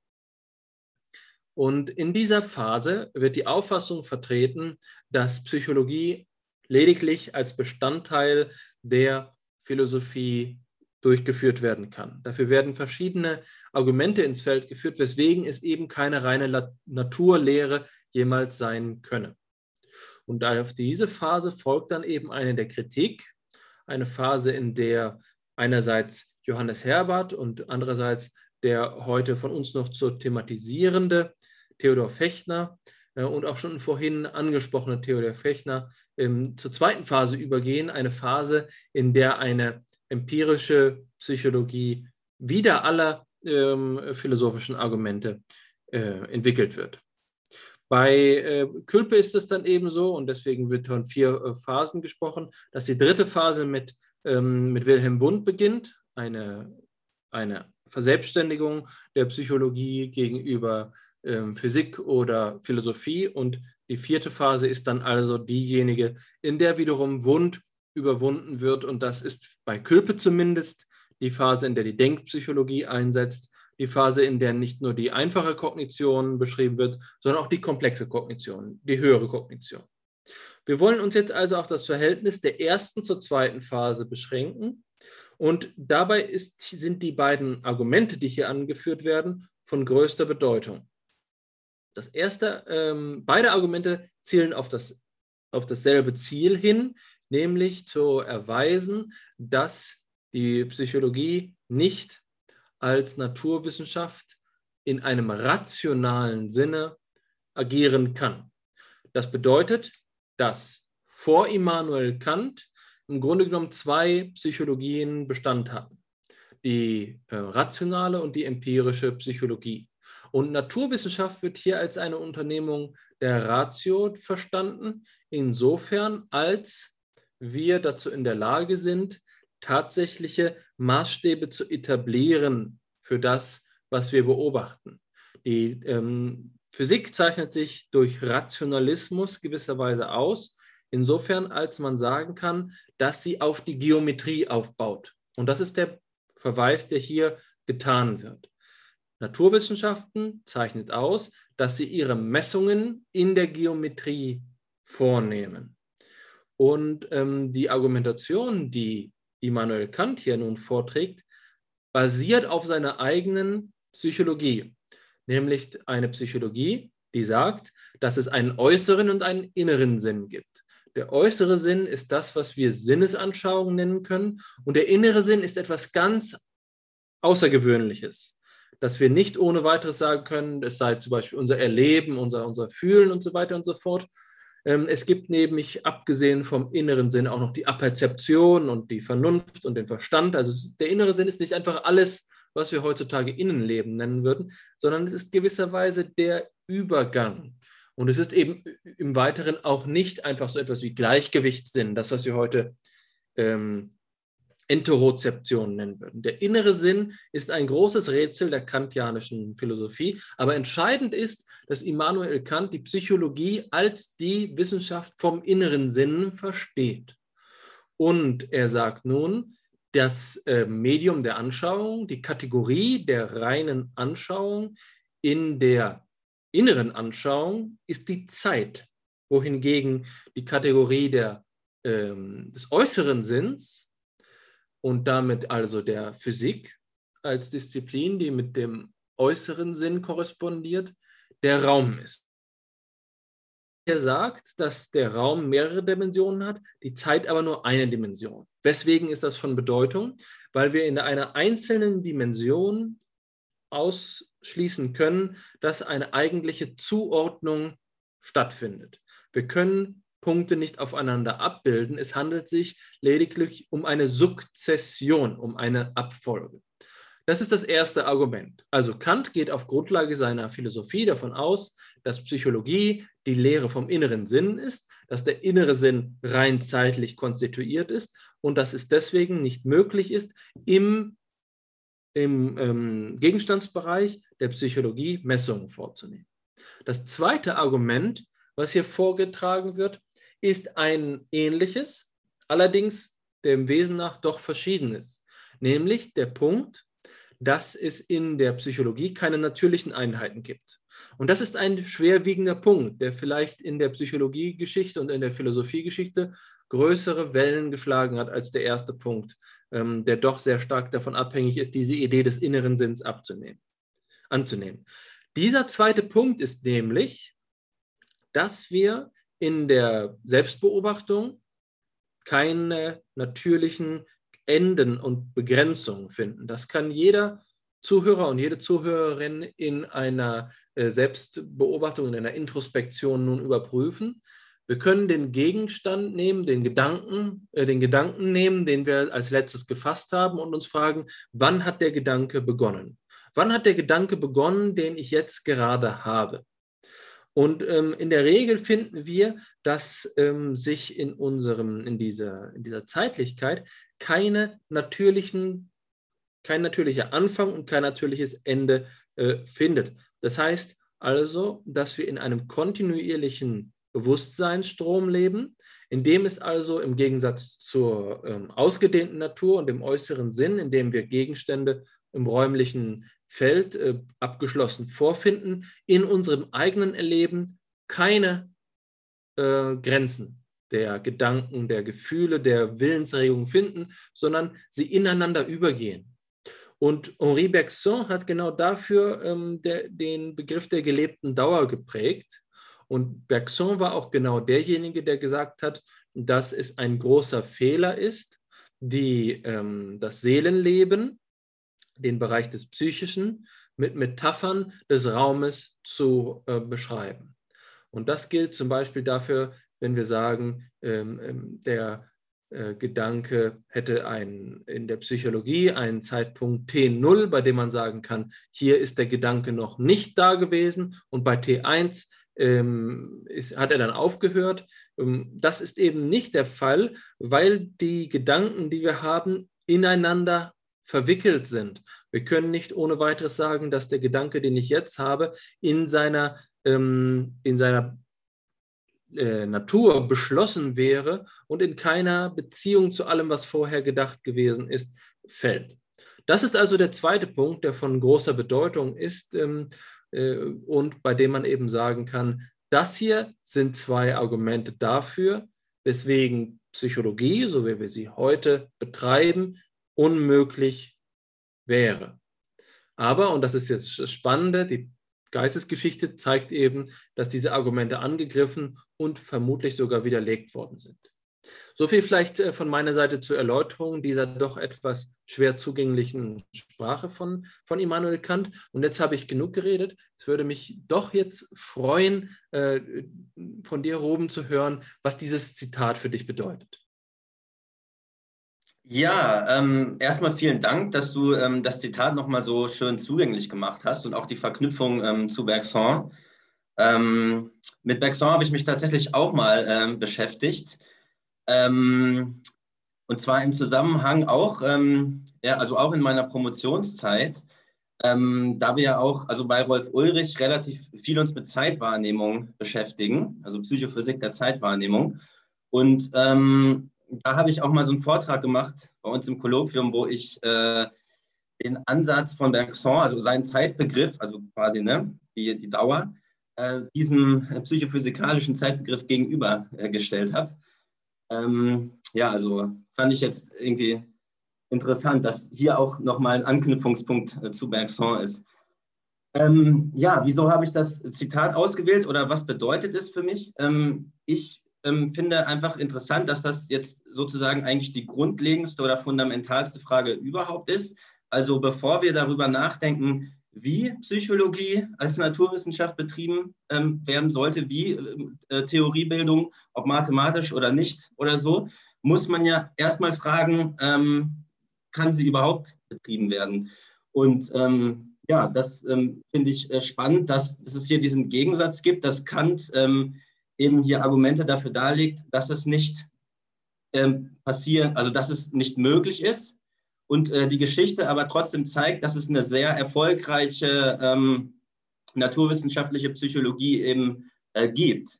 Und in dieser Phase wird die Auffassung vertreten, dass Psychologie lediglich als Bestandteil der Philosophie durchgeführt werden kann. Dafür werden verschiedene Argumente ins Feld geführt, weswegen es eben keine reine Naturlehre jemals sein könne. Und auf diese Phase folgt dann eben eine der Kritik, eine Phase, in der einerseits Johannes Herbert und andererseits der heute von uns noch zu thematisierende Theodor Fechner äh, und auch schon vorhin angesprochene Theodor Fechner ähm, zur zweiten Phase übergehen, eine Phase, in der eine empirische Psychologie wieder aller ähm, philosophischen Argumente äh, entwickelt wird. Bei äh, Külpe ist es dann eben so, und deswegen wird von vier äh, Phasen gesprochen, dass die dritte Phase mit, ähm, mit Wilhelm Wundt beginnt, eine, eine Verselbstständigung der Psychologie gegenüber ähm, Physik oder Philosophie. Und die vierte Phase ist dann also diejenige, in der wiederum Wundt überwunden wird. Und das ist bei Külpe zumindest die Phase, in der die Denkpsychologie einsetzt die Phase, in der nicht nur die einfache Kognition beschrieben wird, sondern auch die komplexe Kognition, die höhere Kognition. Wir wollen uns jetzt also auf das Verhältnis der ersten zur zweiten Phase beschränken. Und dabei ist, sind die beiden Argumente, die hier angeführt werden, von größter Bedeutung. Das erste, ähm, beide Argumente zielen auf, das, auf dasselbe Ziel hin, nämlich zu erweisen, dass die Psychologie nicht als Naturwissenschaft in einem rationalen Sinne agieren kann. Das bedeutet, dass vor Immanuel Kant im Grunde genommen zwei Psychologien Bestand hatten. Die äh, rationale und die empirische Psychologie. Und Naturwissenschaft wird hier als eine Unternehmung der Ratio verstanden, insofern als wir dazu in der Lage sind, tatsächliche Maßstäbe zu etablieren für das, was wir beobachten. Die ähm, Physik zeichnet sich durch Rationalismus gewisserweise aus, insofern als man sagen kann, dass sie auf die Geometrie aufbaut. Und das ist der Verweis, der hier getan wird. Naturwissenschaften zeichnet aus, dass sie ihre Messungen in der Geometrie vornehmen. Und ähm, die Argumentation, die Immanuel Kant hier nun vorträgt, basiert auf seiner eigenen Psychologie, nämlich eine Psychologie, die sagt, dass es einen äußeren und einen inneren Sinn gibt. Der äußere Sinn ist das, was wir Sinnesanschauung nennen können, und der innere Sinn ist etwas ganz Außergewöhnliches, dass wir nicht ohne weiteres sagen können, es sei zum Beispiel unser Erleben, unser, unser Fühlen und so weiter und so fort. Ähm, es gibt nämlich, abgesehen vom inneren Sinn, auch noch die Aperzeption und die Vernunft und den Verstand. Also der innere Sinn ist nicht einfach alles, was wir heutzutage Innenleben nennen würden, sondern es ist gewisserweise der Übergang. Und es ist eben im Weiteren auch nicht einfach so etwas wie Gleichgewichtssinn, das, was wir heute ähm, Enterozeption nennen würden. Der innere Sinn ist ein großes Rätsel der kantianischen Philosophie, aber entscheidend ist, dass Immanuel Kant die Psychologie als die Wissenschaft vom inneren Sinn versteht. Und er sagt nun, das äh, Medium der Anschauung, die Kategorie der reinen Anschauung in der inneren Anschauung ist die Zeit, wohingegen die Kategorie der, ähm, des äußeren Sinns und damit also der Physik als Disziplin, die mit dem äußeren Sinn korrespondiert, der Raum ist. Er sagt, dass der Raum mehrere Dimensionen hat, die Zeit aber nur eine Dimension. Weswegen ist das von Bedeutung? Weil wir in einer einzelnen Dimension ausschließen können, dass eine eigentliche Zuordnung stattfindet. Wir können Punkte nicht aufeinander abbilden. Es handelt sich lediglich um eine Sukzession, um eine Abfolge. Das ist das erste Argument. Also Kant geht auf Grundlage seiner Philosophie davon aus, dass Psychologie die Lehre vom inneren Sinn ist, dass der innere Sinn rein zeitlich konstituiert ist und dass es deswegen nicht möglich ist, im, im ähm, Gegenstandsbereich der Psychologie Messungen vorzunehmen. Das zweite Argument, was hier vorgetragen wird, ist ein ähnliches, allerdings dem Wesen nach doch verschiedenes, nämlich der Punkt, dass es in der Psychologie keine natürlichen Einheiten gibt. Und das ist ein schwerwiegender Punkt, der vielleicht in der Psychologiegeschichte und in der Philosophiegeschichte größere Wellen geschlagen hat als der erste Punkt, ähm, der doch sehr stark davon abhängig ist, diese Idee des inneren Sinns abzunehmen, anzunehmen. Dieser zweite Punkt ist nämlich, dass wir in der Selbstbeobachtung keine natürlichen Enden und Begrenzungen finden. Das kann jeder Zuhörer und jede Zuhörerin in einer äh, Selbstbeobachtung, in einer Introspektion nun überprüfen. Wir können den Gegenstand nehmen, den Gedanken, äh, den Gedanken nehmen, den wir als letztes gefasst haben und uns fragen, wann hat der Gedanke begonnen? Wann hat der Gedanke begonnen, den ich jetzt gerade habe? Und ähm, in der Regel finden wir, dass ähm, sich in unserem, in dieser, in dieser Zeitlichkeit keine natürlichen, kein natürlicher Anfang und kein natürliches Ende äh, findet. Das heißt also, dass wir in einem kontinuierlichen Bewusstseinsstrom leben, in dem es also im Gegensatz zur ähm, ausgedehnten Natur und dem äußeren Sinn, in dem wir Gegenstände im räumlichen Feld äh, abgeschlossen vorfinden, in unserem eigenen Erleben keine äh, Grenzen der Gedanken, der Gefühle, der Willensregung finden, sondern sie ineinander übergehen. Und Henri Bergson hat genau dafür ähm, der, den Begriff der gelebten Dauer geprägt. Und Bergson war auch genau derjenige, der gesagt hat, dass es ein großer Fehler ist, die, ähm, das Seelenleben den Bereich des Psychischen mit Metaphern des Raumes zu äh, beschreiben. Und das gilt zum Beispiel dafür, wenn wir sagen, ähm, ähm, der äh, Gedanke hätte ein, in der Psychologie einen Zeitpunkt T0, bei dem man sagen kann, hier ist der Gedanke noch nicht da gewesen und bei T1 ähm, ist, hat er dann aufgehört. Ähm, das ist eben nicht der Fall, weil die Gedanken, die wir haben, ineinander verwickelt sind. Wir können nicht ohne weiteres sagen, dass der Gedanke, den ich jetzt habe, in seiner, ähm, in seiner äh, Natur beschlossen wäre und in keiner Beziehung zu allem, was vorher gedacht gewesen ist, fällt. Das ist also der zweite Punkt, der von großer Bedeutung ist ähm, äh, und bei dem man eben sagen kann, das hier sind zwei Argumente dafür, weswegen Psychologie, so wie wir sie heute betreiben, unmöglich wäre. Aber, und das ist jetzt das Spannende, die Geistesgeschichte zeigt eben, dass diese Argumente angegriffen und vermutlich sogar widerlegt worden sind. So viel vielleicht äh, von meiner Seite zur Erläuterung dieser doch etwas schwer zugänglichen Sprache von, von Immanuel Kant. Und jetzt habe ich genug geredet. Es würde mich doch jetzt freuen, äh, von dir, Ruben, zu hören, was dieses Zitat für dich bedeutet. Ja, ähm, erstmal vielen Dank, dass du ähm, das Zitat nochmal so schön zugänglich gemacht hast und auch die Verknüpfung ähm, zu Bergson. Ähm, mit Bergson habe ich mich tatsächlich auch mal ähm, beschäftigt. Ähm, und zwar im Zusammenhang auch, ja, also auch in meiner Promotionszeit, da wir ja auch, also bei Rolf Ulrich relativ viel uns mit Zeitwahrnehmung beschäftigen, also Psychophysik der Zeitwahrnehmung. Und da habe ich auch mal so einen Vortrag gemacht bei uns im Kolloquium, wo ich äh, den Ansatz von Bergson, also seinen Zeitbegriff, also quasi ne, die, die Dauer, äh, diesem psychophysikalischen Zeitbegriff gegenübergestellt äh, habe. Ähm, ja, also fand ich jetzt irgendwie interessant, dass hier auch nochmal ein Anknüpfungspunkt äh, zu Bergson ist. Ähm, ja, wieso habe ich das Zitat ausgewählt oder was bedeutet es für mich? Ähm, ich ähm, finde einfach interessant, dass das jetzt sozusagen eigentlich die grundlegendste oder fundamentalste Frage überhaupt ist. Also bevor wir darüber nachdenken, wie Psychologie als Naturwissenschaft betrieben ähm, werden sollte, wie äh, Theoriebildung, ob mathematisch oder nicht oder so, muss man ja erstmal fragen, ähm, kann sie überhaupt betrieben werden? Und ähm, ja, das ähm, finde ich äh, spannend, dass, dass, es hier diesen Gegensatz gibt, dass Kant ähm, eben hier Argumente dafür darlegt, dass es nicht ähm, passieren, also dass es nicht möglich ist und äh, die Geschichte aber trotzdem zeigt, dass es eine sehr erfolgreiche ähm, naturwissenschaftliche Psychologie eben äh, gibt.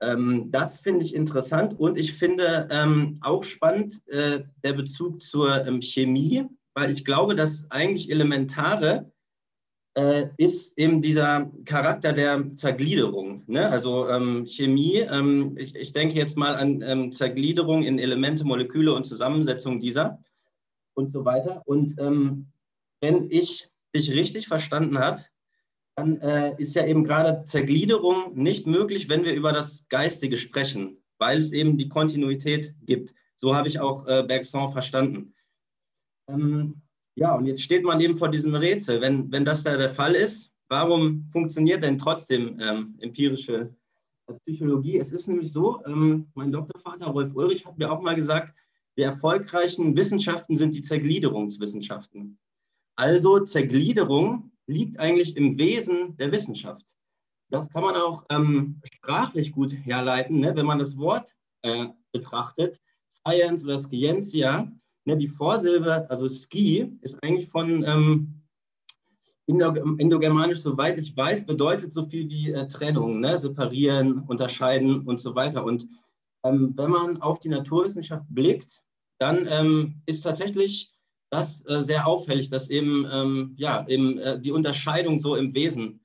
Ähm, das finde ich interessant und ich finde ähm, auch spannend äh, der Bezug zur ähm, Chemie, weil ich glaube, dass eigentlich elementare äh, ist eben dieser Charakter der Zergliederung. Ne? Also ähm, Chemie, ähm, ich, ich, denke jetzt mal an ähm, Zergliederung in Elemente, Moleküle und Zusammensetzung dieser und so weiter. Und ähm, wenn ich dich richtig verstanden habe, dann äh, ist ja eben gerade Zergliederung nicht möglich, wenn wir über das Geistige sprechen, weil es eben die Kontinuität gibt. So habe ich auch äh, Bergson verstanden. Ähm, ja, und jetzt steht man eben vor diesem Rätsel. Wenn, wenn das da der Fall ist, warum funktioniert denn trotzdem ähm, empirische Psychologie? Es ist nämlich so, ähm, mein Doktorvater Rolf Ulrich hat mir auch mal gesagt, die erfolgreichen Wissenschaften sind die Zergliederungswissenschaften. Also Zergliederung liegt eigentlich im Wesen der Wissenschaft. Das kann man auch ähm, sprachlich gut herleiten, ne? wenn man das Wort äh, betrachtet. Science oder Scientia Ne, die Vorsilbe, also Ski, ist eigentlich von ähm, Indogermanisch, soweit ich weiß, bedeutet so viel wie äh, Trennung, ne? separieren, unterscheiden und so weiter. Und ähm, wenn man auf die Naturwissenschaft blickt, dann ähm, ist tatsächlich das äh, sehr auffällig, dass eben, ähm, ja, eben äh, die Unterscheidung so im Wesen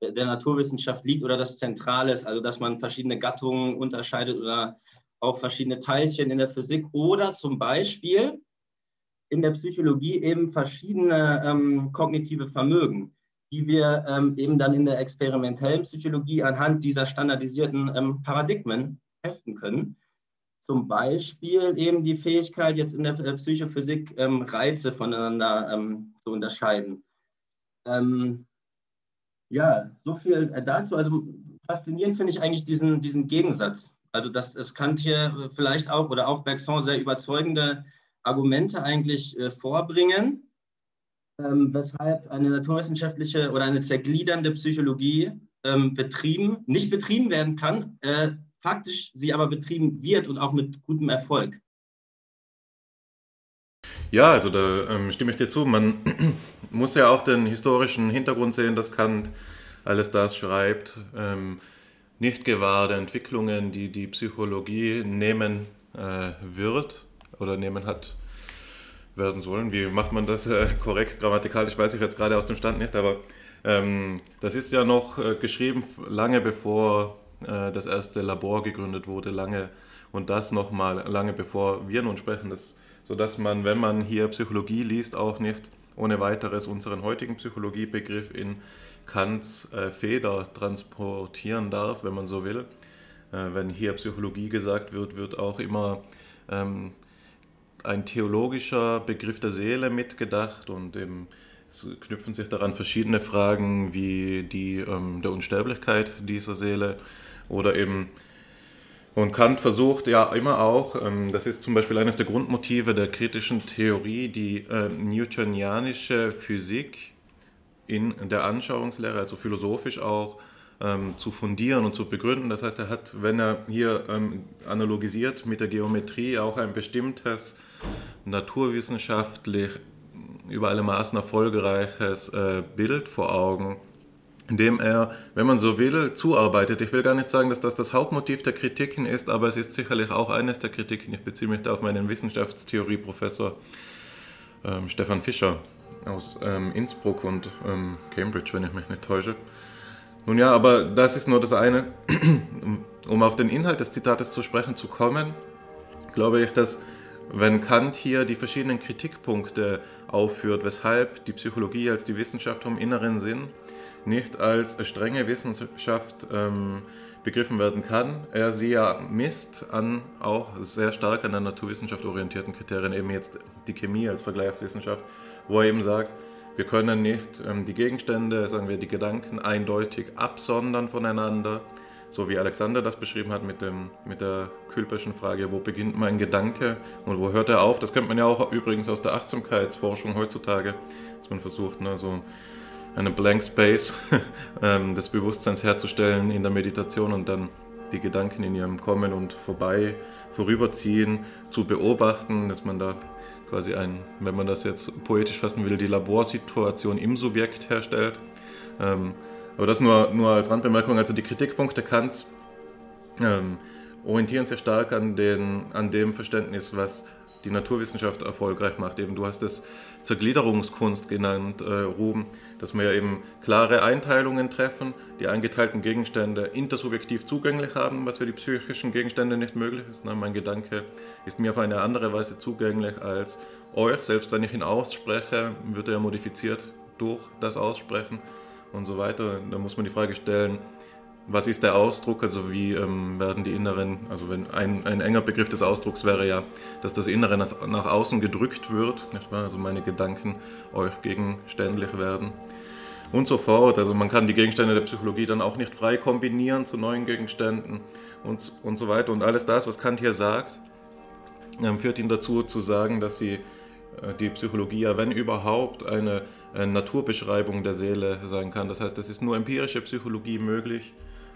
der Naturwissenschaft liegt oder das Zentrale ist, also dass man verschiedene Gattungen unterscheidet oder auch verschiedene Teilchen in der Physik oder zum Beispiel in der Psychologie eben verschiedene ähm, kognitive Vermögen, die wir ähm, eben dann in der experimentellen Psychologie anhand dieser standardisierten ähm, Paradigmen testen können. Zum Beispiel eben die Fähigkeit, jetzt in der Psychophysik ähm, Reize voneinander ähm, zu unterscheiden. Ähm, ja, so viel äh, dazu. Also faszinierend finde ich eigentlich diesen, diesen Gegensatz also das, das Kant hier vielleicht auch oder auch Bergson sehr überzeugende Argumente eigentlich äh, vorbringen, ähm, weshalb eine naturwissenschaftliche oder eine zergliedernde Psychologie ähm, betrieben, nicht betrieben werden kann, äh, faktisch sie aber betrieben wird und auch mit gutem Erfolg. Ja, also da ähm, stimme ich dir zu. Man muss ja auch den historischen Hintergrund sehen, dass Kant alles das schreibt. Ähm, nicht gewahr der Entwicklungen, die die Psychologie nehmen äh, wird oder nehmen hat werden sollen. Wie macht man das äh, korrekt grammatikalisch, weiß ich jetzt gerade aus dem Stand nicht, aber ähm, das ist ja noch äh, geschrieben lange bevor äh, das erste Labor gegründet wurde, lange und das nochmal lange bevor wir nun sprechen, das, sodass man, wenn man hier Psychologie liest, auch nicht ohne weiteres unseren heutigen Psychologiebegriff in Kants äh, Feder transportieren darf, wenn man so will. Äh, wenn hier Psychologie gesagt wird, wird auch immer ähm, ein theologischer Begriff der Seele mitgedacht und eben es knüpfen sich daran verschiedene Fragen wie die ähm, der Unsterblichkeit dieser Seele oder eben und Kant versucht ja immer auch, ähm, das ist zum Beispiel eines der Grundmotive der kritischen Theorie, die äh, newtonianische Physik in der Anschauungslehre, also philosophisch auch, ähm, zu fundieren und zu begründen. Das heißt, er hat, wenn er hier ähm, analogisiert mit der Geometrie, auch ein bestimmtes naturwissenschaftlich über alle Maßen erfolgreiches äh, Bild vor Augen, indem er, wenn man so will, zuarbeitet. Ich will gar nicht sagen, dass das das Hauptmotiv der Kritiken ist, aber es ist sicherlich auch eines der Kritiken. Ich beziehe mich da auf meinen Wissenschaftstheorieprofessor ähm, Stefan Fischer aus ähm, Innsbruck und ähm, Cambridge, wenn ich mich nicht täusche. Nun ja, aber das ist nur das eine. Um auf den Inhalt des Zitates zu sprechen zu kommen, glaube ich, dass wenn Kant hier die verschiedenen Kritikpunkte aufführt, weshalb die Psychologie als die Wissenschaft vom inneren Sinn nicht als strenge Wissenschaft ähm, begriffen werden kann, er sie ja misst an auch sehr stark an der Naturwissenschaft orientierten Kriterien, eben jetzt die Chemie als Vergleichswissenschaft, wo er eben sagt, wir können nicht ähm, die Gegenstände, sagen wir die Gedanken eindeutig absondern voneinander, so wie Alexander das beschrieben hat mit, dem, mit der Külperschen Frage, wo beginnt mein Gedanke und wo hört er auf? Das kennt man ja auch übrigens aus der Achtsamkeitsforschung heutzutage, dass man versucht, ne, so einen Blank Space ähm, des Bewusstseins herzustellen in der Meditation und dann die Gedanken in ihrem Kommen und Vorbei, Vorüberziehen zu beobachten, dass man da quasi ein, wenn man das jetzt poetisch fassen will, die Laborsituation im Subjekt herstellt. Ähm, aber das nur, nur als Randbemerkung. Also die Kritikpunkte Kants ähm, orientieren sich stark an, den, an dem Verständnis, was die Naturwissenschaft erfolgreich macht. Eben, du hast es Zergliederungskunst genannt, äh, Ruben, dass wir eben klare Einteilungen treffen, die eingeteilten Gegenstände intersubjektiv zugänglich haben, was für die psychischen Gegenstände nicht möglich ist. Ne? Mein Gedanke ist mir auf eine andere Weise zugänglich als euch. Selbst wenn ich ihn ausspreche, wird er modifiziert durch das Aussprechen und so weiter. Da muss man die Frage stellen, was ist der Ausdruck, also wie ähm, werden die Inneren, also wenn ein, ein enger Begriff des Ausdrucks wäre ja, dass das Innere nach, außen gedrückt wird, also meine Gedanken euch gegenständlich werden und so fort. Also man kann die Gegenstände der Psychologie dann auch nicht frei kombinieren zu neuen Gegenständen und, und so weiter. Und alles das, was Kant hier sagt, ähm, führt ihn dazu zu sagen, dass sie äh, die Psychologie ja, wenn überhaupt, eine, eine Naturbeschreibung der Seele sein kann. Das heißt, es ist nur empirische Psychologie möglich,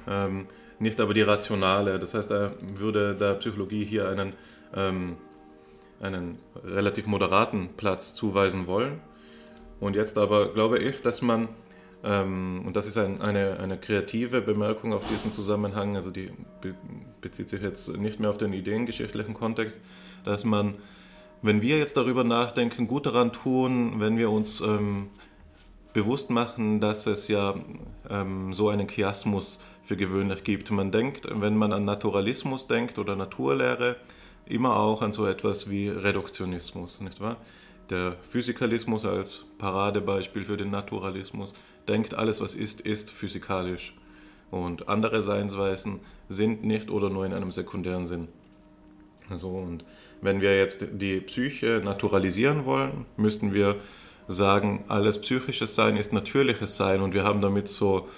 ähm, nicht aber die rationale. Das heißt, er würde der Psychologie hier einen, ähm, einen relativ moderaten Platz zuweisen wollen. Und jetzt aber glaube ich, dass man, ähm, und das ist ein, eine, eine kreative Bemerkung auf diesen Zusammenhang, also die bezieht sich jetzt nicht mehr auf den ideengeschichtlichen Kontext, dass man wenn wir jetzt darüber nachdenken, gut daran tun, wenn wir uns ähm, bewusst machen, dass es ja ähm, so einen Chiasmus für gewöhnlich gibt. Man denkt, wenn man an Naturalismus denkt oder Naturlehre, immer auch an so etwas wie Reduktionismus, nicht wahr? Der Physikalismus als Paradebeispiel für den Naturalismus denkt, alles was ist, ist physikalisch. Und andere Seinsweisen sind nicht oder nur in einem sekundären Sinn. So, und wenn wir jetzt die Psyche naturalisieren wollen, müssten wir sagen, alles psychisches Sein ist natürliches Sein und wir haben damit so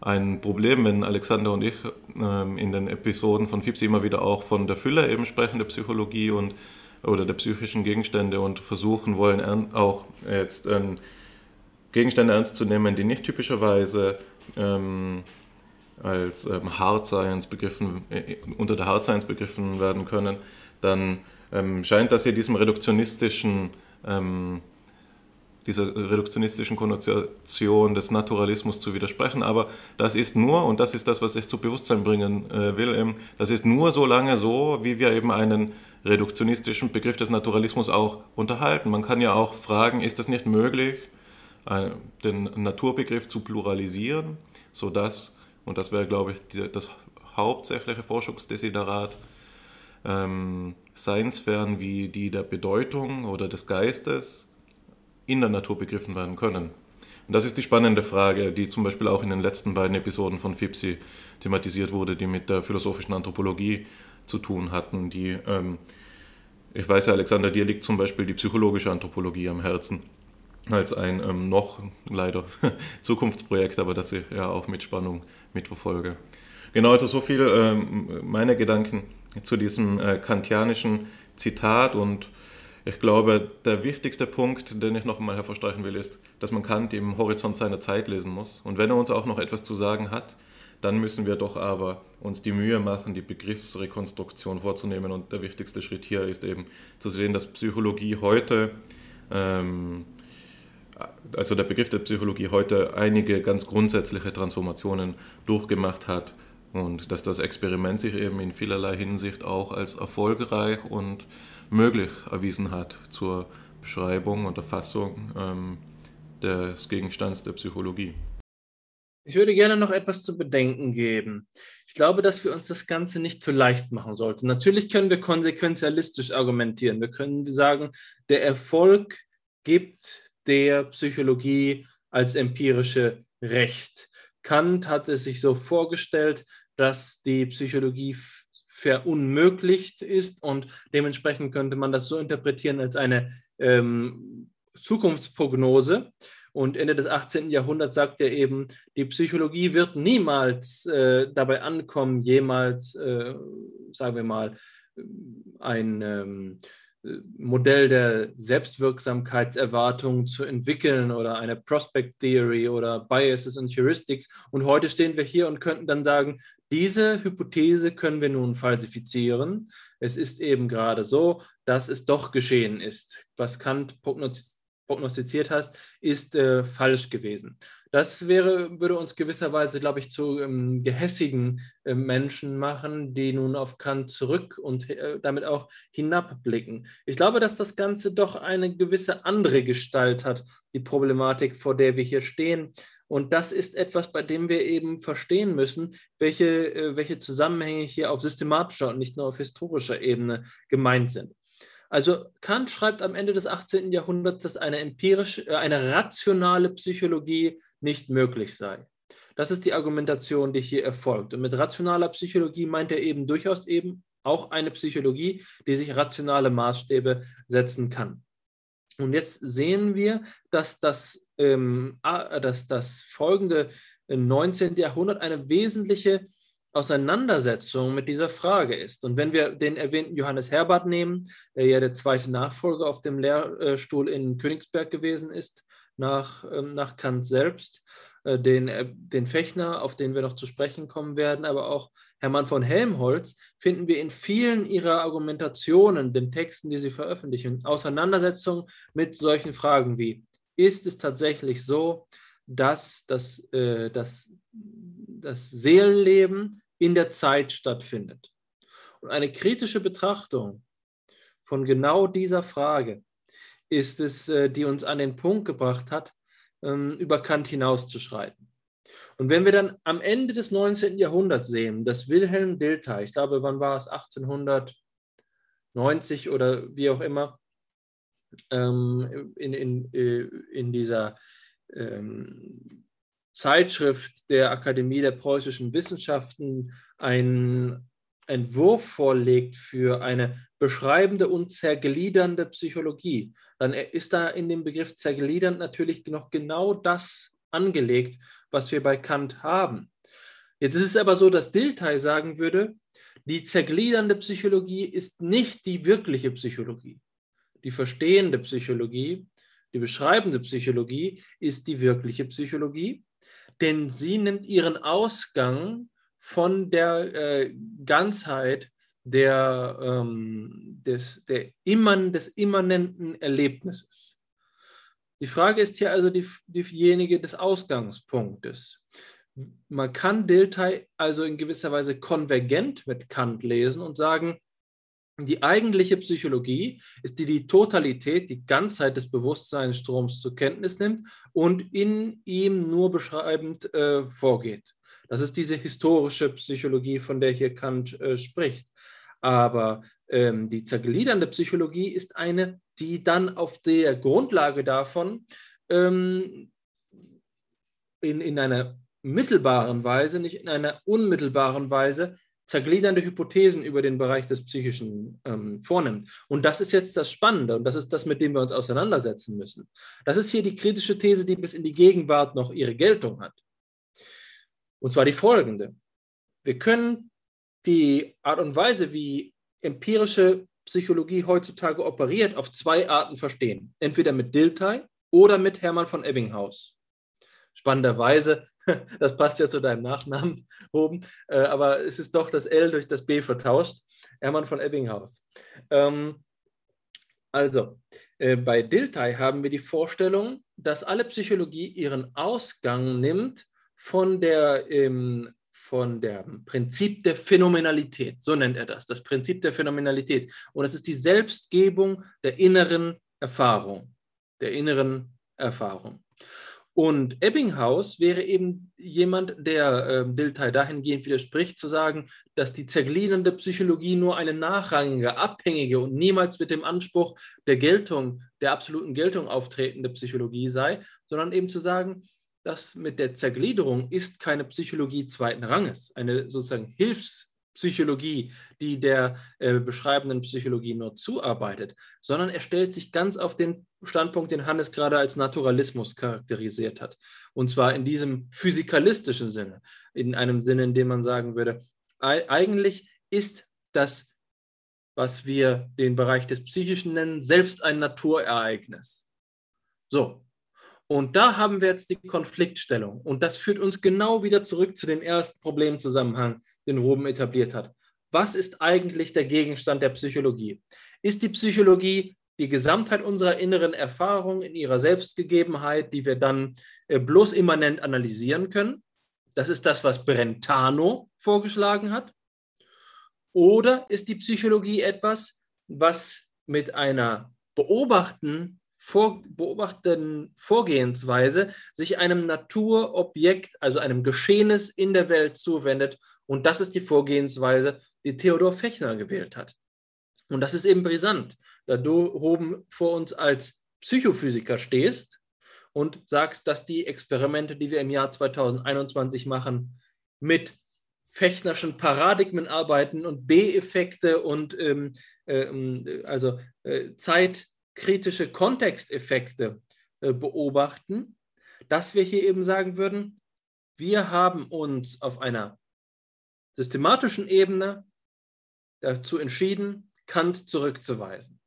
ein Problem, wenn Alexander und ich ähm, in den Episoden von FIPSI immer wieder auch von der Fülle eben sprechen, der Psychologie und oder der psychischen Gegenstände und versuchen wollen auch jetzt ähm, Gegenstände ernst zu nehmen, die nicht typischerweise ähm, als ähm, Hard Science begriffen, äh, unter der Hard Science begriffen werden können, dann ähm, scheint das hier diesem reduktionistischen, ähm, dieser reduktionistischen Konnotation des Naturalismus zu widersprechen. Aber das ist nur, und das ist das, was ich zu Bewusstsein bringen äh, will, das ist nur so lange so, wie wir eben einen reduktionistischen Begriff des Naturalismus auch unterhalten. Man kann ja auch fragen, ist es nicht möglich, äh, den Naturbegriff zu pluralisieren, sodass, und das wäre, glaube ich, das hauptsächliche Forschungsdesiderat, ähm, Seinssphären wie die der Bedeutung oder des Geistes in der Natur begriffen werden können. Und das ist die spannende Frage, die zum Beispiel auch in den letzten beiden Episoden von FIPSI thematisiert wurde, die mit der philosophischen Anthropologie zu tun hatten. Die, ähm, ich weiß ja, Alexander, dir liegt zum Beispiel die psychologische Anthropologie am Herzen als ein ähm, noch leider Zukunftsprojekt, aber das ich ja auch mit Spannung mitverfolge. Genau, also so viel ähm, meine Gedanken zu diesem äh, kantianischen Zitat und ich glaube, der wichtigste Punkt, den ich noch einmal hervorstreichen will, ist, dass man Kant im Horizont seiner Zeit lesen muss. Und wenn er uns auch noch etwas zu sagen hat, dann müssen wir doch aber uns die Mühe machen, die Begriffsrekonstruktion vorzunehmen. Und der wichtigste Schritt hier ist eben zu sehen, dass Psychologie heute, ähm, also der Begriff der Psychologie heute einige ganz grundsätzliche Transformationen durchgemacht hat und dass das Experiment sich eben in vielerlei Hinsicht auch als erfolgreich und möglich erwiesen hat zur Beschreibung und Erfassung ähm, des Gegenstands der Psychologie. Ich würde gerne noch etwas zu bedenken geben. Ich glaube, dass wir uns das Ganze nicht zu leicht machen sollten. Natürlich können wir konsequenzialistisch argumentieren. Wir können sagen, der Erfolg gibt der Psychologie als empirische Recht. Kant hat es sich so vorgestellt, dass die Psychologie verunmöglicht ist und dementsprechend könnte man das so interpretieren als eine ähm, Zukunftsprognose. Und Ende des 18. Jahrhunderts sagt er eben, die Psychologie wird niemals äh, dabei ankommen, jemals, äh, sagen wir mal, ein ähm, Modell der Selbstwirksamkeitserwartung zu entwickeln oder eine Prospect Theory oder Biases und Heuristics. Und heute stehen wir hier und könnten dann sagen, diese Hypothese können wir nun falsifizieren. Es ist eben gerade so, dass es doch geschehen ist. Was Kant prognostiziert hat, ist äh, falsch gewesen. Das wäre, würde uns gewisserweise, glaube ich, zu ähm, gehässigen äh, Menschen machen, die nun auf Kant zurück und äh, damit auch hinabblicken. Ich glaube, dass das Ganze doch eine gewisse andere Gestalt hat, die Problematik, vor der wir hier stehen. Und das ist etwas, bei dem wir eben verstehen müssen, welche, äh, welche Zusammenhänge hier auf systematischer und nicht nur auf historischer Ebene gemeint sind. Also Kant schreibt am Ende des 18. Jahrhunderts, dass eine empirisch, äh, eine rationale Psychologie nicht möglich sei. Das ist die Argumentation, die hier erfolgt. Und mit rationaler Psychologie meint er eben durchaus eben auch eine Psychologie, die sich rationale Maßstäbe setzen kann. Und jetzt sehen wir, dass das, ähm, dass das folgende 19. Jahrhundert eine wesentliche Auseinandersetzung mit dieser Frage ist. Und wenn wir den erwähnten Johannes Herbert nehmen, der ja der zweite Nachfolger auf dem Lehrstuhl in Königsberg gewesen ist, nach, ähm, nach Kant selbst, äh, den, äh, den Fechner, auf den wir noch zu sprechen kommen werden, aber auch Hermann von Helmholtz, finden wir in vielen ihrer Argumentationen, den Texten, die sie veröffentlichen, Auseinandersetzungen mit solchen Fragen wie, ist es tatsächlich so, dass das, äh, das, das Seelenleben in der Zeit stattfindet. Und eine kritische Betrachtung von genau dieser Frage ist es, äh, die uns an den Punkt gebracht hat, ähm, über Kant hinauszuschreiten. Und wenn wir dann am Ende des 19. Jahrhunderts sehen, dass Wilhelm Dilthey, ich glaube, wann war es, 1890 oder wie auch immer, ähm, in, in, äh, in dieser ähm, Zeitschrift der Akademie der preußischen Wissenschaften einen Entwurf vorlegt für eine beschreibende und zergliedernde Psychologie, dann ist da in dem Begriff zergliedernd natürlich noch genau das angelegt, was wir bei Kant haben. Jetzt ist es aber so, dass Dilthey sagen würde, die zergliedernde Psychologie ist nicht die wirkliche Psychologie. Die verstehende Psychologie, die beschreibende Psychologie ist die wirkliche Psychologie denn sie nimmt ihren Ausgang von der äh, Ganzheit der, ähm, des, der imman, des immanenten Erlebnisses. Die Frage ist hier also die, diejenige des Ausgangspunktes. Man kann Dilthey also in gewisser Weise konvergent mit Kant lesen und sagen, die eigentliche Psychologie ist die die Totalität, die Ganzheit des Bewusstseinsstroms zur Kenntnis nimmt und in ihm nur beschreibend äh, vorgeht. Das ist diese historische Psychologie, von der hier Kant äh, spricht. Aber ähm, die zergliedernde Psychologie ist eine, die dann auf der Grundlage davon ähm, in, in einer mittelbaren Weise, nicht in einer unmittelbaren Weise zergliedernde Hypothesen über den Bereich des Psychischen ähm, vornimmt. Und das ist jetzt das Spannende und das ist das, mit dem wir uns auseinandersetzen müssen. Das ist hier die kritische These, die bis in die Gegenwart noch ihre Geltung hat. Und zwar die folgende. Wir können die Art und Weise, wie empirische Psychologie heutzutage operiert, auf zwei Arten verstehen. Entweder mit Dilthey oder mit Hermann von Ebbinghaus. Spannenderweise, das passt ja zu deinem Nachnamen oben, äh, aber es ist doch das L durch das B vertauscht. Hermann von Ebbinghaus. Ähm, also, äh, bei Dilthey haben wir die Vorstellung, dass alle Psychologie ihren Ausgang nimmt von der ähm, von dem Prinzip der Phänomenalität, so nennt er das, das Prinzip der Phänomenalität. Und das ist die Selbstgebung der inneren Erfahrung, der inneren Erfahrung. Und Ebbinghaus wäre eben jemand, der äh, Dilthey dahingehend widerspricht, zu sagen, dass die zergliedernde Psychologie nur eine nachrangige, abhängige und niemals mit dem Anspruch der Geltung, der absoluten Geltung auftretende Psychologie sei, sondern eben zu sagen, dass mit der Zergliederung ist keine Psychologie zweiten Ranges, eine sozusagen Hilfspsychologie, die der äh, beschreibenden Psychologie nur zuarbeitet, sondern er stellt sich ganz auf den Standpunkt, den Hannes gerade als Naturalismus charakterisiert hat. Und zwar in diesem physikalistischen Sinne, in einem Sinne, in dem man sagen würde, eigentlich ist das, was wir den Bereich des Psychischen nennen, selbst ein Naturereignis. So, und da haben wir jetzt die Konfliktstellung. Und das führt uns genau wieder zurück zu dem ersten Problemzusammenhang, den Ruben etabliert hat. Was ist eigentlich der Gegenstand der Psychologie? Ist die Psychologie die Gesamtheit unserer inneren Erfahrung in ihrer Selbstgegebenheit, die wir dann äh, bloß immanent analysieren können? Das ist das, was Brentano vorgeschlagen hat. Oder ist die Psychologie etwas, was mit einer beobachten vor, beobachteten Vorgehensweise sich einem Naturobjekt, also einem Geschehnis in der Welt zuwendet. Und das ist die Vorgehensweise, die Theodor Fechner gewählt hat. Und das ist eben brisant, da du oben vor uns als Psychophysiker stehst und sagst, dass die Experimente, die wir im Jahr 2021 machen, mit Fechnerschen Paradigmen arbeiten und B-Effekte und ähm, äh, also äh, Zeit kritische Kontexteffekte äh, beobachten, dass wir hier eben sagen würden, wir haben uns auf einer systematischen Ebene dazu entschieden, Kant zurückzuweisen.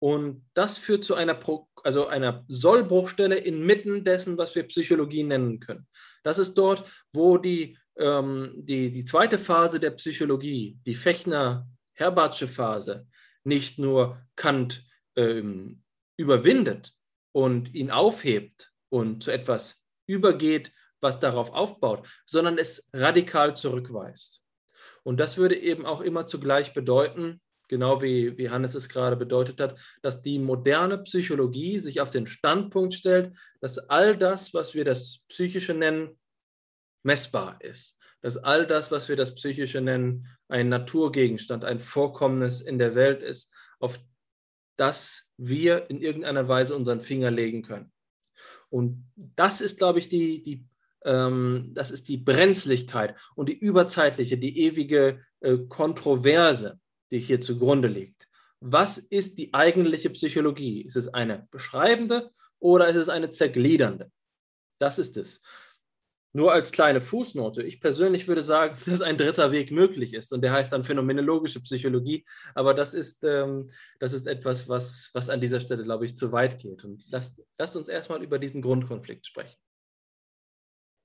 Und das führt zu einer, Pro, also einer Sollbruchstelle inmitten dessen, was wir Psychologie nennen können. Das ist dort, wo die, ähm, die, die zweite Phase der Psychologie, die Fechner-Herbartsche Phase, nicht nur Kant ähm, überwindet und ihn aufhebt und zu etwas übergeht, was darauf aufbaut, sondern es radikal zurückweist. Und das würde eben auch immer zugleich bedeuten, genau wie, wie Hannes es gerade bedeutet hat, dass die moderne Psychologie sich auf den Standpunkt stellt, dass all das, was wir das Psychische nennen, messbar ist. Dass all das, was wir das Psychische nennen, ein Naturgegenstand, ein Vorkommnis in der Welt ist, auf dass wir in irgendeiner Weise unseren Finger legen können. Und das ist, glaube ich, die, die, ähm, das ist die Brenzlichkeit und die überzeitliche, die ewige äh, Kontroverse, die hier zugrunde liegt. Was ist die eigentliche Psychologie? Ist es eine beschreibende oder ist es eine zergliedernde? Das ist es. Nur als kleine Fußnote. Ich persönlich würde sagen, dass ein dritter Weg möglich ist und der heißt dann phänomenologische Psychologie. Aber das ist, ähm, das ist etwas, was, was an dieser Stelle, glaube ich, zu weit geht. Und lasst, lasst uns erstmal über diesen Grundkonflikt sprechen.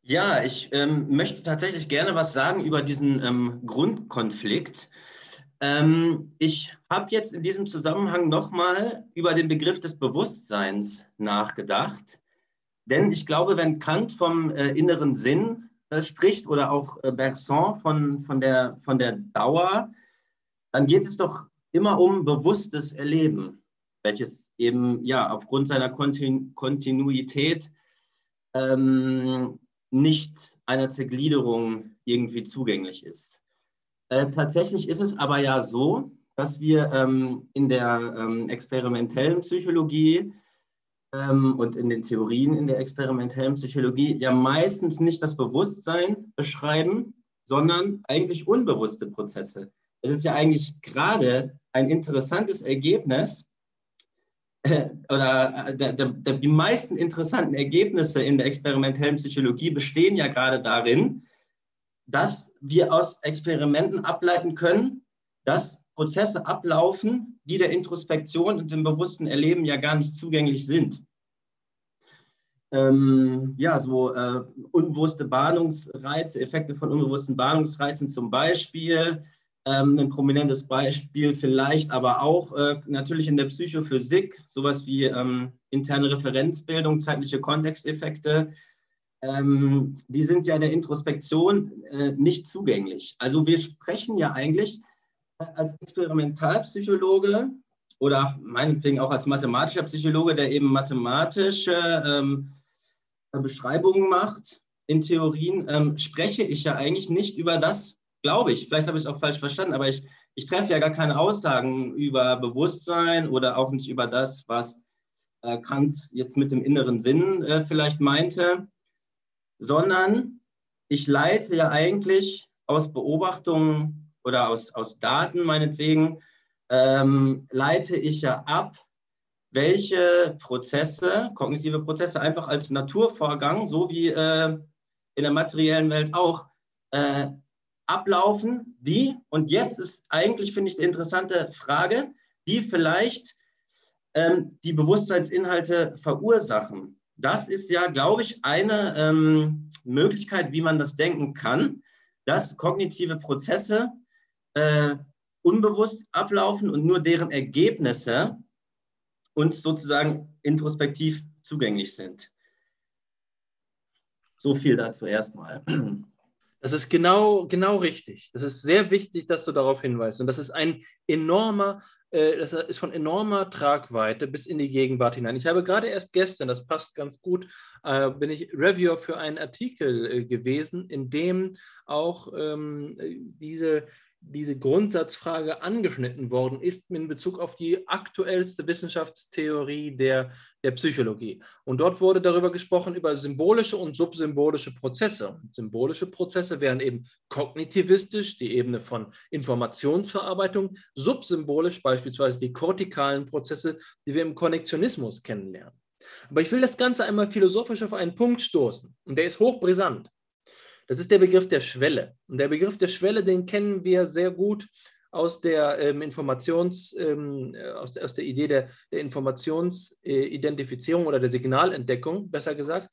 Ja, ich ähm, möchte tatsächlich gerne was sagen über diesen ähm, Grundkonflikt. Ähm, ich habe jetzt in diesem Zusammenhang nochmal über den Begriff des Bewusstseins nachgedacht. Denn ich glaube, wenn Kant vom äh, inneren Sinn äh, spricht oder auch äh, Bergson von, von, der, von der Dauer, dann geht es doch immer um bewusstes Erleben, welches eben ja aufgrund seiner Kontinu Kontinuität ähm, nicht einer Zergliederung irgendwie zugänglich ist. Äh, tatsächlich ist es aber ja so, dass wir ähm, in der ähm, experimentellen Psychologie ähm, und in den Theorien in der experimentellen Psychologie ja meistens nicht das Bewusstsein beschreiben, sondern eigentlich unbewusste Prozesse. Es ist ja eigentlich gerade ein interessantes Ergebnis, oder äh, die meisten interessanten Ergebnisse in der experimentellen Psychologie bestehen ja gerade darin, dass wir aus Experimenten ableiten können, dass Prozesse ablaufen, die der Introspektion und dem bewussten Erleben ja gar nicht zugänglich sind. Ähm, ja, so äh, unbewusste Bahnungsreize, Effekte von unbewussten Bahnungsreizen zum Beispiel. Ähm, ein prominentes Beispiel vielleicht aber auch äh, natürlich in der Psychophysik, sowas wie ähm, interne Referenzbildung, zeitliche Kontexteffekte. Ähm, die sind ja der Introspektion äh, nicht zugänglich. Also wir sprechen ja eigentlich als Experimentalpsychologe oder meinetwegen auch als mathematischer Psychologe, der eben mathematische ähm, Beschreibungen macht in Theorien, ähm, spreche ich ja eigentlich nicht über das, glaube ich, vielleicht habe ich es auch falsch verstanden, aber ich, ich treffe ja gar keine Aussagen über Bewusstsein oder auch nicht über das, was äh, Kant jetzt mit dem inneren Sinn äh, vielleicht meinte, sondern ich leite ja eigentlich aus Beobachtungen oder aus, aus Daten meinetwegen, ähm, leite ich ja ab, welche Prozesse, kognitive Prozesse einfach als Naturvorgang, so wie äh, in der materiellen Welt auch, äh, ablaufen, die, und jetzt ist eigentlich, finde ich, die interessante Frage, die vielleicht ähm, die Bewusstseinsinhalte verursachen. Das ist ja, glaube ich, eine ähm, Möglichkeit, wie man das denken kann, dass kognitive Prozesse äh, unbewusst ablaufen und nur deren Ergebnisse uns sozusagen introspektiv zugänglich sind. So viel dazu erstmal. Das ist genau, genau richtig. Das ist sehr wichtig, dass du darauf hinweist. Und das ist ein enormer, äh, das ist von enormer Tragweite bis in die Gegenwart hinein. Ich habe gerade erst gestern, das passt ganz gut, äh, bin ich Reviewer für einen Artikel äh, gewesen, in dem auch ähm, diese diese Grundsatzfrage angeschnitten worden ist in Bezug auf die aktuellste Wissenschaftstheorie der, der Psychologie. Und dort wurde darüber gesprochen, über symbolische und subsymbolische Prozesse. Symbolische Prozesse wären eben kognitivistisch, die Ebene von Informationsverarbeitung, subsymbolisch beispielsweise die kortikalen Prozesse, die wir im Konnektionismus kennenlernen. Aber ich will das Ganze einmal philosophisch auf einen Punkt stoßen, und der ist hochbrisant. Das ist der Begriff der Schwelle. Und der Begriff der Schwelle, den kennen wir sehr gut aus der ähm, Informations, ähm, aus, der, aus der Idee der, der Informationsidentifizierung äh, oder der Signalentdeckung, besser gesagt.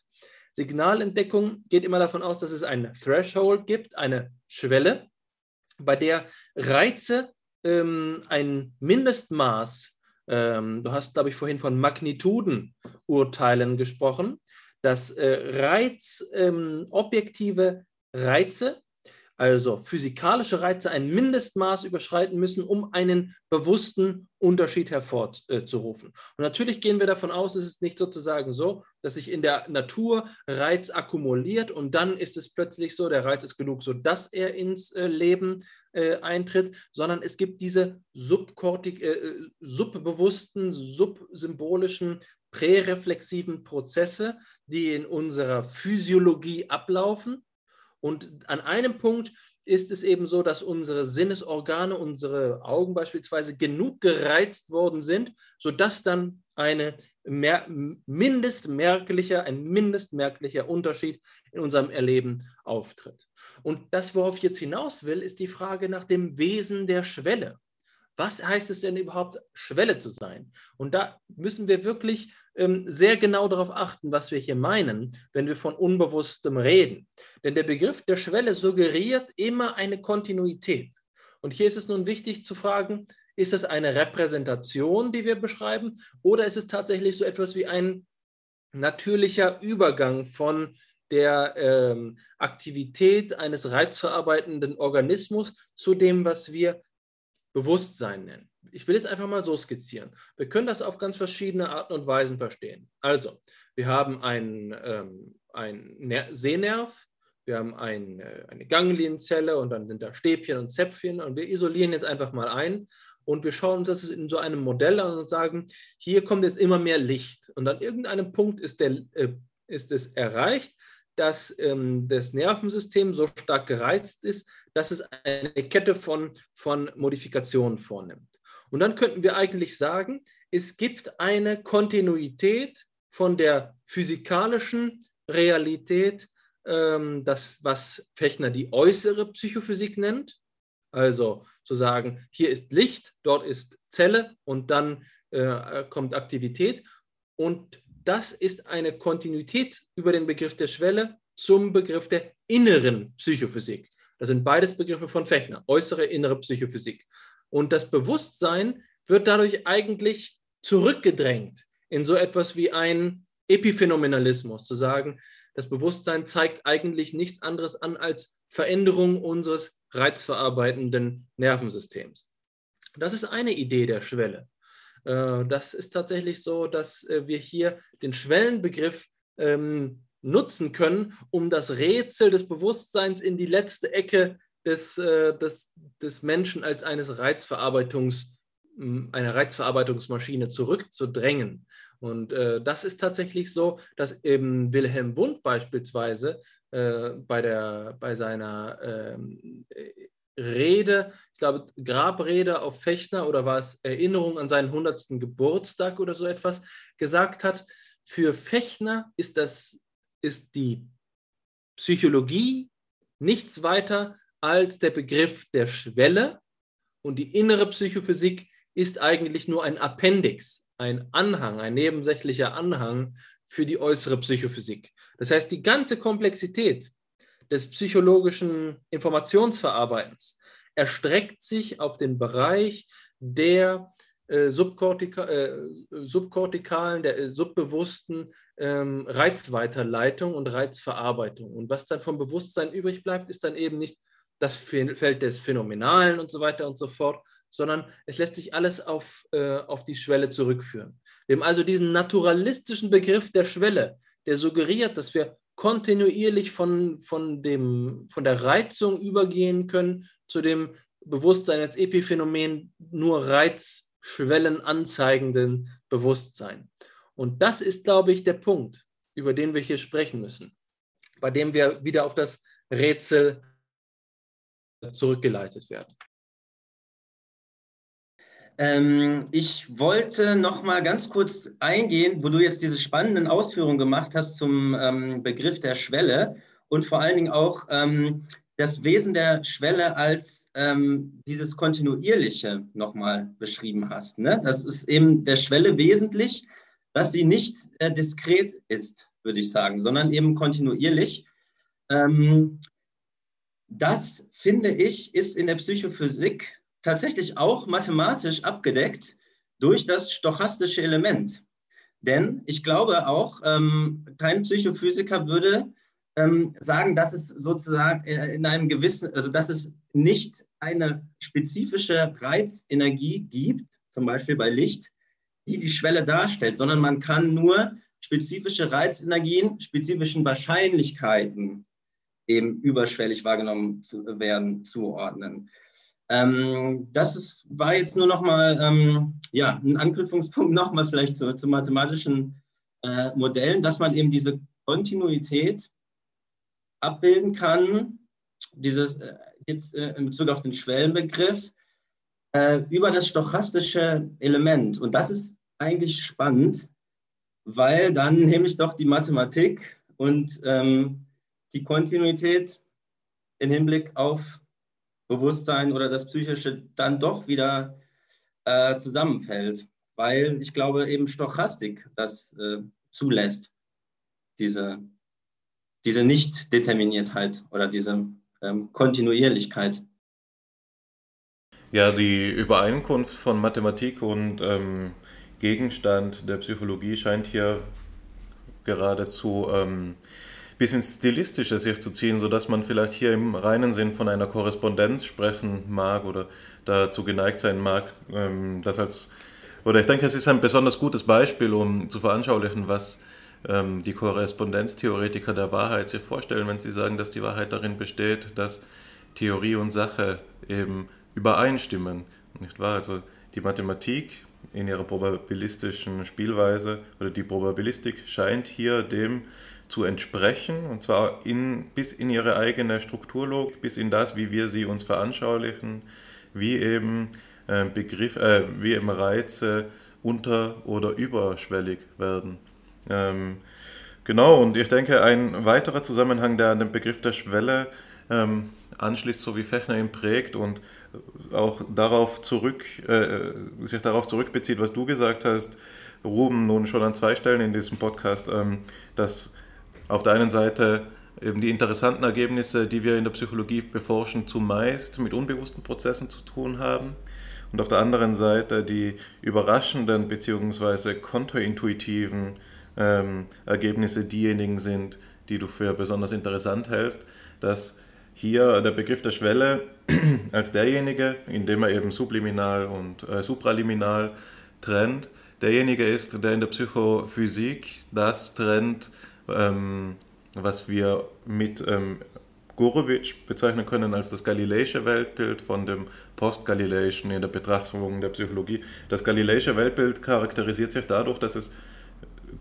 Signalentdeckung geht immer davon aus, dass es ein Threshold gibt, eine Schwelle, bei der Reize ähm, ein Mindestmaß, ähm, du hast, glaube ich, vorhin von Magnitudenurteilen gesprochen, dass äh, Reiz, ähm, objektive Reize, also physikalische Reize, ein Mindestmaß überschreiten müssen, um einen bewussten Unterschied hervorzurufen. Und natürlich gehen wir davon aus, es ist nicht sozusagen so, dass sich in der Natur Reiz akkumuliert und dann ist es plötzlich so, der Reiz ist genug, sodass er ins äh, Leben äh, eintritt, sondern es gibt diese subkortik, äh, äh subbewussten, subsymbolischen präreflexiven Prozesse, die in unserer Physiologie ablaufen. Und an einem Punkt ist es eben so, dass unsere Sinnesorgane, unsere Augen beispielsweise genug gereizt worden sind, sodass dann eine mehr, mindestmerklicher, ein mindestmerklicher Unterschied in unserem Erleben auftritt. Und das, worauf ich jetzt hinaus will, ist die Frage nach dem Wesen der Schwelle. Was heißt es denn überhaupt, Schwelle zu sein? Und da müssen wir wirklich ähm, sehr genau darauf achten, was wir hier meinen, wenn wir von Unbewusstem reden. Denn der Begriff der Schwelle suggeriert immer eine Kontinuität. Und hier ist es nun wichtig zu fragen, ist es eine Repräsentation, die wir beschreiben, oder ist es tatsächlich so etwas wie ein natürlicher Übergang von der ähm, Aktivität eines reizverarbeitenden Organismus zu dem, was wir Bewusstsein nennen. Ich will es einfach mal so skizzieren. Wir können das auf ganz verschiedene Arten und Weisen verstehen. Also, wir haben einen, ähm, einen Sehnerv, wir haben ein, eine Ganglienzelle und dann sind da Stäbchen und Zäpfchen und wir isolieren jetzt einfach mal ein und wir schauen uns das in so einem Modell an und sagen, hier kommt jetzt immer mehr Licht und an irgendeinem Punkt ist, der, äh, ist es erreicht, dass ähm, das Nervensystem so stark gereizt ist, dass es eine Kette von, von Modifikationen vornimmt. Und dann könnten wir eigentlich sagen, es gibt eine Kontinuität von der physikalischen Realität, ähm, das, was Fechner die äußere Psychophysik nennt. Also zu sagen, hier ist Licht, dort ist Zelle und dann äh, kommt Aktivität. Und das ist eine Kontinuität über den Begriff der Schwelle zum Begriff der inneren Psychophysik. Das sind beides Begriffe von Fechner, äußere, innere Psychophysik. Und das Bewusstsein wird dadurch eigentlich zurückgedrängt in so etwas wie ein Epiphänomenalismus, zu sagen, das Bewusstsein zeigt eigentlich nichts anderes an als Veränderung unseres reizverarbeitenden Nervensystems. Das ist eine Idee der Schwelle. Äh, das ist tatsächlich so, dass äh, wir hier den Schwellenbegriff ähm, nutzen können, um das Rätsel des Bewusstseins in die letzte Ecke des, äh, des, des Menschen als eines Reizverarbeitungs, einer Reizverarbeitungsmaschine zurückzudrängen. Und äh, das ist tatsächlich so, dass eben Wilhelm Wundt beispielsweise äh, bei, der, bei seiner ähm, Rede, ich glaube, Grabrede auf Fechner oder war es Erinnerung an seinen 100. Geburtstag oder so etwas, gesagt hat, für Fechner ist, das, ist die Psychologie nichts weiter als der Begriff der Schwelle und die innere Psychophysik ist eigentlich nur ein Appendix, ein Anhang, ein nebensächlicher Anhang für die äußere Psychophysik. Das heißt, die ganze Komplexität des psychologischen Informationsverarbeitens erstreckt sich auf den Bereich der äh, äh, subkortikalen, der äh, subbewussten ähm, Reizweiterleitung und Reizverarbeitung. Und was dann vom Bewusstsein übrig bleibt, ist dann eben nicht das Feld des Phänomenalen und so weiter und so fort, sondern es lässt sich alles auf, auf die Schwelle zurückführen. Wir haben also diesen naturalistischen Begriff der Schwelle, der suggeriert, dass wir kontinuierlich von, von, dem, von der Reizung übergehen können zu dem Bewusstsein als Epiphänomen nur Reizschwellen anzeigenden Bewusstsein. Und das ist, glaube ich, der Punkt, über den wir hier sprechen müssen, bei dem wir wieder auf das Rätsel zurückgeleitet werden. Ähm, ich wollte noch mal ganz kurz eingehen, wo du jetzt diese spannenden Ausführungen gemacht hast zum ähm, Begriff der Schwelle und vor allen Dingen auch ähm, das Wesen der Schwelle als ähm, dieses Kontinuierliche nochmal beschrieben hast. Ne? Das ist eben der Schwelle wesentlich, dass sie nicht äh, diskret ist, würde ich sagen, sondern eben kontinuierlich. Ähm, das, finde ich, ist in der Psychophysik tatsächlich auch mathematisch abgedeckt durch das stochastische Element. Denn ich glaube auch, ähm, kein Psychophysiker würde ähm, sagen, dass es sozusagen in einem gewissen, also dass es nicht eine spezifische Reizenergie gibt, zum Beispiel bei Licht, die die Schwelle darstellt, sondern man kann nur spezifische Reizenergien, spezifischen Wahrscheinlichkeiten eben überschwellig wahrgenommen zu werden, zuordnen. Ähm, das ist, war jetzt nur nochmal ähm, ja, ein Anknüpfungspunkt nochmal vielleicht zu, zu mathematischen äh, Modellen, dass man eben diese Kontinuität abbilden kann, dieses äh, jetzt äh, in Bezug auf den Schwellenbegriff, äh, über das stochastische Element. Und das ist eigentlich spannend, weil dann nämlich doch die Mathematik und ähm, die Kontinuität im Hinblick auf Bewusstsein oder das Psychische dann doch wieder äh, zusammenfällt, weil ich glaube eben Stochastik das äh, zulässt, diese, diese Nicht-Determiniertheit oder diese ähm, Kontinuierlichkeit. Ja, die Übereinkunft von Mathematik und ähm, Gegenstand der Psychologie scheint hier geradezu ähm, bisschen Stilistische sich zu ziehen, sodass man vielleicht hier im reinen Sinn von einer Korrespondenz sprechen mag oder dazu geneigt sein mag, ähm, das als, oder ich denke, es ist ein besonders gutes Beispiel, um zu veranschaulichen, was ähm, die Korrespondenztheoretiker der Wahrheit sich vorstellen, wenn sie sagen, dass die Wahrheit darin besteht, dass Theorie und Sache eben übereinstimmen. Nicht wahr? Also die Mathematik in ihrer probabilistischen Spielweise oder die Probabilistik scheint hier dem zu entsprechen, und zwar in, bis in ihre eigene Strukturlogik, bis in das, wie wir sie uns veranschaulichen, wie eben äh, Begriff, äh, wie eben Reize unter- oder überschwellig werden. Ähm, genau, und ich denke, ein weiterer Zusammenhang, der an den Begriff der Schwelle ähm, anschließt, so wie Fechner ihn prägt und auch darauf zurück, äh, sich darauf zurückbezieht, was du gesagt hast, Ruben, nun schon an zwei Stellen in diesem Podcast, ähm, dass auf der einen Seite eben die interessanten Ergebnisse, die wir in der Psychologie beforschen, zumeist mit unbewussten Prozessen zu tun haben und auf der anderen Seite die überraschenden bzw. kontraintuitiven ähm, Ergebnisse diejenigen sind, die du für besonders interessant hältst, dass hier der Begriff der Schwelle als derjenige, indem er eben subliminal und äh, supraliminal trennt, derjenige ist, der in der Psychophysik das trennt, ähm, was wir mit ähm, Gurewitsch bezeichnen können als das galileische Weltbild von dem Postgalileischen in der Betrachtung der Psychologie. Das galileische Weltbild charakterisiert sich dadurch, dass es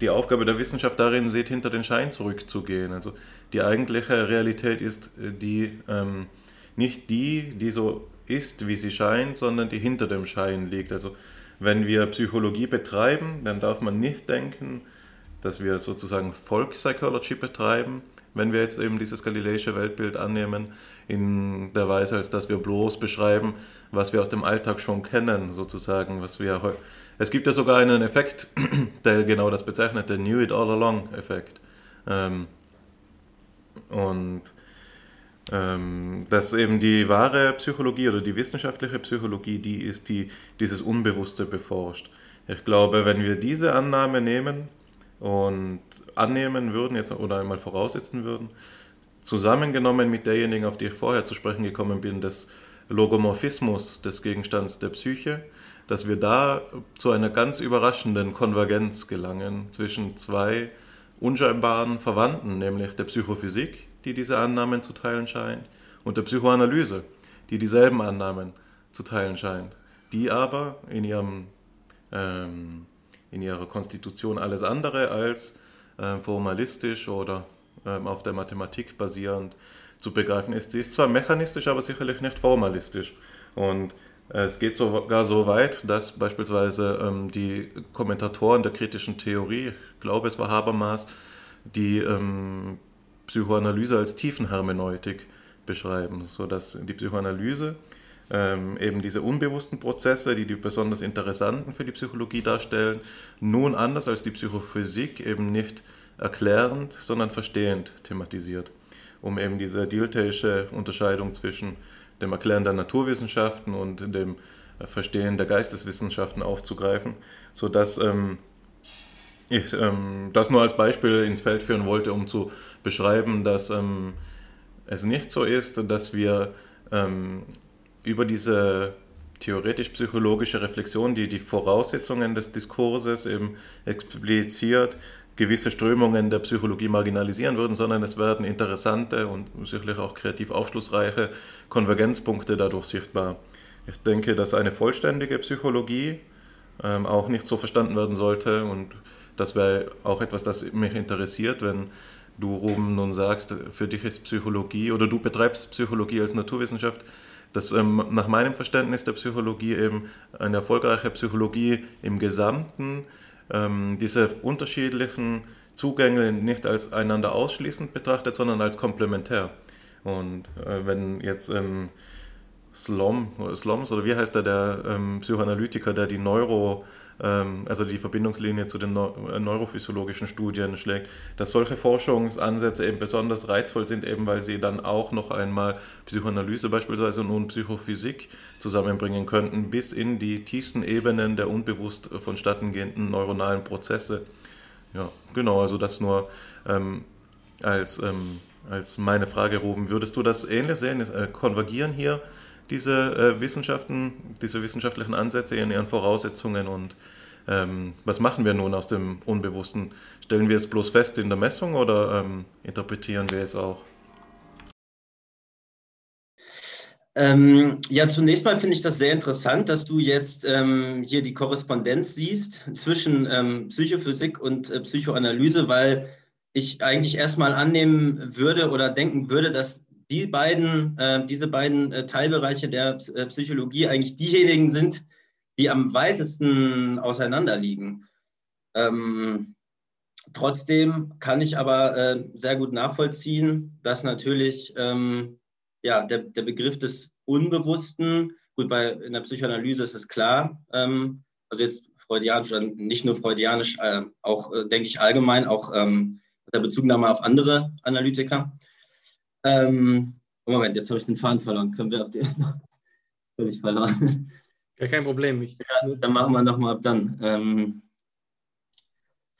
die Aufgabe der Wissenschaft darin sieht, hinter den Schein zurückzugehen. Also die eigentliche Realität ist äh, die ähm, nicht die, die so ist, wie sie scheint, sondern die hinter dem Schein liegt. Also wenn wir Psychologie betreiben, dann darf man nicht denken, dass wir sozusagen Volkspsychology betreiben, wenn wir jetzt eben dieses galileische Weltbild annehmen, in der Weise, als dass wir bloß beschreiben, was wir aus dem Alltag schon kennen, sozusagen, was wir es gibt ja sogar einen Effekt, der genau das bezeichnet, der Knew It All Along Effekt. Ähm, und ähm, dass eben die wahre Psychologie oder die wissenschaftliche Psychologie die ist, die dieses Unbewusste beforscht. Ich glaube, wenn wir diese Annahme nehmen und annehmen würden jetzt oder einmal voraussetzen würden, zusammengenommen mit derjenigen, auf die ich vorher zu sprechen gekommen bin, des Logomorphismus des Gegenstands der Psyche, dass wir da zu einer ganz überraschenden Konvergenz gelangen zwischen zwei unscheinbaren Verwandten, nämlich der Psychophysik, die diese Annahmen zu teilen scheint, und der Psychoanalyse, die dieselben Annahmen zu teilen scheint, die aber in ihrem ähm, in ihrer Konstitution alles andere als äh, formalistisch oder äh, auf der Mathematik basierend zu begreifen ist. Sie ist zwar mechanistisch, aber sicherlich nicht formalistisch. Und äh, es geht sogar so weit, dass beispielsweise ähm, die Kommentatoren der kritischen Theorie, ich glaube es war Habermas, die ähm, Psychoanalyse als Tiefenhermeneutik beschreiben, sodass die Psychoanalyse ähm, eben diese unbewussten Prozesse, die die besonders interessanten für die Psychologie darstellen, nun anders als die Psychophysik eben nicht erklärend, sondern verstehend thematisiert, um eben diese diltheische Unterscheidung zwischen dem Erklären der Naturwissenschaften und dem Verstehen der Geisteswissenschaften aufzugreifen, sodass ähm, ich ähm, das nur als Beispiel ins Feld führen wollte, um zu beschreiben, dass ähm, es nicht so ist, dass wir ähm, über diese theoretisch-psychologische Reflexion, die die Voraussetzungen des Diskurses eben expliziert, gewisse Strömungen der Psychologie marginalisieren würden, sondern es werden interessante und sicherlich auch kreativ aufschlussreiche Konvergenzpunkte dadurch sichtbar. Ich denke, dass eine vollständige Psychologie ähm, auch nicht so verstanden werden sollte und das wäre auch etwas, das mich interessiert, wenn du, Ruben, nun sagst, für dich ist Psychologie oder du betreibst Psychologie als Naturwissenschaft, dass ähm, nach meinem Verständnis der Psychologie eben eine erfolgreiche Psychologie im Gesamten ähm, diese unterschiedlichen Zugänge nicht als einander ausschließend betrachtet, sondern als komplementär. Und äh, wenn jetzt ähm, Slom, Sloms oder wie heißt der, der ähm, Psychoanalytiker, der die Neuro, also die Verbindungslinie zu den äh, neurophysiologischen Studien schlägt, dass solche Forschungsansätze eben besonders reizvoll sind, eben weil sie dann auch noch einmal Psychoanalyse beispielsweise und Psychophysik zusammenbringen könnten, bis in die tiefsten Ebenen der unbewusst vonstatten gehenden neuronalen Prozesse. Ja, genau, also das nur ähm, als, ähm, als meine Frage, Ruben. Würdest du das ähnlich sehen? Äh, konvergieren hier diese äh, Wissenschaften, diese wissenschaftlichen Ansätze in ihren Voraussetzungen und Ähm, was machen wir nun aus dem Unbewussten? Stellen wir es bloß fest in der Messung oder ähm, interpretieren wir es auch? Ähm, ja, zunächst mal finde ich das sehr interessant, dass du jetzt ähm, hier die Korrespondenz siehst zwischen ähm, Psychophysik und äh, Psychoanalyse, weil ich eigentlich erstmal annehmen würde oder denken würde, dass die beiden, äh, diese beiden äh, Teilbereiche der äh, Psychologie eigentlich diejenigen sind, die am weitesten auseinander liegen. Ähm, trotzdem kann ich aber äh, sehr gut nachvollziehen, dass natürlich ähm, ja, der, der Begriff des Unbewussten, gut, bei, in der Psychoanalyse ist es klar, ähm, also jetzt freudianisch, nicht nur freudianisch, äh, auch, äh, denke ich, allgemein, auch ähm, der Bezugnahme auf andere Analytiker. Ähm, Moment, jetzt habe ich den Faden verloren. Können wir ab den völlig verloren. Ja, kein Problem. Ich, ja, dann machen wir nochmal ab dann. Ähm,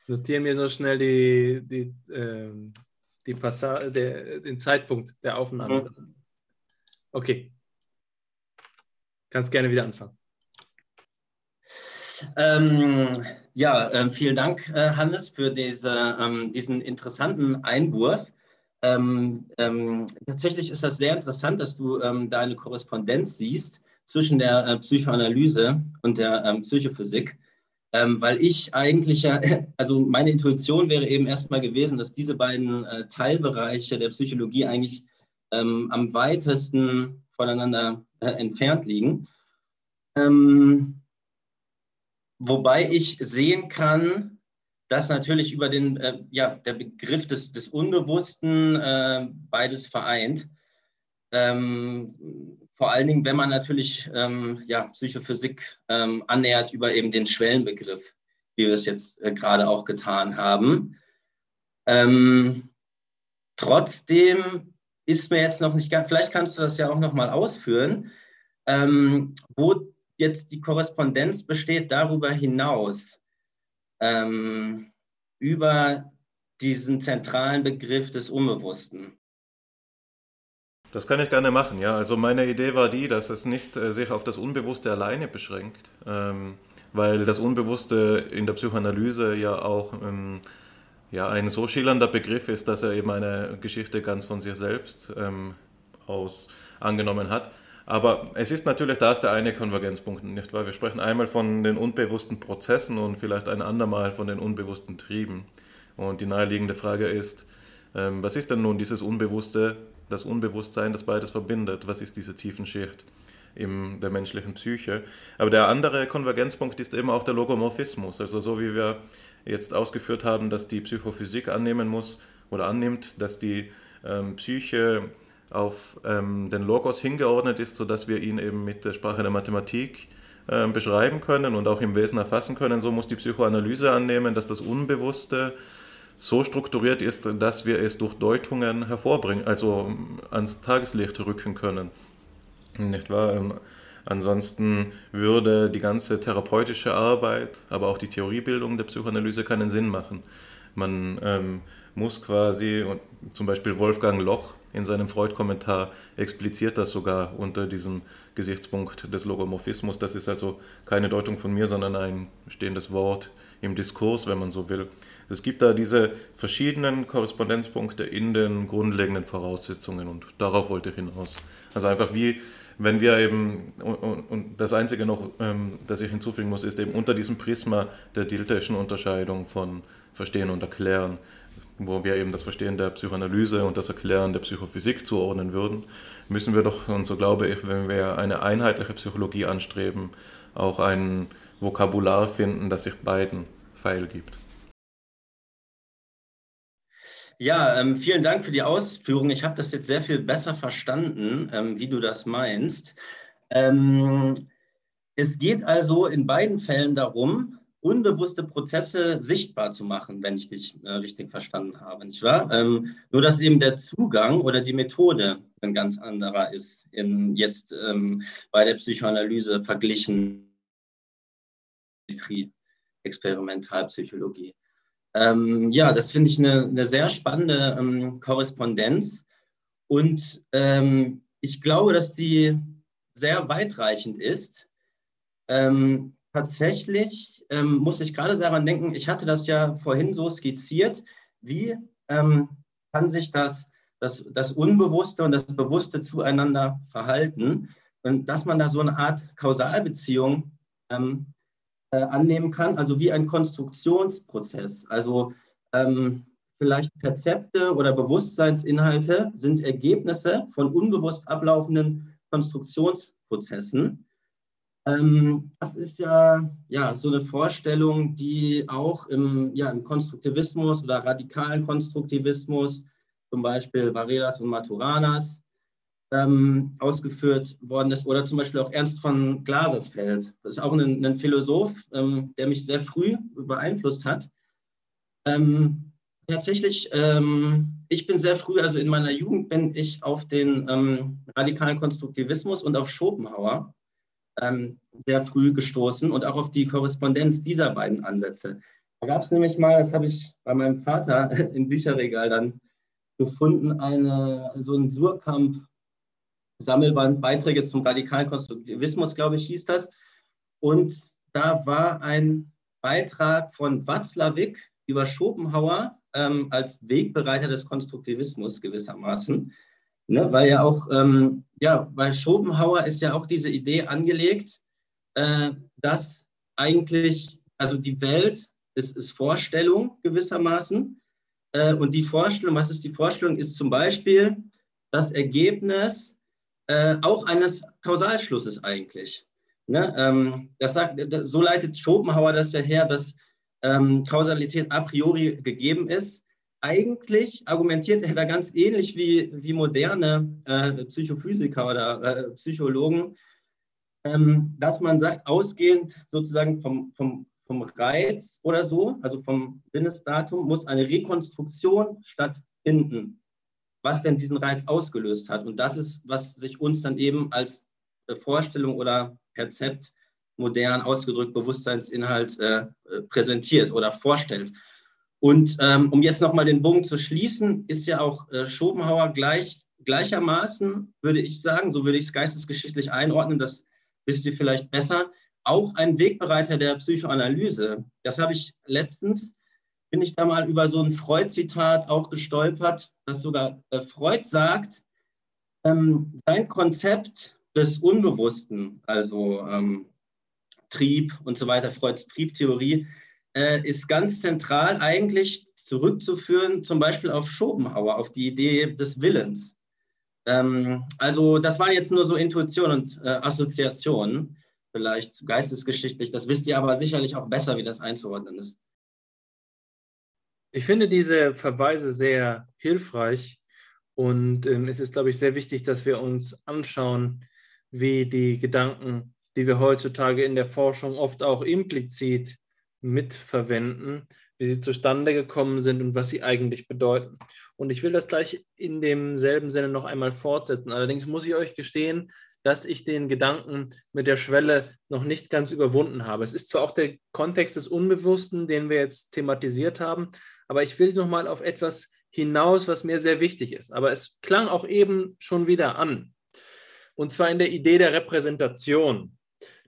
notiere mir nur schnell die, die, ähm, die Passa der, den Zeitpunkt der Aufnahme. Mhm. Okay. Kannst gerne wieder anfangen. Ähm, ja, äh, vielen Dank, äh, Hannes, für diese, ähm, diesen interessanten Einwurf. Ähm, ähm tatsächlich ist das sehr interessant, dass du ähm, da eine Korrespondenz siehst zwischen der äh, Psychoanalyse und der ähm, Psychophysik. weil ich eigentlich ja, also meine Intuition wäre eben erstmal gewesen, dass diese beiden äh, Teilbereiche der Psychologie eigentlich ähm, am weitesten voneinander äh, entfernt liegen. Ähm, wobei ich sehen kann, dass natürlich über den, äh, ja, der Begriff des, des Unbewussten äh, beides vereint. Ähm, vor allen Dingen, wenn man natürlich ähm, ja, Psychophysik ähm, annähert über eben den Schwellenbegriff, wie wir es jetzt äh, gerade auch getan haben. Ähm, trotzdem ist mir jetzt noch nicht ganz, vielleicht kannst du das ja auch noch mal ausführen, ähm, wo jetzt die Korrespondenz besteht darüber hinaus, ähm, über diesen zentralen Begriff des Unbewussten. Das kann ich gerne machen, ja. Also meine Idee war die, dass es nicht äh, sich auf das Unbewusste alleine beschränkt, ähm, weil das Unbewusste in der Psychoanalyse ja auch ähm, ja, ein so schillernder Begriff ist, dass er eben eine Geschichte ganz von sich selbst ähm, aus angenommen hat. Aber es ist natürlich, da ist der eine Konvergenzpunkt, nicht wahr? Wir sprechen einmal von den unbewussten Prozessen und vielleicht ein andermal von den unbewussten Trieben. Und die naheliegende Frage ist, ähm, was ist denn nun dieses Unbewusste, das Unbewusstsein, das beides verbindet? Was ist diese tiefen Schicht? in der menschlichen Psyche. Aber der andere Konvergenzpunkt ist eben auch der Logomorphismus. Also so wie wir jetzt ausgeführt haben, dass die Psychophysik annehmen muss oder annimmt, dass die ähm, Psyche auf ähm, den Logos hingeordnet ist, sodass wir ihn eben mit der Sprache der Mathematik äh, beschreiben können und auch im Wesen erfassen können. So muss die Psychoanalyse annehmen, dass das Unbewusste so strukturiert ist, dass wir es durch Deutungen hervorbringen, also ähm, ans Tageslicht rücken können. Nicht wahr? Ähm, ansonsten würde die ganze therapeutische Arbeit, aber auch die Theoriebildung der Psychoanalyse keinen Sinn machen. Man ähm, muss quasi, zum Beispiel Wolfgang Loch in seinem Freud-Kommentar expliziert das sogar unter diesem Gesichtspunkt des Logomorphismus. Das ist also keine Deutung von mir, sondern ein stehendes Wort im Diskurs, wenn man so will. Es gibt da diese verschiedenen Korrespondenzpunkte in den grundlegenden Voraussetzungen und darauf wollte ich hinaus. Also einfach wie wenn wir eben, und, und das Einzige noch, ähm, das ich hinzufügen muss, ist eben unter diesem Prisma der Dilteschen Unterscheidung von Verstehen und Erklären, wo wir eben das Verstehen der Psychoanalyse und das Erklären der Psychophysik zuordnen würden, müssen wir doch, und so glaube ich, wenn wir eine einheitliche Psychologie anstreben, auch ein Vokabular finden, das sich beiden feil gibt. Ja, ähm, vielen Dank für die Ausführung. Ich habe das jetzt sehr viel besser verstanden, ähm, wie du das meinst. Ähm, es geht also in beiden Fällen darum, unbewusste Prozesse sichtbar zu machen, wenn ich dich äh, richtig verstanden habe, nicht wahr? Ähm, nur dass eben der Zugang oder die Methode ein ganz anderer ist, in, jetzt ähm, bei der Psychoanalyse verglichen mit Experimentalpsychologie. Ähm, ja, das finde ich eine, eine, sehr spannende ähm, Korrespondenz. Und ähm, ich glaube, dass die sehr weitreichend ist. Ähm, tatsächlich ähm, muss ich gerade daran denken, ich hatte das ja vorhin so skizziert, wie ähm, kann sich das, das, das Unbewusste und das Bewusste zueinander verhalten und dass man da so eine Art Kausalbeziehung ähm, äh, annehmen kann, also wie ein Konstruktionsprozess. Also ähm, vielleicht Perzepte oder Bewusstseinsinhalte sind Ergebnisse von unbewusst ablaufenden Konstruktionsprozessen. Ähm, das ist ja, ja so eine Vorstellung, die auch im, ja, im Konstruktivismus oder radikalen Konstruktivismus, zum Beispiel Varelas und Maturanas, ähm, ausgeführt worden ist. Oder zum Beispiel auch Ernst von Glasersfeld. Das ist auch ein, ein Philosoph, ähm, der mich sehr früh beeinflusst hat. Ähm, tatsächlich, ähm, ich bin sehr früh, also in meiner Jugend bin ich auf den ähm, radikalen Konstruktivismus und auf Schopenhauer ähm, sehr früh gestoßen und auch auf die Korrespondenz dieser beiden Ansätze. Da gab es nämlich mal, das habe ich bei meinem Vater im Bücherregal dann gefunden, eine, so ein Surkamp Sammelband Beiträge zum radikalen Konstruktivismus, glaube ich, hieß das. Und da war ein Beitrag von Watzlawick über Schopenhauer ähm, als Wegbereiter des Konstruktivismus gewissermaßen. Ne, weil ja auch, ähm, ja, bei Schopenhauer ist ja auch diese Idee angelegt, äh, dass eigentlich, also die Welt ist, ist Vorstellung gewissermaßen. Äh, und die Vorstellung, was ist die Vorstellung, ist zum Beispiel das Ergebnis äh, auch eines Kausalschlusses eigentlich. Ne? Ähm, das sagt, so leitet Schopenhauer das ja her, dass ähm, Kausalität a priori gegeben ist. Eigentlich argumentiert er da ganz ähnlich wie, wie moderne äh, Psychophysiker oder äh, Psychologen, ähm, dass man sagt, ausgehend sozusagen vom, vom, vom Reiz oder so, also vom Sinnesdatum, muss eine Rekonstruktion stattfinden was denn diesen Reiz ausgelöst hat. Und das ist, was sich uns dann eben als äh, Vorstellung oder Perzept modern ausgedrückt Bewusstseinsinhalt äh, äh, präsentiert oder vorstellt. Und ähm, um jetzt nochmal den Bogen zu schließen, ist ja auch äh, Schopenhauer gleich, gleichermaßen, würde ich sagen, so würde ich es geistesgeschichtlich einordnen, das wisst ihr vielleicht besser, auch ein Wegbereiter der Psychoanalyse. Das habe ich letztens bin ich da mal über so ein Freud-Zitat auch gestolpert, dass sogar äh, Freud sagt, ähm, sein Konzept des Unbewussten, also ähm, Trieb und so weiter, Freuds Triebtheorie, äh, ist ganz zentral eigentlich zurückzuführen, zum Beispiel auf Schopenhauer, auf die Idee des Willens. Ähm, also das waren jetzt nur so Intuitionen und äh, Assoziationen, vielleicht geistesgeschichtlich. Das wisst ihr aber sicherlich auch besser, wie das einzuordnen ist. Ich finde diese Verweise sehr hilfreich und ähm, es ist, glaube ich, sehr wichtig, dass wir uns anschauen, wie die Gedanken, die wir heutzutage in der Forschung oft auch implizit mitverwenden, wie sie zustande gekommen sind und was sie eigentlich bedeuten. Und ich will das gleich in demselben Sinne noch einmal fortsetzen. Allerdings muss ich euch gestehen, dass ich den Gedanken mit der Schwelle noch nicht ganz überwunden habe. Es ist zwar auch der Kontext des Unbewussten, den wir jetzt thematisiert haben, aber ich will nochmal auf etwas hinaus, was mir sehr wichtig ist. Aber es klang auch eben schon wieder an. Und zwar in der Idee der Repräsentation.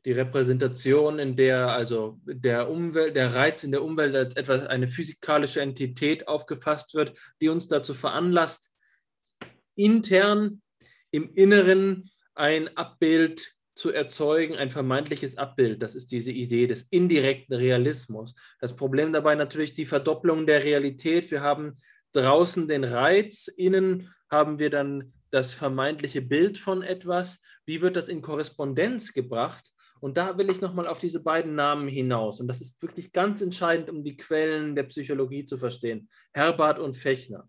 Die Repräsentation, in der also der Umwelt, der Reiz in der Umwelt als etwas, eine physikalische Entität aufgefasst wird, die uns dazu veranlasst, intern im Inneren ein Abbild zu erzeugen, ein vermeintliches Abbild. Das ist diese Idee des indirekten Realismus. Das Problem dabei natürlich die Verdopplung der Realität. Wir haben draußen den Reiz, innen haben wir dann das vermeintliche Bild von etwas. Wie wird das in Korrespondenz gebracht? Und da will ich nochmal auf diese beiden Namen hinaus. Und das ist wirklich ganz entscheidend, um die Quellen der Psychologie zu verstehen. Herbart und Fechner.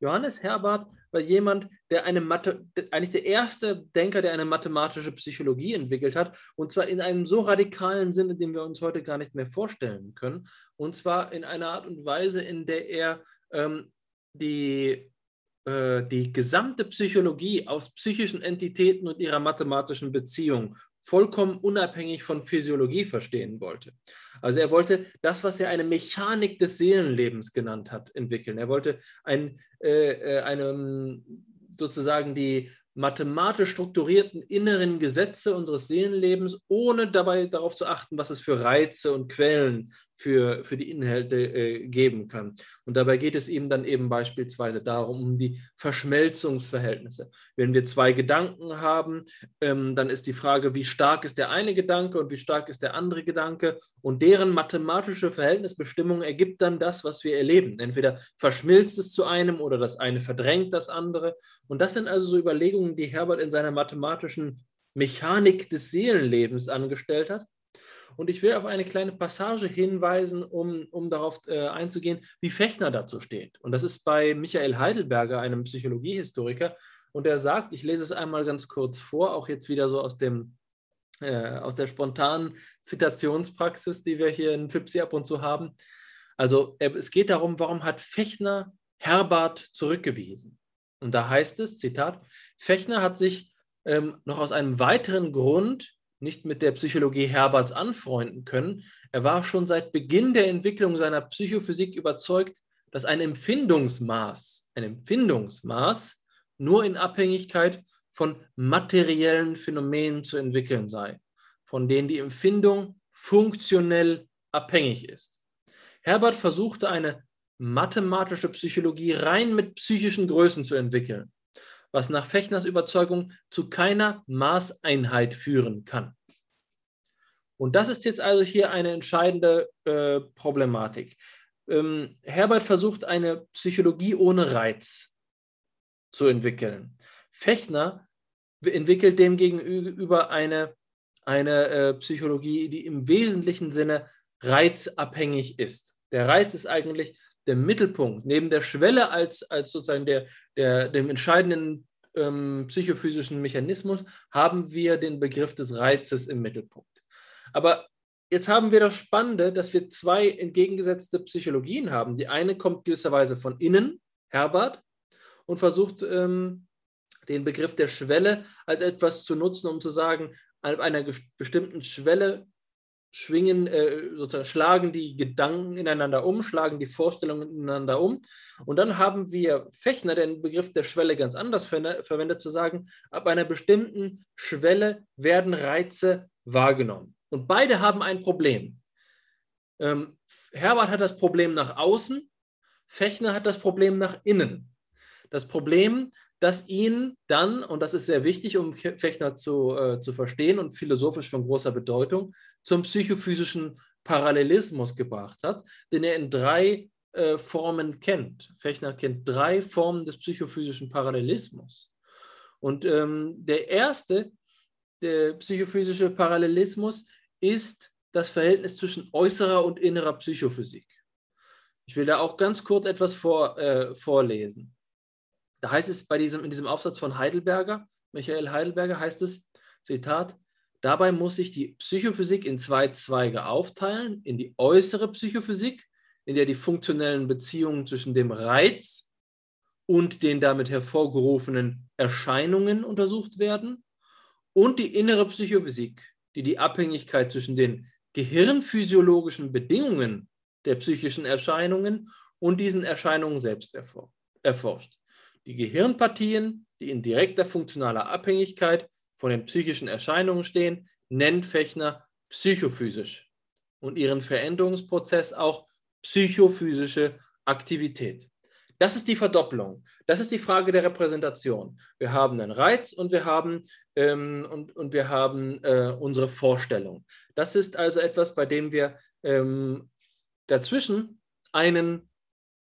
Johannes Herbart war jemand, der eine Mathe, eigentlich der erste Denker, der eine mathematische Psychologie entwickelt hat, und zwar in einem so radikalen Sinne, den wir uns heute gar nicht mehr vorstellen können, und zwar in einer Art und Weise, in der er ähm, die, äh, die gesamte Psychologie aus psychischen Entitäten und ihrer mathematischen Beziehung vollkommen unabhängig von Physiologie verstehen wollte. Also er wollte das, was er eine Mechanik des Seelenlebens genannt hat, entwickeln. Er wollte ein, äh, äh eine, sozusagen die mathematisch strukturierten inneren Gesetze unseres Seelenlebens, ohne dabei darauf zu achten, was es für Reize und Quellen für, für die Inhalte äh, geben kann. Und dabei geht es eben dann eben beispielsweise darum, um die Verschmelzungsverhältnisse. Wenn wir zwei Gedanken haben, ähm, dann ist die Frage, wie stark ist der eine Gedanke und wie stark ist der andere Gedanke. Und deren mathematische Verhältnisbestimmung ergibt dann das, was wir erleben. Entweder verschmilzt es zu einem oder das eine verdrängt das andere. Und das sind also so Überlegungen, die Herbert in seiner mathematischen Mechanik des Seelenlebens angestellt hat. Und ich will auf eine kleine Passage hinweisen, um, um darauf äh, einzugehen, wie Fechner dazu steht. Und das ist bei Michael Heidelberger, einem Psychologiehistoriker. Und er sagt, ich lese es einmal ganz kurz vor, auch jetzt wieder so aus dem äh, aus der spontanen Zitationspraxis, die wir hier in FIPSI ab und zu haben. Also es geht darum, warum hat Fechner Herbert zurückgewiesen? Und da heißt es, Zitat, Fechner hat sich ähm, noch aus einem weiteren Grund nicht mit der Psychologie Herberts anfreunden können. Er war schon seit Beginn der Entwicklung seiner Psychophysik überzeugt, dass ein Empfindungsmaß, ein Empfindungsmaß nur in Abhängigkeit von materiellen Phänomenen zu entwickeln sei, von denen die Empfindung funktionell abhängig ist. Herbert versuchte eine mathematische Psychologie rein mit psychischen Größen zu entwickeln was nach Fechners Überzeugung zu keiner Maßeinheit führen kann. Und das ist jetzt also hier eine entscheidende äh, Problematik. Ähm, Herbert versucht eine Psychologie ohne Reiz zu entwickeln. Fechner entwickelt demgegenüber eine, eine äh, Psychologie, die im wesentlichen Sinne reizabhängig ist. Der Reiz ist eigentlich der Mittelpunkt, neben der Schwelle als, als sozusagen der, der, dem entscheidenden ähm, psychophysischen Mechanismus, haben wir den Begriff des Reizes im Mittelpunkt. Aber jetzt haben wir das Spannende, dass wir zwei entgegengesetzte Psychologien haben. Die eine kommt gewisserweise von innen, Herbert, und versucht ähm, den Begriff der Schwelle als etwas zu nutzen, um zu sagen, an einer bestimmten Schwelle schwingen, äh, sozusagen schlagen die Gedanken ineinander um, schlagen die Vorstellungen ineinander um. Und dann haben wir Fechner den Begriff der Schwelle ganz anders ver verwendet, zu sagen, ab einer bestimmten Schwelle werden Reize wahrgenommen. Und beide haben ein Problem. Ähm, Herbert hat das Problem nach außen, Fechner hat das Problem nach innen. Das Problem, das ihn dann, und das ist sehr wichtig, um Fechner zu, äh, zu verstehen und philosophisch von großer Bedeutung, zum psychophysischen Parallelismus gebracht hat, den er in drei äh, Formen kennt. Fechner kennt drei Formen des psychophysischen Parallelismus. Und ähm, der erste, der psychophysische Parallelismus, ist das Verhältnis zwischen äußerer und innerer Psychophysik. Ich will da auch ganz kurz etwas vor, äh, vorlesen. Da heißt es bei diesem, in diesem Aufsatz von Heidelberger, Michael Heidelberger, heißt es, Zitat, dabei muss sich die Psychophysik in zwei Zweige aufteilen, in die äußere Psychophysik, in der die funktionellen Beziehungen zwischen dem Reiz und den damit hervorgerufenen Erscheinungen untersucht werden, und die innere Psychophysik, die die Abhängigkeit zwischen den gehirnphysiologischen Bedingungen der psychischen Erscheinungen und diesen Erscheinungen selbst erforscht. Die Gehirnpartien, die in direkter funktionaler Abhängigkeit von den psychischen Erscheinungen stehen, nennt Fechner psychophysisch und ihren Veränderungsprozess auch psychophysische Aktivität. Das ist die Verdopplung. Das ist die Frage der Repräsentation. Wir haben einen Reiz und wir haben, ähm, und, und wir haben äh, unsere Vorstellung. Das ist also etwas, bei dem wir ähm, dazwischen einen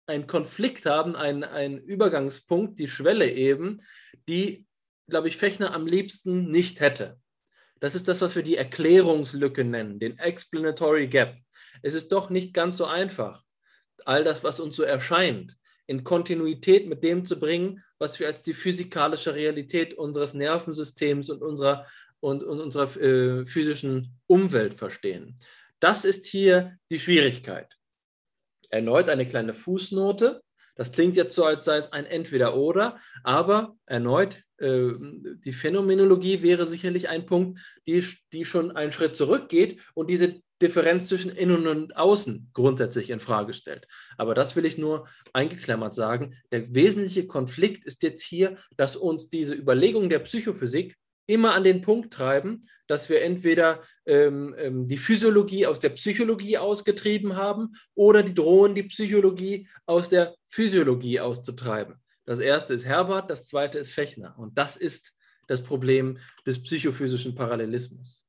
einen Konflikt haben, einen, einen Übergangspunkt, die Schwelle eben, die, glaube ich, Fechner am liebsten nicht hätte. Das ist das, was wir die Erklärungslücke nennen, den Explanatory Gap. Es ist doch nicht ganz so einfach, all das, was uns so erscheint, in Kontinuität mit dem zu bringen, was wir als die physikalische Realität unseres Nervensystems und unserer, und, und unserer äh, physischen Umwelt verstehen. Das ist hier die Schwierigkeit erneut eine kleine Fußnote. Das klingt jetzt so, als sei es ein Entweder-Oder, aber erneut, äh, die Phänomenologie wäre sicherlich ein Punkt, die, die schon einen Schritt zurückgeht und diese Differenz zwischen Innen und Außen grundsätzlich in Frage stellt. Aber das will ich nur eingeklammert sagen. Der wesentliche Konflikt ist jetzt hier, dass uns diese Überlegungen der Psychophysik immer an den Punkt treiben, dass wir entweder ähm, ähm, die Physiologie aus der Psychologie ausgetrieben haben oder die drohen, die Psychologie aus der Physiologie auszutreiben. Das erste ist Herbert, das zweite ist Fechner. Und das ist das Problem des psychophysischen Parallelismus.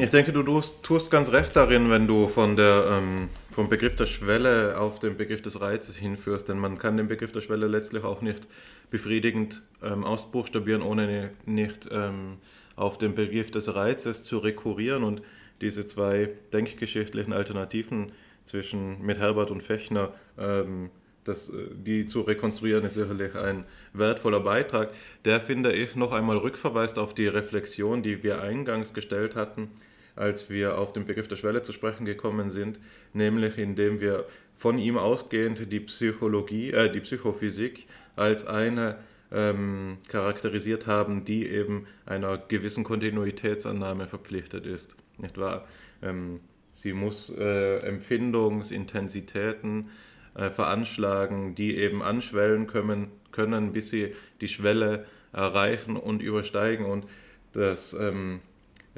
Ich denke, du tust, ganz recht darin, wenn du von der, ähm, vom Begriff der Schwelle auf den Begriff des Reizes hinführst, denn man kann den Begriff der Schwelle letztlich auch nicht befriedigend ähm, ausbuchstabieren, ohne nicht ähm, auf den Begriff des Reizes zu rekurrieren und diese zwei denkgeschichtlichen Alternativen zwischen mit Herbert und Fechner ähm, das, äh, die zu rekonstruieren, ist sicherlich ein wertvoller Beitrag. Der, finde ich, noch einmal rückverweist auf die Reflexion, die wir eingangs gestellt hatten, als wir auf den Begriff der Schwelle zu sprechen gekommen sind, nämlich indem wir von ihm ausgehend die Psychologie, äh, die Psychophysik als eine ähm, charakterisiert haben, die eben einer gewissen Kontinuitätsannahme verpflichtet ist. Nicht wahr? Ähm, sie muss äh, Empfindungsintensitäten äh, veranschlagen, die eben anschwellen können, können, bis sie die Schwelle erreichen und übersteigen. Und das ähm,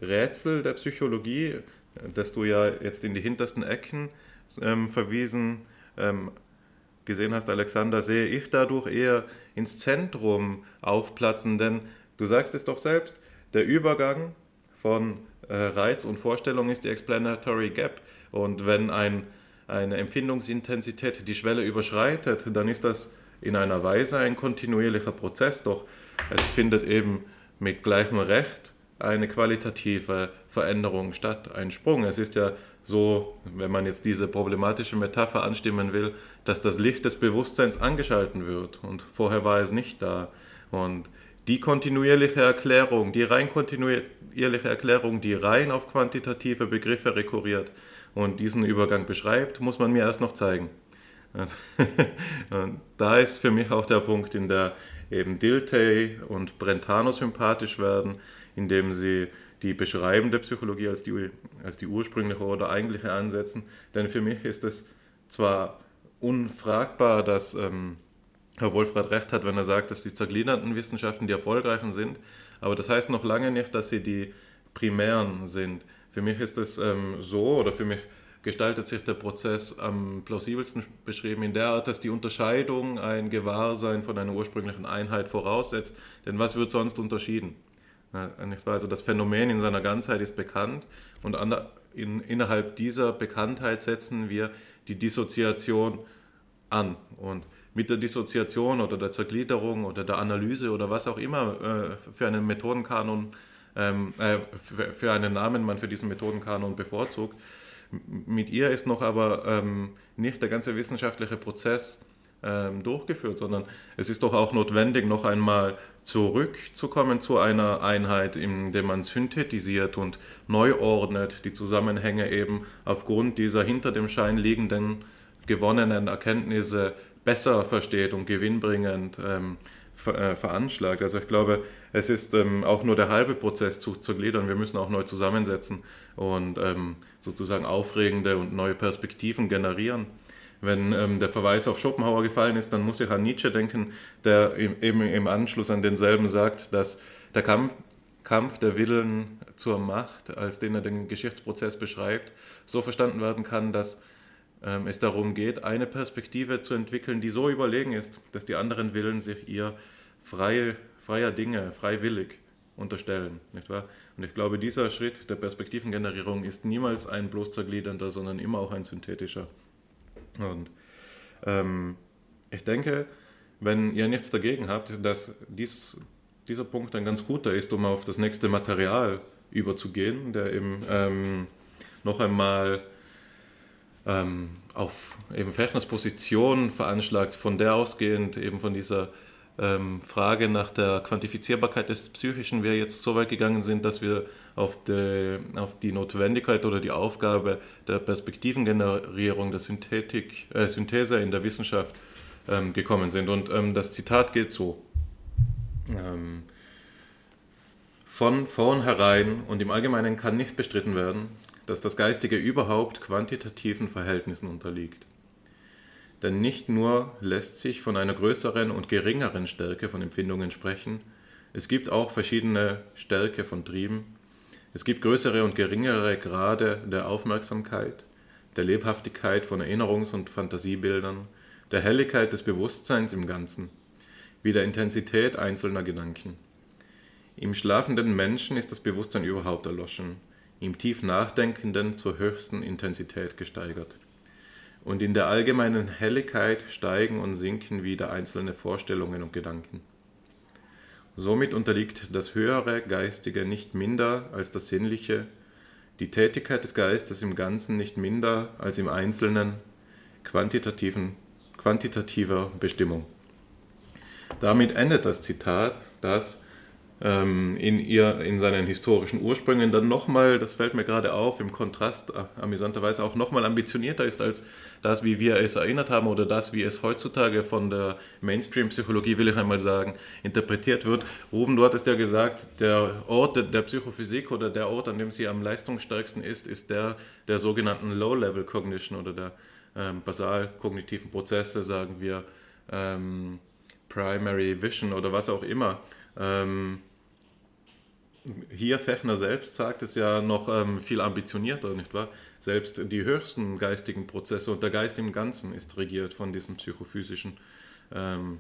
Rätsel der Psychologie, das du ja jetzt in die hintersten Ecken ähm, verwiesen ähm, gesehen hast, Alexander, sehe ich dadurch eher ins Zentrum aufplatzen, denn du sagst es doch selbst, der Übergang von äh, Reiz und Vorstellung ist die Explanatory Gap. Und wenn ein eine Empfindungsintensität die Schwelle überschreitet, dann ist das in einer Weise ein kontinuierlicher Prozess, doch es findet eben mit gleichem Recht eine qualitative Veränderung statt, ein Sprung. Es ist ja so, wenn man jetzt diese problematische Metapher anstimmen will, dass das Licht des Bewusstseins angeschalten wird und vorher war es nicht da. Und die kontinuierliche Erklärung, die rein kontinuierliche Erklärung, die rein auf quantitative Begriffe rekurriert, und diesen Übergang beschreibt, muss man mir erst noch zeigen. Also, da ist für mich auch der Punkt, in der eben Dilthey und Brentano sympathisch werden, indem sie die beschreibende Psychologie als die, als die ursprüngliche oder eigentliche ansetzen. Denn für mich ist es zwar unfragbar, dass ähm, Herr Wolfrat recht hat, wenn er sagt, dass die zergliederten Wissenschaften die erfolgreichen sind, aber das heißt noch lange nicht, dass sie die primären sind. Für mich ist es ähm, so, oder für mich gestaltet sich der Prozess am plausibelsten beschrieben in der Art, dass die Unterscheidung ein Gewahrsein von einer ursprünglichen Einheit voraussetzt. Denn was wird sonst unterschieden? Also das Phänomen in seiner Ganzheit ist bekannt und in, innerhalb dieser Bekanntheit setzen wir die Dissoziation an. Und mit der Dissoziation oder der Zergliederung oder der Analyse oder was auch immer äh, für einen Methodenkanon ähm, äh, für, für, einen Namen man für diesen Methodenkanon bevorzugt. Mit ihr ist noch aber ähm, nicht der ganze wissenschaftliche Prozess durchgeführt, sondern es ist doch auch notwendig, noch einmal zurückzukommen zu einer Einheit, in der man synthetisiert und neu ordnet, die Zusammenhänge eben aufgrund dieser hinter dem Schein liegenden gewonnenen Erkenntnisse besser versteht und gewinnbringend ähm, äh, veranschlagt. Also ich glaube, es ist ähm, auch nur der halbe Prozess zu, zu gliedern. Wir müssen auch neu zusammensetzen und ähm, sozusagen aufregende und neue Perspektiven generieren. Wenn ähm, der Verweis auf Schopenhauer gefallen ist, dann muss ich an Nietzsche denken, der eben im Anschluss an denselben sagt, dass der Kampf, Kampf der Willen zur Macht, als den er den Geschichtsprozess beschreibt, so verstanden werden kann, dass ähm, es darum geht, eine Perspektive zu entwickeln, die so überlegen ist, dass die anderen Willen sich ihr freie, freier Dinge, freiwillig unterstellen. Nicht wahr? Und ich glaube, dieser Schritt der Perspektivengenerierung ist niemals ein bloß zergliedernder, sondern immer auch ein synthetischer. Und ähm, ich denke, wenn ihr nichts dagegen habt, dass dies, dieser Punkt ein ganz guter ist, um auf das nächste Material überzugehen, der eben ähm, noch einmal ähm, auf eben Fechners Position veranschlagt, von der ausgehend eben von dieser ähm, Frage nach der Quantifizierbarkeit des Psychischen wir jetzt so weit gegangen sind, dass wir auf die, auf die Notwendigkeit oder die Aufgabe der Perspektivengenerierung, der Synthetik, äh, Synthese in der Wissenschaft ähm, gekommen sind. Und ähm, das Zitat geht so. Ähm, von vornherein und im Allgemeinen kann nicht bestritten werden, dass das Geistige überhaupt quantitativen Verhältnissen unterliegt. Denn nicht nur lässt sich von einer größeren und geringeren Stärke von Empfindungen sprechen, es gibt auch verschiedene Stärke von Trieben, es gibt größere und geringere Grade der Aufmerksamkeit, der Lebhaftigkeit von Erinnerungs- und Fantasiebildern, der Helligkeit des Bewusstseins im Ganzen, wie der Intensität einzelner Gedanken. Im schlafenden Menschen ist das Bewusstsein überhaupt erloschen, im tief Nachdenkenden zur höchsten Intensität gesteigert und in der allgemeinen Helligkeit steigen und sinken wieder einzelne Vorstellungen und Gedanken. Somit unterliegt das höhere Geistige nicht minder als das Sinnliche, die Tätigkeit des Geistes im Ganzen nicht minder als im Einzelnen quantitativen, quantitativer Bestimmung. Damit endet das Zitat, das in, ihr, in seinen historischen Ursprüngen dann nochmal, das fällt mir gerade auf, im Kontrast äh, amüsanterweise auch nochmal ambitionierter ist als das, wie wir es erinnert haben oder das, wie es heutzutage von der Mainstream-Psychologie, will ich einmal sagen, interpretiert wird. Ruben, du hattest ja gesagt, der Ort der Psychophysik oder der Ort, an dem sie am leistungsstärksten ist, ist der der sogenannten Low-Level Cognition oder der ähm, basal-kognitiven Prozesse, sagen wir ähm, Primary Vision oder was auch immer. Ähm, hier Fechner selbst sagt es ja noch ähm, viel ambitionierter, nicht wahr? Selbst die höchsten geistigen Prozesse und der Geist im Ganzen ist regiert von diesen psychophysischen ähm,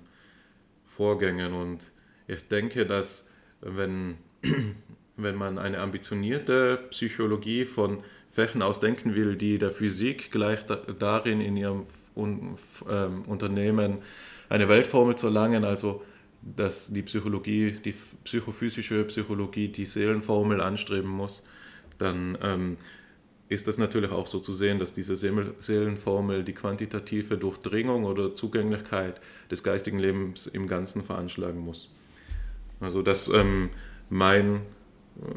Vorgängen. Und ich denke, dass wenn, wenn man eine ambitionierte Psychologie von Fächern aus denken will, die der Physik gleich da, darin in ihrem un, ähm, Unternehmen eine Weltformel zu erlangen, also dass die Psychologie, die psychophysische Psychologie die Seelenformel anstreben muss, dann ähm, ist das natürlich auch so zu sehen, dass diese Seelenformel die quantitative Durchdringung oder Zugänglichkeit des geistigen Lebens im Ganzen veranschlagen muss. Also dass ähm, mein,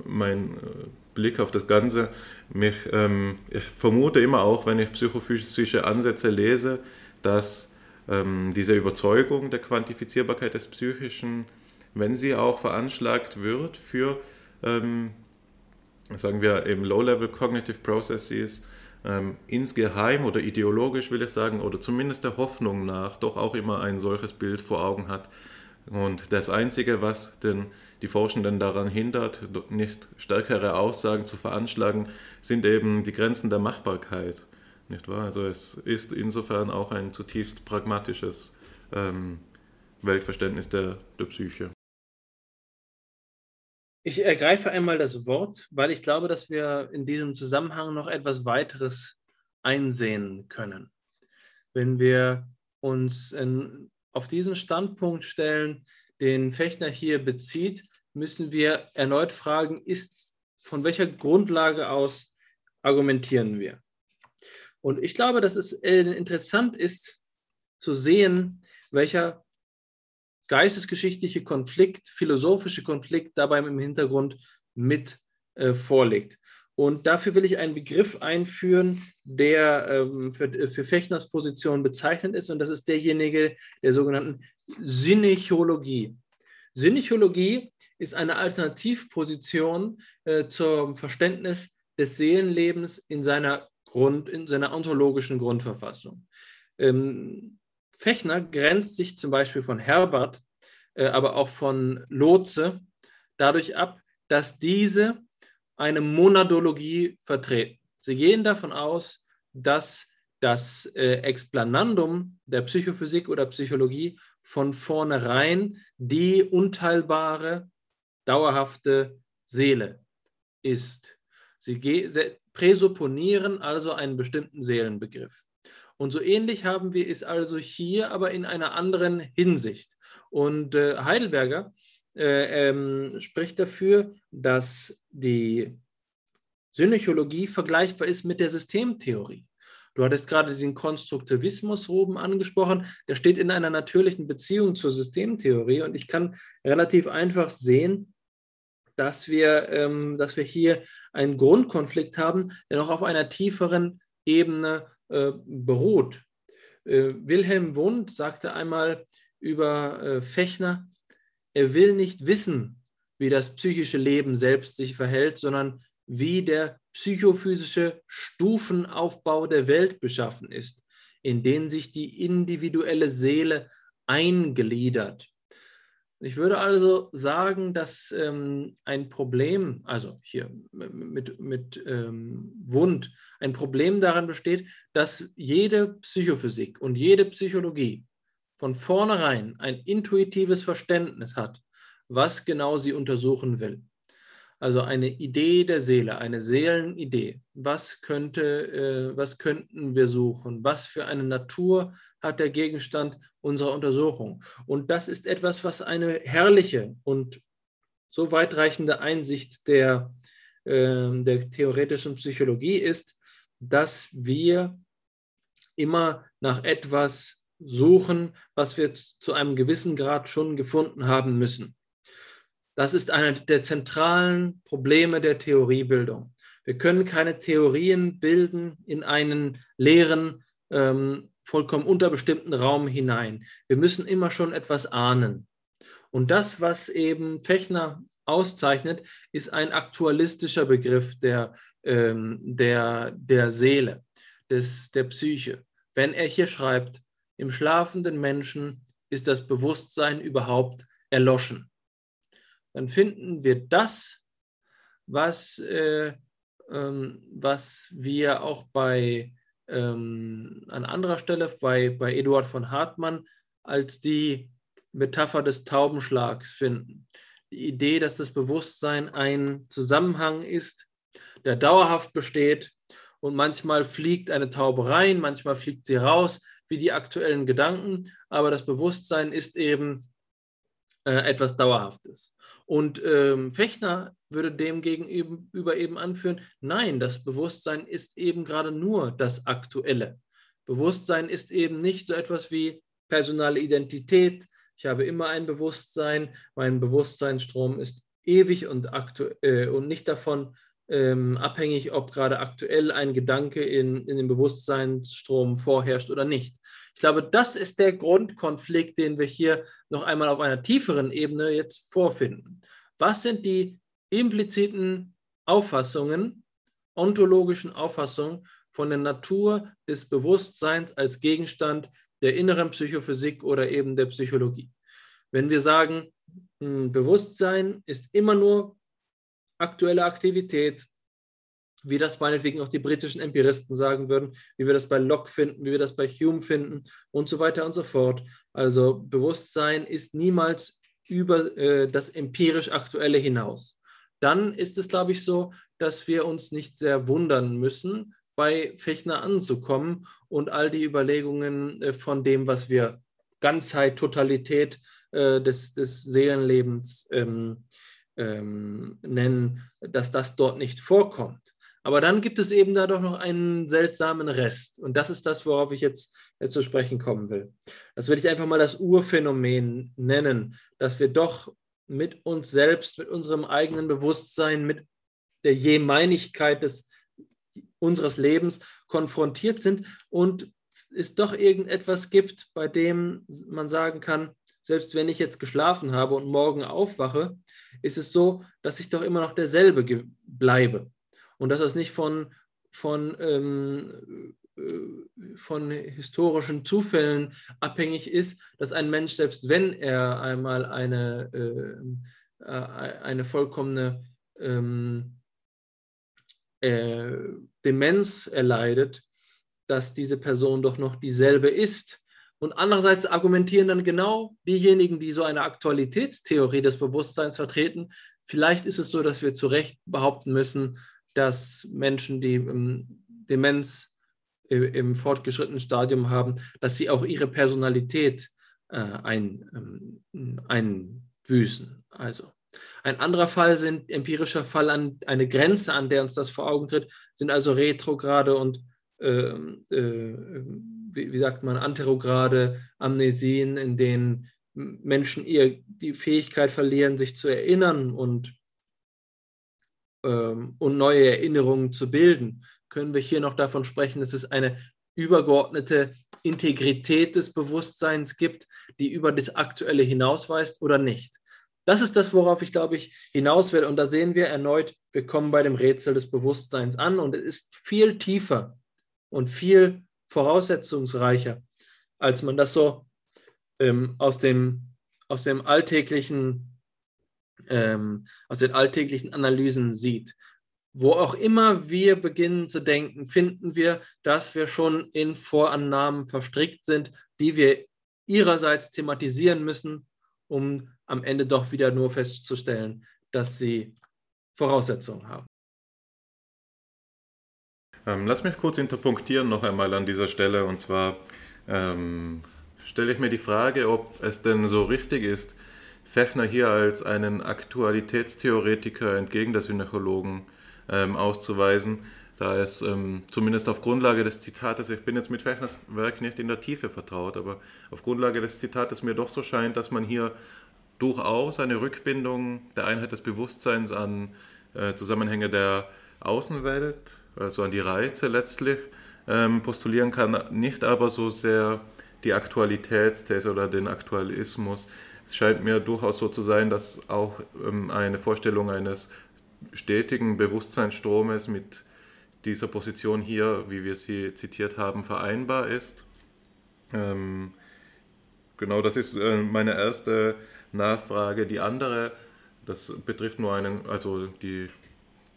mein äh, Blick auf das Ganze, mich, ähm, ich vermute immer auch, wenn ich psychophysische Ansätze lese, dass ähm, diese Überzeugung der Quantifizierbarkeit des Psychischen, wenn sie auch veranschlagt wird für, ähm, sagen wir, eben Low-Level Cognitive Processes, ähm, insgeheim oder ideologisch will ich sagen, oder zumindest der Hoffnung nach, doch auch immer ein solches Bild vor Augen hat. Und das Einzige, was den, die Forschenden daran hindert, nicht stärkere Aussagen zu veranschlagen, sind eben die Grenzen der Machbarkeit. Nicht wahr? Also es ist insofern auch ein zutiefst pragmatisches ähm, Weltverständnis der, der Psyche. Ich ergreife einmal das Wort, weil ich glaube, dass wir in diesem Zusammenhang noch etwas weiteres einsehen können. Wenn wir uns in, auf diesen Standpunkt stellen, den Fechner hier bezieht, müssen wir erneut fragen, ist, von welcher Grundlage aus argumentieren wir? Und ich glaube, dass es äh, interessant ist zu sehen, welcher geistesgeschichtliche Konflikt, philosophische Konflikt dabei im Hintergrund mit äh, vorliegt. Und dafür will ich einen Begriff einführen, der ähm, für, für Fechners Position bezeichnend ist, und das ist derjenige der sogenannten Synechologie. Synechologie ist eine Alternativposition äh, zum Verständnis des Seelenlebens in seiner Grund, in seiner ontologischen Grundverfassung. Ähm, Fechner grenzt sich zum Beispiel von Herbert, äh, aber auch von Lotze dadurch ab, dass diese eine Monadologie vertreten. Sie gehen davon aus, dass das äh, Explanandum der Psychophysik oder Psychologie von vornherein die unteilbare, dauerhafte Seele ist. Sie präsupponieren also einen bestimmten Seelenbegriff. Und so ähnlich haben wir es also hier, aber in einer anderen Hinsicht. Und äh, Heidelberger äh, ähm, spricht dafür, dass die Synechologie vergleichbar ist mit der Systemtheorie. Du hattest gerade den Konstruktivismus oben angesprochen. Der steht in einer natürlichen Beziehung zur Systemtheorie und ich kann relativ einfach sehen, dass wir, ähm, dass wir hier einen Grundkonflikt haben, der noch auf einer tieferen Ebene äh, beruht. Äh, Wilhelm Wundt sagte einmal über äh, Fechner, er will nicht wissen, wie das psychische Leben selbst sich verhält, sondern wie der psychophysische Stufenaufbau der Welt beschaffen ist, in den sich die individuelle Seele eingliedert. Ich würde also sagen, dass ähm, ein Problem, also hier mit, mit ähm, Wund, ein Problem daran besteht, dass jede Psychophysik und jede Psychologie von vornherein ein intuitives Verständnis hat, was genau sie untersuchen will. Also eine Idee der Seele, eine Seelenidee. Was könnte, äh, was könnten wir suchen? Was für eine Natur hat der Gegenstand unserer Untersuchung? Und das ist etwas, was eine herrliche und so weitreichende Einsicht der, äh, der theoretischen Psychologie ist, dass wir immer nach etwas suchen, was wir zu einem gewissen Grad schon gefunden haben müssen. Das ist einer der zentralen Probleme der Theoriebildung. Wir können keine Theorien bilden in einen leeren, ähm, vollkommen unterbestimmten Raum hinein. Wir müssen immer schon etwas ahnen. Und das, was eben Fechner auszeichnet, ist ein aktualistischer Begriff der, ähm, der, der Seele, des, der Psyche. Wenn er hier schreibt, im schlafenden Menschen ist das Bewusstsein überhaupt erloschen dann finden wir das, was, äh, ähm, was wir auch bei, ähm, an anderer Stelle bei, bei Eduard von Hartmann als die Metapher des Taubenschlags finden. Die Idee, dass das Bewusstsein ein Zusammenhang ist, der dauerhaft besteht und manchmal fliegt eine Taube rein, manchmal fliegt sie raus, wie die aktuellen Gedanken, aber das Bewusstsein ist eben äh, etwas Dauerhaftes. Und ähm, Fechner würde dem gegenüber eben anführen, nein, das Bewusstsein ist eben gerade nur das Aktuelle. Bewusstsein ist eben nicht so etwas wie personale Identität. Ich habe immer ein Bewusstsein, mein Bewusstseinsstrom ist ewig und, äh, und nicht davon ähm, abhängig, ob gerade aktuell ein Gedanke in, in dem Bewusstseinsstrom vorherrscht oder nicht. Ich glaube, das ist der Grundkonflikt, den wir hier noch einmal auf einer tieferen Ebene jetzt vorfinden. Was sind die impliziten Auffassungen, ontologischen Auffassungen von der Natur des Bewusstseins als Gegenstand der inneren Psychophysik oder eben der Psychologie? Wenn wir sagen, hm, Bewusstsein ist immer nur aktuelle Aktivität, wie das meinetwegen auch die britischen Empiristen sagen würden, wie wir das bei Locke finden, wie wir das bei Hume finden und so weiter und so fort. Also Bewusstsein ist niemals über äh, das empirisch Aktuelle hinaus. Dann ist es, glaube ich, so, dass wir uns nicht sehr wundern müssen, bei Fechner anzukommen und all die Überlegungen äh, von dem, was wir Ganzheit, Totalität äh, des, des Seelenlebens ähm, ähm, nennen, dass das dort nicht vorkommt. Aber dann gibt es eben da doch noch einen seltsamen Rest. Und das ist das, worauf ich jetzt, jetzt zu sprechen kommen will. Das will ich einfach mal das Urphänomen nennen, dass wir doch mit uns selbst, mit unserem eigenen Bewusstsein, mit der Jemeinigkeit des, unseres Lebens konfrontiert sind und es doch irgendetwas gibt, bei dem man sagen kann, selbst wenn ich jetzt geschlafen habe und morgen aufwache, ist es so, dass ich doch immer noch derselbe bleibe und dass das nicht von, von, ähm, äh, von historischen Zufällen abhängig ist, dass ein Mensch, selbst wenn er einmal eine, äh, äh, eine vollkommene ähm, äh, Demenz erleidet, dass diese Person doch noch dieselbe ist. Und andererseits argumentieren dann genau diejenigen, die so eine Aktualitätstheorie des Bewusstseins vertreten, vielleicht ist es so, dass wir zu Recht behaupten müssen, dass Menschen, die ähm, Demenz im fortgeschrittenen Stadium haben, dass sie auch ihre Personalität äh, ähm, einbüßen. Also ein anderer Fall sind empirischer Fall an eine Grenze, an der uns das vor Augen tritt, sind also retrograde und äh, äh, wie, sagt man, anterograde Amnesien, in denen Menschen ihr die Fähigkeit verlieren, sich zu erinnern und, ähm, und neue Erinnerungen zu bilden, können wir hier noch davon sprechen, dass es eine übergeordnete Integrität des Bewusstseins gibt, die über das Aktuelle hinausweist oder nicht. Das ist das, worauf ich, glaube ich, hinaus will. Und da sehen wir erneut, wir kommen bei dem Rätsel des Bewusstseins an und es ist viel tiefer und viel voraussetzungsreicher, als man das so ähm, aus, dem, aus dem alltäglichen, ähm, aus den alltäglichen Analysen sieht. Wo auch immer wir beginnen zu denken, finden wir, dass wir schon in Vorannahmen verstrickt sind, die wir ihrerseits thematisieren müssen, um am Ende doch wieder nur festzustellen, dass sie Voraussetzungen haben. Ähm, lass mich kurz interpunktieren noch einmal an dieser Stelle. Und zwar ähm, stelle ich mir die Frage, ob es denn so richtig ist, Fechner hier als einen Aktualitätstheoretiker entgegen der Synechologen ähm, auszuweisen, da es ähm, zumindest auf Grundlage des Zitates, ich bin jetzt mit Fechners Werk nicht in der Tiefe vertraut, aber auf Grundlage des Zitates mir doch so scheint, dass man hier durchaus eine Rückbindung der Einheit des Bewusstseins an äh, Zusammenhänge der Außenwelt, also an die Reize letztlich, ähm, postulieren kann, nicht aber so sehr die Aktualitätsthese oder den Aktualismus. Es scheint mir durchaus so zu sein, dass auch ähm, eine Vorstellung eines stetigen Bewusstseinsstromes mit dieser Position hier, wie wir sie zitiert haben, vereinbar ist. Ähm, genau, das ist äh, meine erste Nachfrage. Die andere, das betrifft nur einen, also die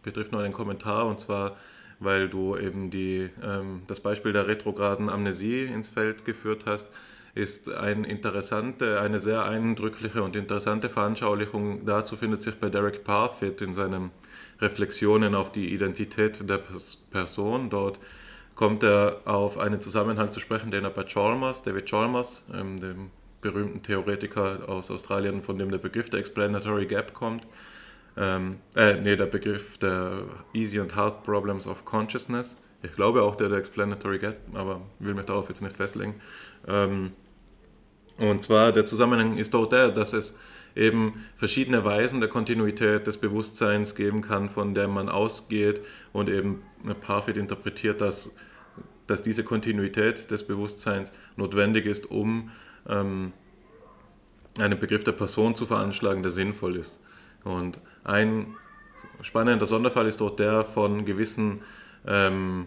betrifft nur einen Kommentar und zwar, weil du eben die, ähm, das Beispiel der retrograden Amnesie ins Feld geführt hast ist ein interessante, eine sehr eindrückliche und interessante Veranschaulichung. Dazu findet sich bei Derek Parfit in seinen Reflexionen auf die Identität der Person. Dort kommt er auf einen Zusammenhang zu sprechen, den er bei Chalmers, David Chalmers, ähm, dem berühmten Theoretiker aus Australien, von dem der Begriff der Explanatory Gap kommt, ähm, äh, nee, der Begriff der Easy and Hard Problems of Consciousness. Ich glaube auch der der Explanatory Gap, aber will mich darauf jetzt nicht festlegen. Ähm, und zwar der Zusammenhang ist auch der, dass es eben verschiedene Weisen der Kontinuität des Bewusstseins geben kann, von der man ausgeht und eben Parfit interpretiert, dass, dass diese Kontinuität des Bewusstseins notwendig ist, um ähm, einen Begriff der Person zu veranschlagen, der sinnvoll ist. Und ein spannender Sonderfall ist dort der von gewissen ähm,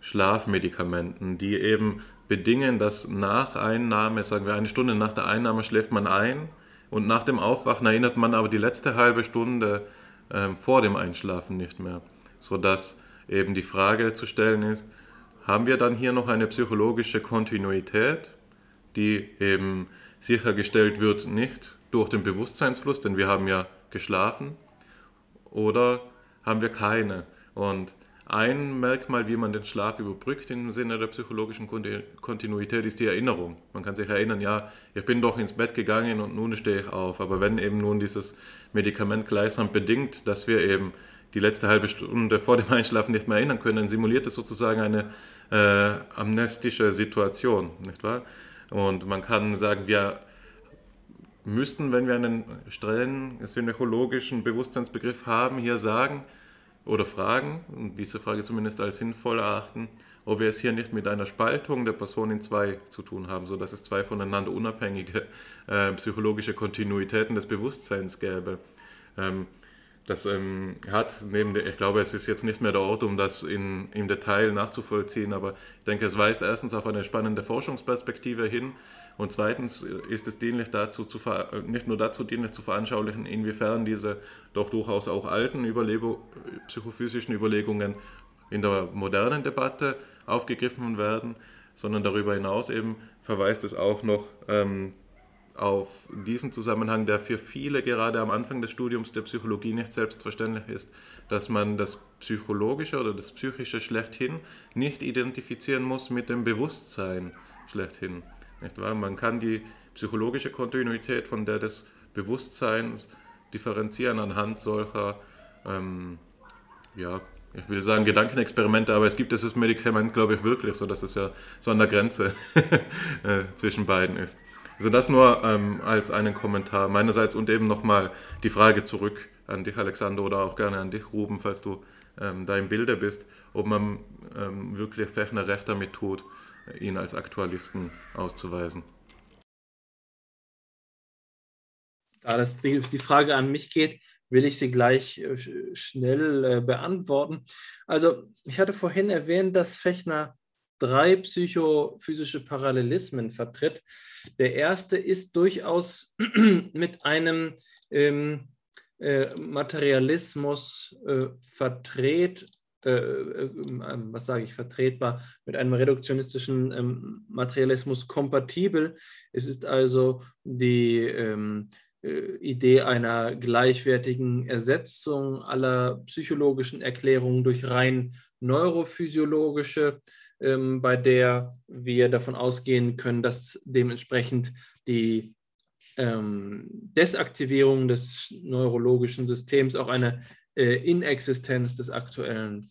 Schlafmedikamenten, die eben bedingen, dass nach Einnahme, sagen wir eine Stunde nach der Einnahme schläft man ein und nach dem Aufwachen erinnert man aber die letzte halbe Stunde äh, vor dem Einschlafen nicht mehr, sodass eben die Frage zu stellen ist, haben wir dann hier noch eine psychologische Kontinuität, die eben sichergestellt wird nicht durch den Bewusstseinsfluss, denn wir haben ja geschlafen, oder haben wir keine? Und ein Merkmal, wie man den Schlaf überbrückt im Sinne der psychologischen Kontinuität, ist die Erinnerung. Man kann sich erinnern, ja, ich bin doch ins Bett gegangen und nun stehe ich auf. Aber wenn eben nun dieses Medikament gleichsam bedingt, dass wir eben die letzte halbe Stunde vor dem Einschlafen nicht mehr erinnern können, dann simuliert es sozusagen eine äh, amnestische Situation, nicht wahr? Und man kann sagen, wir müssten, wenn wir einen strengen synechologischen Bewusstseinsbegriff haben, hier sagen, oder fragen, und diese Frage zumindest als sinnvoll erachten, ob wir es hier nicht mit einer Spaltung der Person in zwei zu tun haben, sodass es zwei voneinander unabhängige äh, psychologische Kontinuitäten des Bewusstseins gäbe. Ähm, das ähm, hat neben der, ich glaube, es ist jetzt nicht mehr der Ort, um das in, im Detail nachzuvollziehen, aber ich denke, es weist erstens auf eine spannende Forschungsperspektive hin und zweitens ist es dienlich dazu zu, nicht nur dazu dienlich zu veranschaulichen, inwiefern diese doch durchaus auch alten Überlego, psychophysischen Überlegungen in der modernen Debatte aufgegriffen werden, sondern darüber hinaus eben verweist es auch noch ähm, auf diesen Zusammenhang, der für viele gerade am Anfang des Studiums der Psychologie nicht selbstverständlich ist, dass man das Psychologische oder das Psychische schlechthin nicht identifizieren muss mit dem Bewusstsein schlechthin. Nicht wahr? Man kann die psychologische Kontinuität von der des Bewusstseins differenzieren anhand solcher ähm, ja, ich will sagen Gedankenexperimente, aber es gibt dieses Medikament, glaube ich, wirklich, so dass es ja so an der Grenze äh, zwischen beiden ist. Also das nur ähm, als einen Kommentar meinerseits und eben nochmal die Frage zurück an dich, Alexander, oder auch gerne an dich, Ruben, falls du ähm, da im Bilde bist, ob man ähm, wirklich Fechner recht damit tut, ihn als Aktualisten auszuweisen. Da das die, Frage an mich geht, will ich sie gleich äh, schnell äh, beantworten. Also ich hatte vorhin erwähnt, dass Fechner drei psychophysische Parallelismen vertritt. Der erste ist durchaus mit einem ähm, äh, Materialismus äh, verdreht, äh, äh ähm, was sage ich, vertretbar, mit einem reduktionistischen ähm, Materialismus kompatibel. Es ist also die ähm, äh, Idee einer gleichwertigen Ersetzung aller psychologischen Erklärungen durch rein neurophysiologische, ähm, bei der wir davon ausgehen können, dass dementsprechend die ähm, Desaktivierung des neurologischen Systems auch eine äh, Inexistenz des aktuellen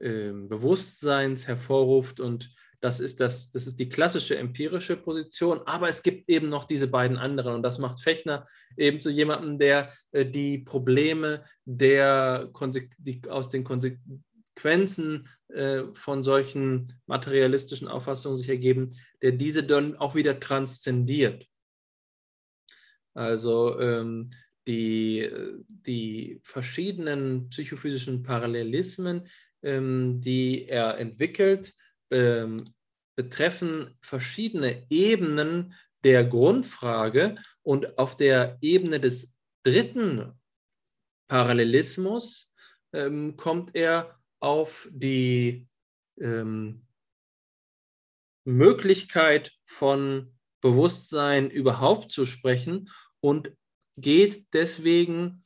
äh, Bewusstseins hervorruft. Und das ist, das, das ist die klassische empirische Position, aber es gibt eben noch diese beiden anderen. Und das macht Fechner eben zu jemandem, der äh, die Probleme der die aus den Konsequenzen äh, von solchen materialistischen Auffassungen sich ergeben, der diese dann auch wieder transzendiert. Also ähm, die, die verschiedenen psychophysischen Parallelismen, ähm, die er entwickelt, ähm, betreffen verschiedene Ebenen der Grundfrage und auf der Ebene des dritten Parallelismus ähm, kommt er auf die ähm, Möglichkeit von Bewusstsein überhaupt zu sprechen und geht deswegen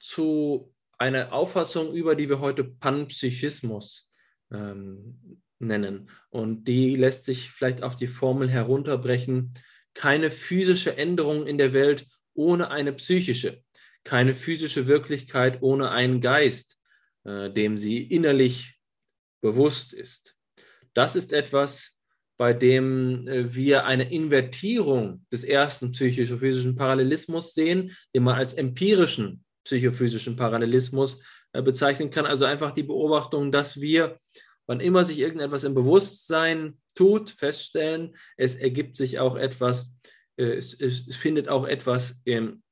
zu einer Auffassung über, die wir heute Panpsychismus ähm, nennen. Und die lässt sich vielleicht auf die Formel herunterbrechen. Keine physische Änderung in der Welt ohne eine psychische. Keine physische Wirklichkeit ohne einen Geist, äh, dem sie innerlich bewusst ist. Das ist etwas, bei dem äh, wir eine Invertierung des ersten psychophysischen Parallelismus sehen, den man als empirischen psychophysischen Parallelismus äh, bezeichnen kann. Also einfach die Beobachtung, dass wir wann immer sich irgendetwas im Bewusstsein tut, feststellen, es ergibt sich auch etwas, äh, es, es, findet auch etwas im,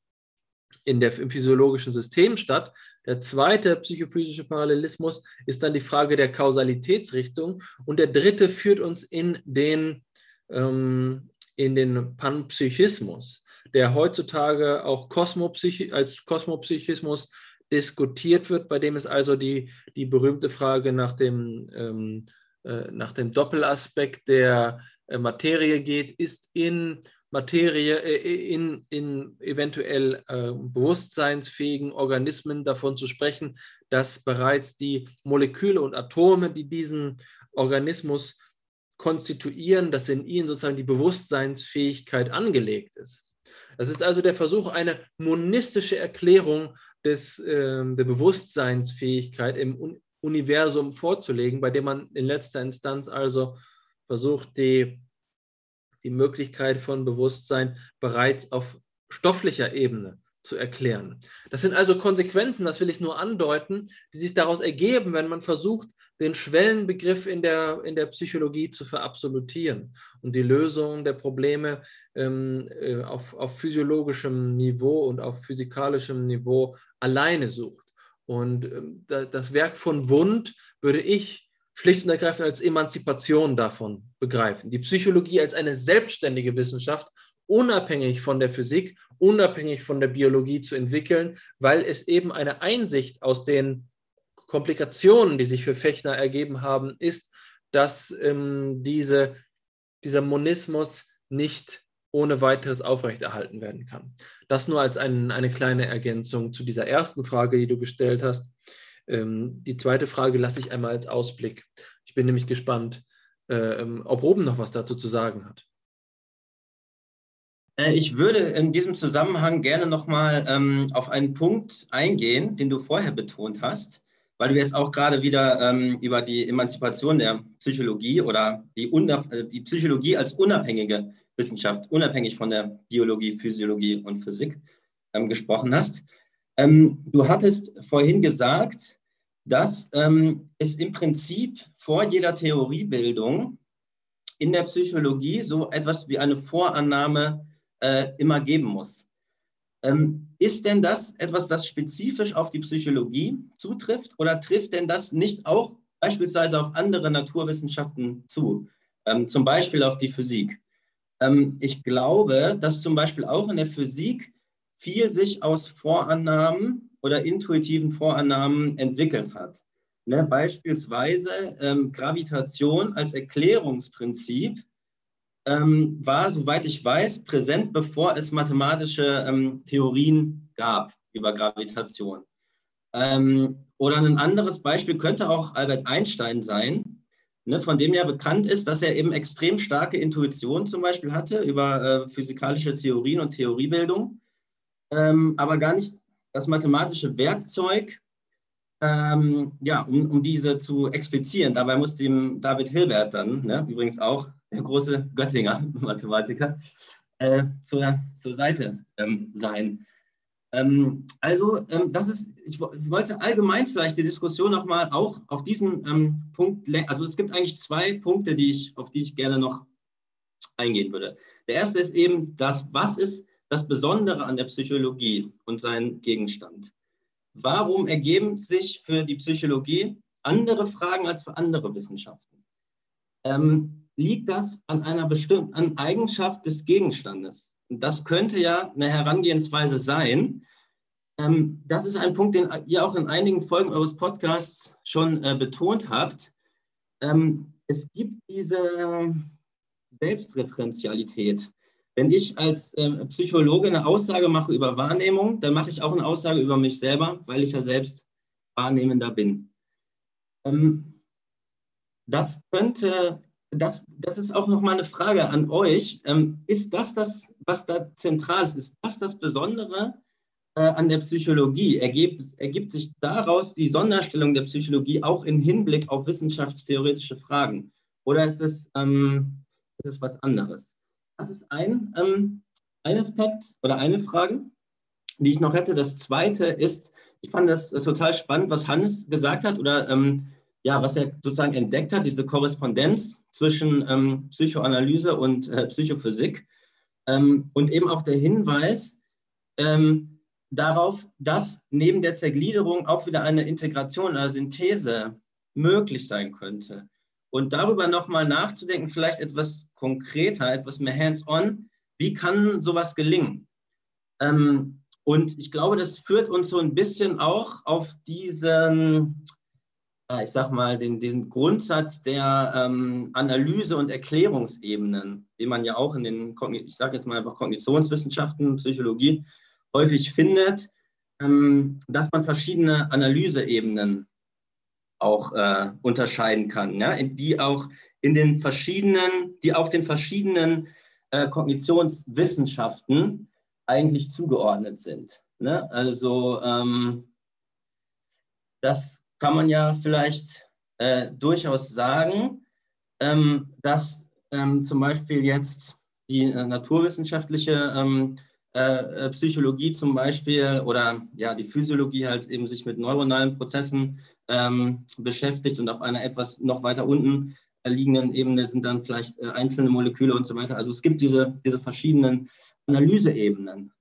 in der, im physiologischen System statt. Der zweite psychophysische Parallelismus ist dann die Frage der Kausalitätsrichtung und der dritte führt uns in den, ähm, in den Panpsychismus, der heutzutage auch Kosmopsych als Kosmopsychismus diskutiert wird, bei dem es also die, die berühmte Frage nach dem, ähm, äh, nach dem Doppelaspekt der äh, Materie geht, ist in Materie, äh, in, in eventuell äh, bewusstseinsfähigen Organismen davon zu sprechen, dass bereits die Moleküle und Atome, die diesen Organismus konstituieren, dass in ihnen sozusagen die Bewusstseinsfähigkeit angelegt ist. Das ist also der Versuch, eine monistische Erklärung des, äh, der Bewusstseinsfähigkeit im Universum vorzulegen, bei dem man in letzter Instanz also versucht, die, die Möglichkeit von Bewusstsein bereits auf stofflicher Ebene zu erklären. Das sind also Konsequenzen, das will ich nur andeuten, die sich daraus ergeben, wenn man versucht, den Schwellenbegriff in der, in der Psychologie zu verabsolutieren und die Lösung der Probleme ähm, äh, auf, auf physiologischem Niveau und auf physikalischem Niveau alleine sucht. Und ähm, das Werk von Wundt würde ich schlicht und ergreifend als Emanzipation davon begreifen. Die Psychologie als eine selbstständige Wissenschaft, unabhängig von der Physik, unabhängig von der Biologie zu entwickeln, weil es eben eine Einsicht aus den Komplikationen, die sich für Fechner ergeben haben, ist, dass ähm, diese, dieser Monismus nicht ohne weiteres aufrechterhalten werden kann. Das nur als ein, eine kleine Ergänzung zu dieser ersten Frage, die du gestellt hast. Ähm, die zweite Frage lasse ich einmal als Ausblick. Ich bin nämlich gespannt, äh, ob Ruben noch was dazu zu sagen hat. Äh, ich würde in diesem Zusammenhang gerne nochmal ähm, auf einen Punkt eingehen, den du vorher betont hast, weil du jetzt auch gerade wieder ähm, über die Emanzipation der Psychologie oder die, äh, die Psychologie als unabhängige Wissenschaft, unabhängig von der Biologie, Physiologie und Physik ähm, gesprochen hast. Ähm, du hattest vorhin gesagt, dass ähm, es im Prinzip vor jeder Theoriebildung in der Psychologie so etwas wie eine Vorannahme äh, immer geben muss. Ähm, ist denn das etwas, das spezifisch auf die Psychologie zutrifft oder trifft denn das nicht auch beispielsweise auf andere Naturwissenschaften zu, ähm, zum Beispiel auf die Physik? Ähm, ich glaube, dass zum Beispiel auch in der Physik viel sich aus Vorannahmen oder intuitiven Vorannahmen entwickelt hat. Ne, beispielsweise ähm, Gravitation als Erklärungsprinzip ähm, war, soweit ich weiß, präsent, bevor es mathematische ähm, Theorien gab über Gravitation. Ähm, oder ein anderes Beispiel könnte auch Albert Einstein sein, ne, von dem ja bekannt ist, dass er eben extrem starke Intuition zum Beispiel hatte über äh, physikalische Theorien und Theoriebildung, ähm, aber gar nicht das mathematische Werkzeug, ähm, ja, um, um, diese zu explizieren. Dabei musste ihm David Hilbert dann, ne, übrigens auch der große Göttinger Mathematiker, äh, zur, zur Seite ähm, sein. Ähm, also, ähm, das ist, ich, ich, wollte allgemein vielleicht die Diskussion nochmal auch auf diesen ähm, Punkt, also es gibt eigentlich zwei Punkte, die ich, auf die ich gerne noch eingehen würde. Der erste ist eben das, was ist das Besondere an der Psychologie und sein Gegenstand? Warum ergeben sich für die Psychologie andere Fragen als für andere Wissenschaften? Ähm, liegt das an einer bestimmten Eigenschaft des Gegenstandes? Und das könnte ja eine Herangehensweise sein. Ähm, das ist ein Punkt, den ihr auch in einigen Folgen eures Podcasts schon äh, betont habt. Ähm, es gibt diese Selbstreferenzialität. Wenn ich als äh, Psychologe eine Aussage mache über Wahrnehmung, dann mache ich auch eine Aussage über mich selber, weil ich ja selbst Wahrnehmender bin. Ähm, das könnte, das, das ist auch nochmal eine Frage an euch. Ähm, ist das das, was da zentral ist? Ist das das Besondere äh, an der Psychologie? Ergibt, ergibt sich daraus die Sonderstellung der Psychologie auch im Hinblick auf wissenschaftstheoretische Fragen? Oder ist es, ähm, ist es was anderes? Das ist ein, ähm, ein Aspekt oder eine Frage, die ich noch hätte. Das zweite ist, ich fand das total spannend, was Hannes gesagt hat oder ähm, ja, was er sozusagen entdeckt hat, diese Korrespondenz zwischen ähm, Psychoanalyse und äh, Psychophysik ähm, und eben auch der Hinweis ähm, darauf, dass neben der Zergliederung auch wieder eine Integration, eine Synthese möglich sein könnte. Und darüber nochmal nachzudenken, vielleicht etwas konkreter, etwas mehr hands-on. Wie kann sowas gelingen? Ähm, und ich glaube, das führt uns so ein bisschen auch auf diesen, ich sag mal, den, den Grundsatz der ähm, Analyse- und Erklärungsebenen, den man ja auch in den, ich sage jetzt mal einfach Kognitionswissenschaften, Psychologie häufig findet, ähm, dass man verschiedene Analyseebenen auch äh, unterscheiden kann, ja, die auch in den verschiedenen, die auch den verschiedenen äh, Kognitionswissenschaften eigentlich zugeordnet sind. Ne? Also ähm, das kann man ja vielleicht äh, durchaus sagen, ähm, dass ähm, zum Beispiel jetzt die äh, naturwissenschaftliche ähm, äh, Psychologie zum Beispiel oder ja die Physiologie halt eben sich mit neuronalen Prozessen ähm, beschäftigt und auf einer etwas noch weiter unten liegenden Ebene sind dann vielleicht äh, einzelne Moleküle und so weiter. Also es gibt diese, diese verschiedenen Analyseebenen.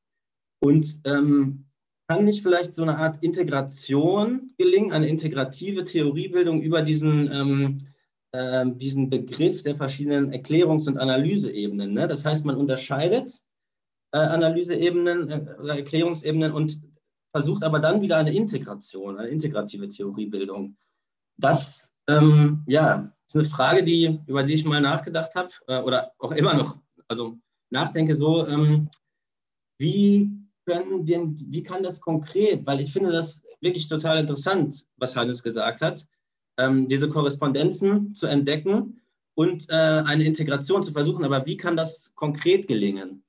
Und ähm, kann nicht vielleicht so eine Art Integration gelingen, eine integrative Theoriebildung über diesen, ähm, äh, diesen Begriff der verschiedenen Erklärungs- und Analyseebenen? Ne? Das heißt, man unterscheidet äh, Analyseebenen äh, oder Erklärungsebenen und versucht aber dann wieder eine Integration, eine integrative Theoriebildung. Das ähm, ja, ist eine Frage, die, über die ich mal nachgedacht habe äh, oder auch immer noch, also nachdenke so, ähm, wie, können den, wie kann das konkret, weil ich finde das wirklich total interessant, was Hannes gesagt hat, ähm, diese Korrespondenzen zu entdecken und äh, eine Integration zu versuchen, aber wie kann das konkret gelingen?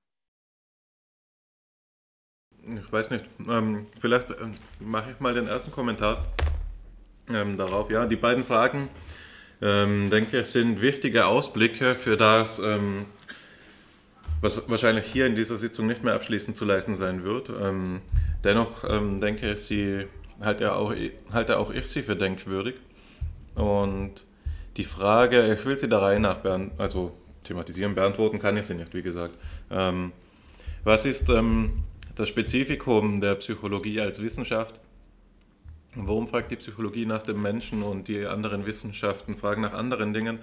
Ich weiß nicht, ähm, vielleicht ähm, mache ich mal den ersten Kommentar. ähm, darauf. Ja, die beiden Fragen, ähm, denke ich, sind wichtige Ausblicke für das, ähm, was wahrscheinlich hier in dieser Sitzung nicht mehr abschließend zu leisten sein wird. Ähm, dennoch ähm, denke ich, sie halte auch, halte auch ich sie für denkwürdig. Und die Frage, ich will sie der Reihe nach also thematisieren, beantworten kann ich sie nicht, wie gesagt. Ähm, was ist ähm, das Spezifikum der Psychologie als Wissenschaft? Warum fragt die Psychologie nach dem Menschen und die anderen Wissenschaften fragen nach anderen Dingen?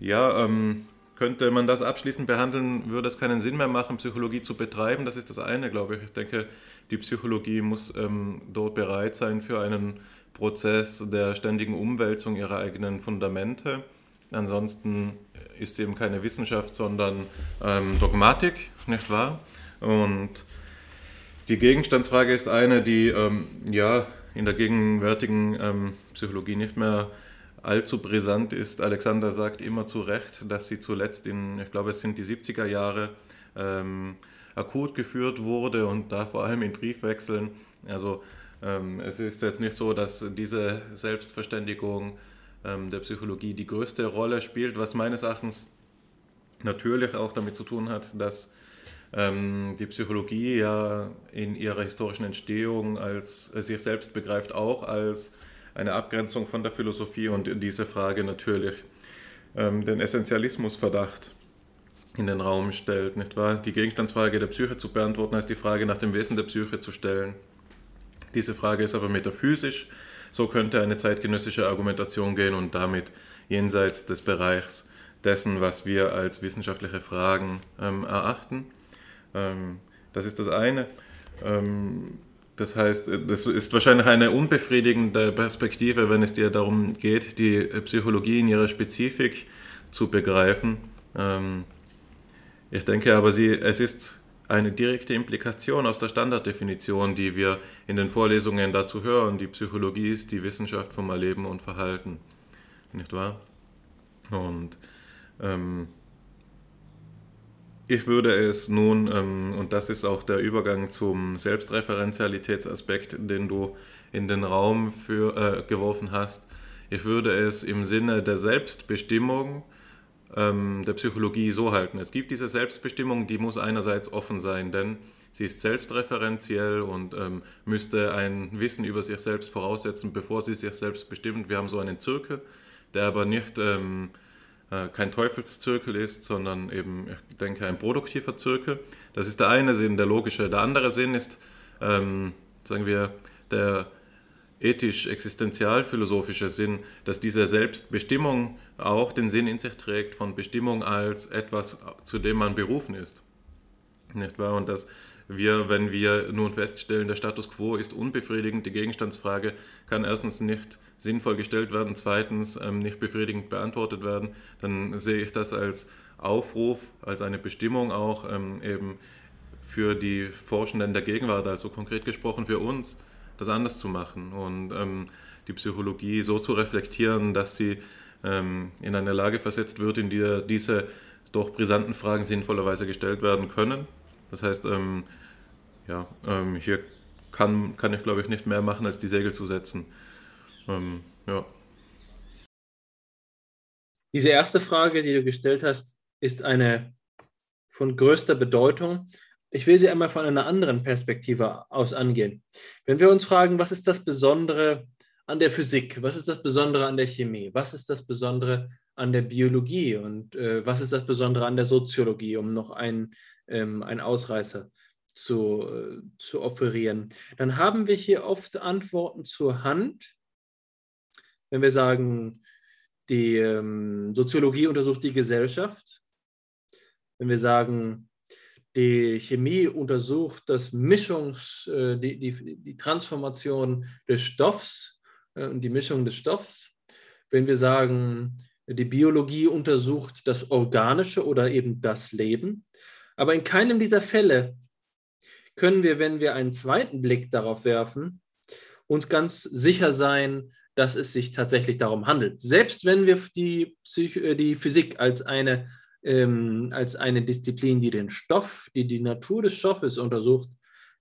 Ja, ähm, könnte man das abschließend behandeln, würde es keinen Sinn mehr machen, Psychologie zu betreiben. Das ist das eine, glaube ich. Ich denke, die Psychologie muss ähm, dort bereit sein für einen Prozess der ständigen Umwälzung ihrer eigenen Fundamente. Ansonsten ist sie eben keine Wissenschaft, sondern ähm, Dogmatik, nicht wahr? Und die Gegenstandsfrage ist eine, die ähm, ja in der gegenwärtigen ähm, Psychologie nicht mehr allzu brisant ist. Alexander sagt immer zu Recht, dass sie zuletzt in, ich glaube, es sind die 70er Jahre, ähm, akut geführt wurde und da vor allem in Briefwechseln. Also ähm, es ist jetzt nicht so, dass diese Selbstverständigung ähm, der Psychologie die größte Rolle spielt, was meines Erachtens natürlich auch damit zu tun hat, dass ähm, die Psychologie ja in ihrer historischen Entstehung als äh, sich selbst begreift auch als eine Abgrenzung von der Philosophie und diese Frage natürlich ähm, den Essentialismusverdacht in den Raum stellt, nicht wahr? Die Gegenstandsfrage der Psyche zu beantworten, heißt die Frage nach dem Wesen der Psyche zu stellen. Diese Frage ist aber metaphysisch, so könnte eine zeitgenössische Argumentation gehen und damit jenseits des Bereichs dessen, was wir als wissenschaftliche Fragen ähm, erachten. Ähm, das ist das eine. Ähm, das heißt, das ist wahrscheinlich eine unbefriedigende Perspektive, wenn es dir darum geht, die Psychologie in ihrer Spezifik zu begreifen. Ähm, ich denke aber, sie, es ist eine direkte Implikation aus der Standarddefinition, die wir in den Vorlesungen dazu hören. Die Psychologie ist die Wissenschaft vom Erleben und Verhalten. Nicht wahr? Und ähm, ich würde es nun, ähm, und das ist auch der Übergang zum Selbstreferenzialitätsaspekt, den du in den Raum für, äh, geworfen hast, ich würde es im Sinne der Selbstbestimmung ähm, der Psychologie so halten. Es gibt diese Selbstbestimmung, die muss einerseits offen sein, denn sie ist selbstreferenziell und ähm, müsste ein Wissen über sich selbst voraussetzen, bevor sie sich selbst bestimmt. Wir haben so einen Zirkel, der aber nicht ähm, äh, kein Teufelszirkel ist, sondern eben, ich denke, ein produktiver Zirkel. Das ist der eine Sinn, der logische. Der andere Sinn ist, ähm, sagen wir, der ethisch-existenzialphilosophische Sinn, dass diese Selbstbestimmung auch den Sinn in sich trägt von Bestimmung als etwas, zu dem man berufen ist. Nicht wahr? Und dass wir, wenn wir nun feststellen, der Status quo ist unbefriedigend, die Gegenstandsfrage kann erstens nicht sinnvoll gestellt werden, zweitens ähm, nicht befriedigend beantwortet werden, dann sehe ich das als Aufruf, als eine Bestimmung auch ähm, eben für die Forschenden der Gegenwart, also konkret gesprochen für uns, das anders zu machen und ähm, die Psychologie so zu reflektieren, dass sie ähm, in eine Lage versetzt wird, in der diese doch brisanten Fragen sinnvollerweise gestellt werden können. Das heißt, ähm, ja, ähm, hier kann, kann ich, glaube ich, nicht mehr machen, als die Segel zu setzen. Ähm, ja. Diese erste Frage, die du gestellt hast, ist eine von größter Bedeutung. Ich will sie einmal von einer anderen Perspektive aus angehen. Wenn wir uns fragen, was ist das Besondere an der Physik? Was ist das Besondere an der Chemie? Was ist das Besondere an der Biologie? Und äh, was ist das Besondere an der Soziologie, um noch einen ähm, Ausreißer zu, äh, zu offerieren? Dann haben wir hier oft Antworten zur Hand. Wenn wir sagen, die ähm, Soziologie untersucht die Gesellschaft. Wenn wir sagen, die Chemie untersucht das Mischungs, äh, die, die, die Transformation des Stoffs äh, und die Mischung des Stoffs. Wenn wir sagen, die Biologie untersucht das Organische oder eben das Leben. Aber in keinem dieser Fälle können wir, wenn wir einen zweiten Blick darauf werfen, uns ganz sicher sein, dass es sich tatsächlich darum handelt. Selbst wenn wir die, Psych äh, die Physik als eine ähm, als eine Disziplin, die den Stoff, die die Natur des Stoffes untersucht,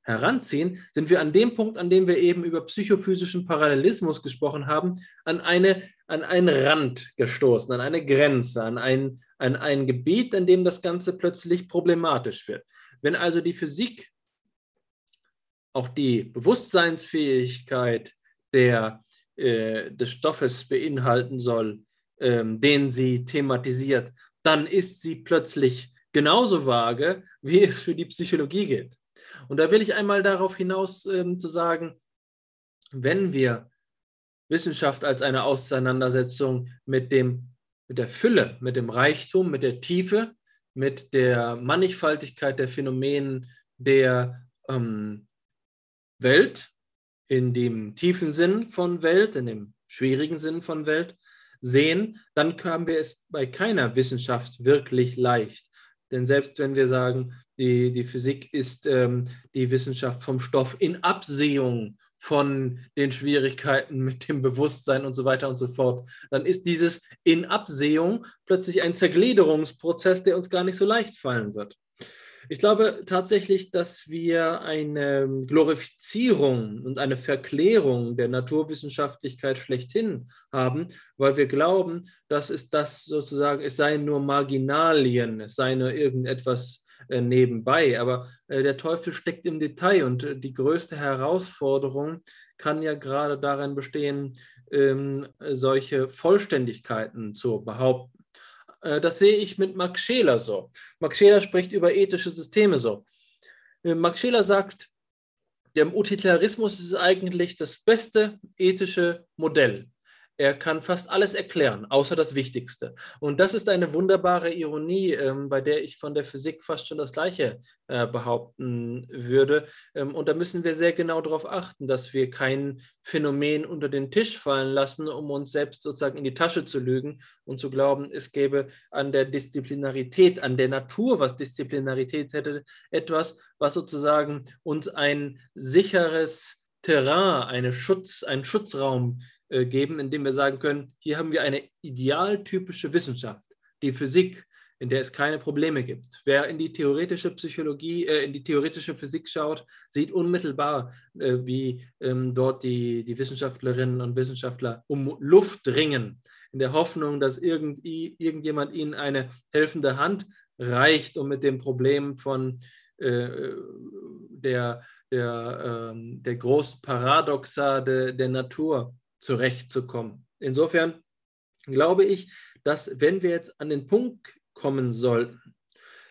heranziehen, sind wir an dem Punkt, an dem wir eben über psychophysischen Parallelismus gesprochen haben, an, eine, an einen Rand gestoßen, an eine Grenze, an ein, an ein Gebiet, an dem das Ganze plötzlich problematisch wird. Wenn also die Physik auch die Bewusstseinsfähigkeit der, äh, des Stoffes beinhalten soll, ähm, den sie thematisiert, dann ist sie plötzlich genauso vage, wie es für die Psychologie geht. Und da will ich einmal darauf hinaus ähm, zu sagen, wenn wir Wissenschaft als eine Auseinandersetzung mit, dem, mit der Fülle, mit dem Reichtum, mit der Tiefe, mit der Mannigfaltigkeit der Phänomenen der ähm, Welt, in dem tiefen Sinn von Welt, in dem schwierigen Sinn von Welt sehen, dann haben wir es bei keiner Wissenschaft wirklich leicht. Denn selbst wenn wir sagen, die, die Physik ist ähm, die Wissenschaft vom Stoff in Absehung von den Schwierigkeiten mit dem Bewusstsein und so weiter und so fort, dann ist dieses in Absehung plötzlich ein Zergliederungsprozess, der uns gar nicht so leicht fallen wird. Ich glaube tatsächlich, dass wir eine Glorifizierung und eine Verklärung der Naturwissenschaftlichkeit schlechthin haben, weil wir glauben, dass es das sozusagen, es seien nur Marginalien, es sei nur irgendetwas äh, nebenbei. Aber äh, der Teufel steckt im Detail und äh, die größte Herausforderung kann ja gerade darin bestehen, ähm, solche Vollständigkeiten zu behaupten. Äh, das sehe ich mit Max Scheler so. Max Scheler spricht über ethische Systeme so. Äh, Max Scheler sagt, der Utilitarismus ist eigentlich das beste ethische Modell. Er kann fast alles erklären, außer das Wichtigste. Und das ist eine wunderbare Ironie, ähm, bei der ich von der Physik fast schon das Gleiche äh, behaupten würde. Ähm, und da müssen wir sehr genau darauf achten, dass wir kein Phänomen unter den Tisch fallen lassen, um uns selbst sozusagen in die Tasche zu lügen und zu glauben, es gäbe an der Disziplinarität, an der Natur, was Disziplinarität hätte, etwas, was sozusagen uns ein sicheres Terrain, eine Schutz, einen Schutzraum geben, indem wir sagen können, hier haben wir eine idealtypische Wissenschaft, die Physik, in der es keine Probleme gibt. Wer in die theoretische Psychologie, äh, in die theoretische Physik schaut, sieht unmittelbar, äh, wie ähm, dort die, die Wissenschaftlerinnen und Wissenschaftler um Luft ringen, in der Hoffnung, dass irgend, irgendjemand ihnen eine helfende Hand reicht, um mit dem Problem von äh, der, der, ähm, der großen Paradoxa de, der Natur zurechtzukommen. Insofern glaube ich, dass wenn wir jetzt an den Punkt kommen sollten,